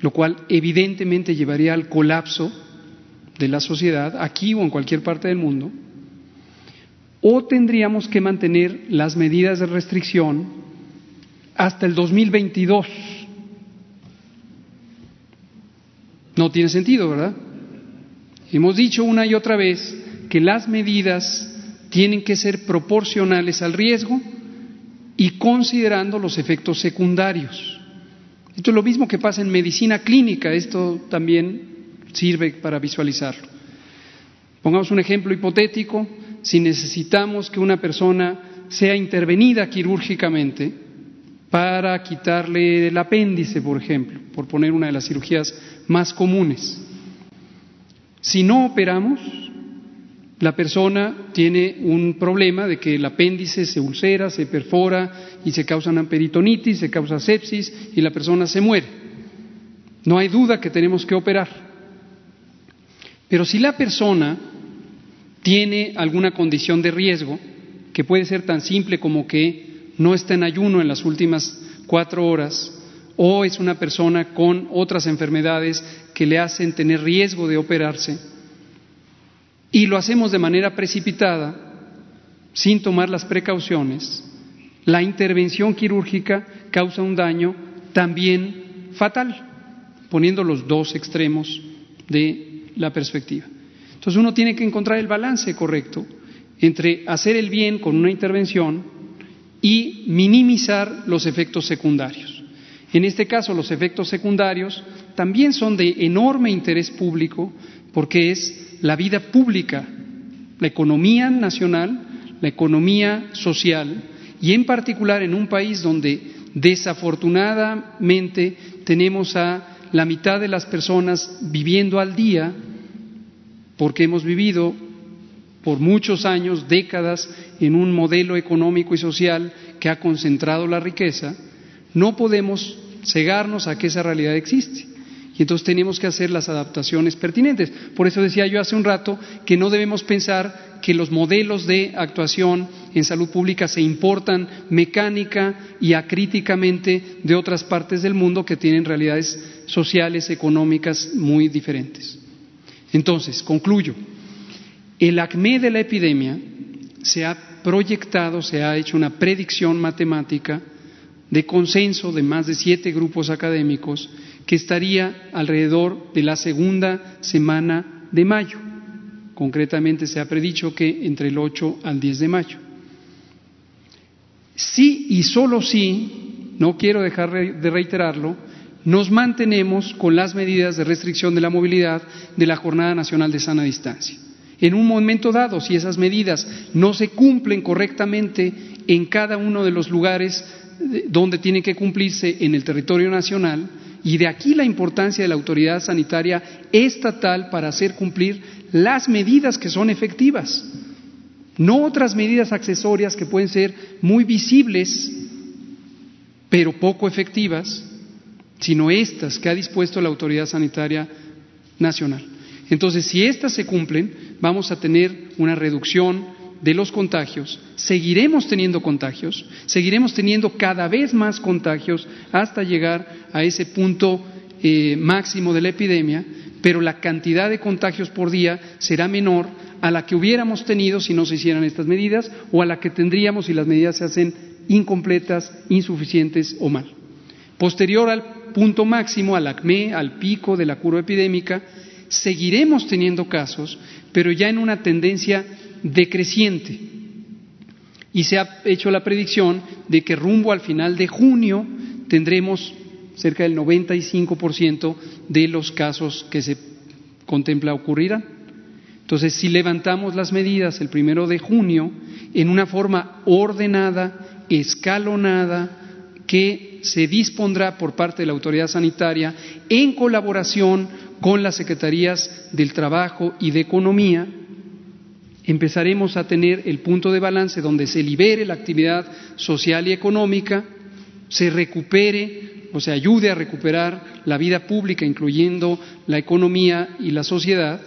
lo cual evidentemente llevaría al colapso de la sociedad, aquí o en cualquier parte del mundo, o tendríamos que mantener las medidas de restricción hasta el 2022 No tiene sentido, ¿verdad? Hemos dicho una y otra vez que las medidas tienen que ser proporcionales al riesgo y considerando los efectos secundarios. Esto es lo mismo que pasa en medicina clínica, esto también sirve para visualizarlo. Pongamos un ejemplo hipotético, si necesitamos que una persona sea intervenida quirúrgicamente para quitarle el apéndice, por ejemplo, por poner una de las cirugías más comunes. Si no operamos, la persona tiene un problema de que el apéndice se ulcera, se perfora y se causa una peritonitis, se causa sepsis y la persona se muere. No hay duda que tenemos que operar. Pero si la persona tiene alguna condición de riesgo, que puede ser tan simple como que no está en ayuno en las últimas cuatro horas, o es una persona con otras enfermedades que le hacen tener riesgo de operarse y lo hacemos de manera precipitada, sin tomar las precauciones, la intervención quirúrgica causa un daño también fatal, poniendo los dos extremos de la perspectiva. Entonces uno tiene que encontrar el balance correcto entre hacer el bien con una intervención y minimizar los efectos secundarios. En este caso, los efectos secundarios también son de enorme interés público porque es la vida pública, la economía nacional, la economía social y en particular en un país donde desafortunadamente tenemos a la mitad de las personas viviendo al día porque hemos vivido por muchos años, décadas, en un modelo económico y social que ha concentrado la riqueza, no podemos cegarnos a que esa realidad existe. Y entonces tenemos que hacer las adaptaciones pertinentes. Por eso decía yo hace un rato que no debemos pensar que los modelos de actuación en salud pública se importan mecánica y acríticamente de otras partes del mundo que tienen realidades sociales, económicas muy diferentes. Entonces, concluyo, el acme de la epidemia se ha proyectado, se ha hecho una predicción matemática de consenso de más de siete grupos académicos que estaría alrededor de la segunda semana de mayo. Concretamente se ha predicho que entre el 8 al 10 de mayo. Sí y solo sí, no quiero dejar de reiterarlo, nos mantenemos con las medidas de restricción de la movilidad de la Jornada Nacional de Sana Distancia. En un momento dado, si esas medidas no se cumplen correctamente en cada uno de los lugares donde tienen que cumplirse en el territorio nacional, y de aquí la importancia de la autoridad sanitaria estatal para hacer cumplir las medidas que son efectivas, no otras medidas accesorias que pueden ser muy visibles, pero poco efectivas, sino estas que ha dispuesto la autoridad sanitaria nacional. Entonces, si estas se cumplen, vamos a tener una reducción de los contagios, seguiremos teniendo contagios, seguiremos teniendo cada vez más contagios hasta llegar a ese punto eh, máximo de la epidemia, pero la cantidad de contagios por día será menor a la que hubiéramos tenido si no se hicieran estas medidas o a la que tendríamos si las medidas se hacen incompletas, insuficientes o mal. Posterior al punto máximo, al acme, al pico de la curva epidémica, seguiremos teniendo casos, pero ya en una tendencia decreciente. Y se ha hecho la predicción de que rumbo al final de junio tendremos cerca del 95% de los casos que se contempla ocurrirán. Entonces, si levantamos las medidas el primero de junio en una forma ordenada, escalonada, que se dispondrá por parte de la autoridad sanitaria en colaboración con las secretarías del Trabajo y de Economía, empezaremos a tener el punto de balance donde se libere la actividad social y económica, se recupere o se ayude a recuperar la vida pública, incluyendo la economía y la sociedad,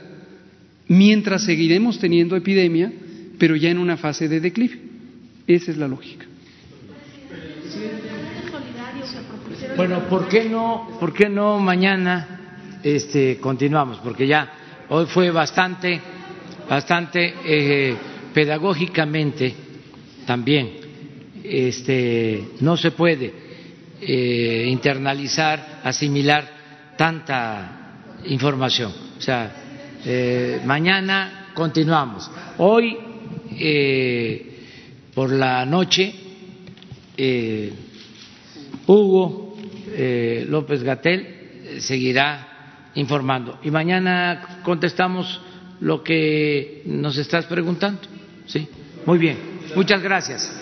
mientras seguiremos teniendo epidemia, pero ya en una fase de declive. Esa es la lógica. Bueno, ¿por qué no, por qué no mañana este, continuamos? Porque ya hoy fue bastante bastante eh, pedagógicamente también. Este, no se puede eh, internalizar, asimilar tanta información. O sea, eh, mañana continuamos. Hoy, por la noche, Hugo López Gatel seguirá informando. Y mañana contestamos lo que nos estás preguntando. Sí, muy bien. Muchas gracias.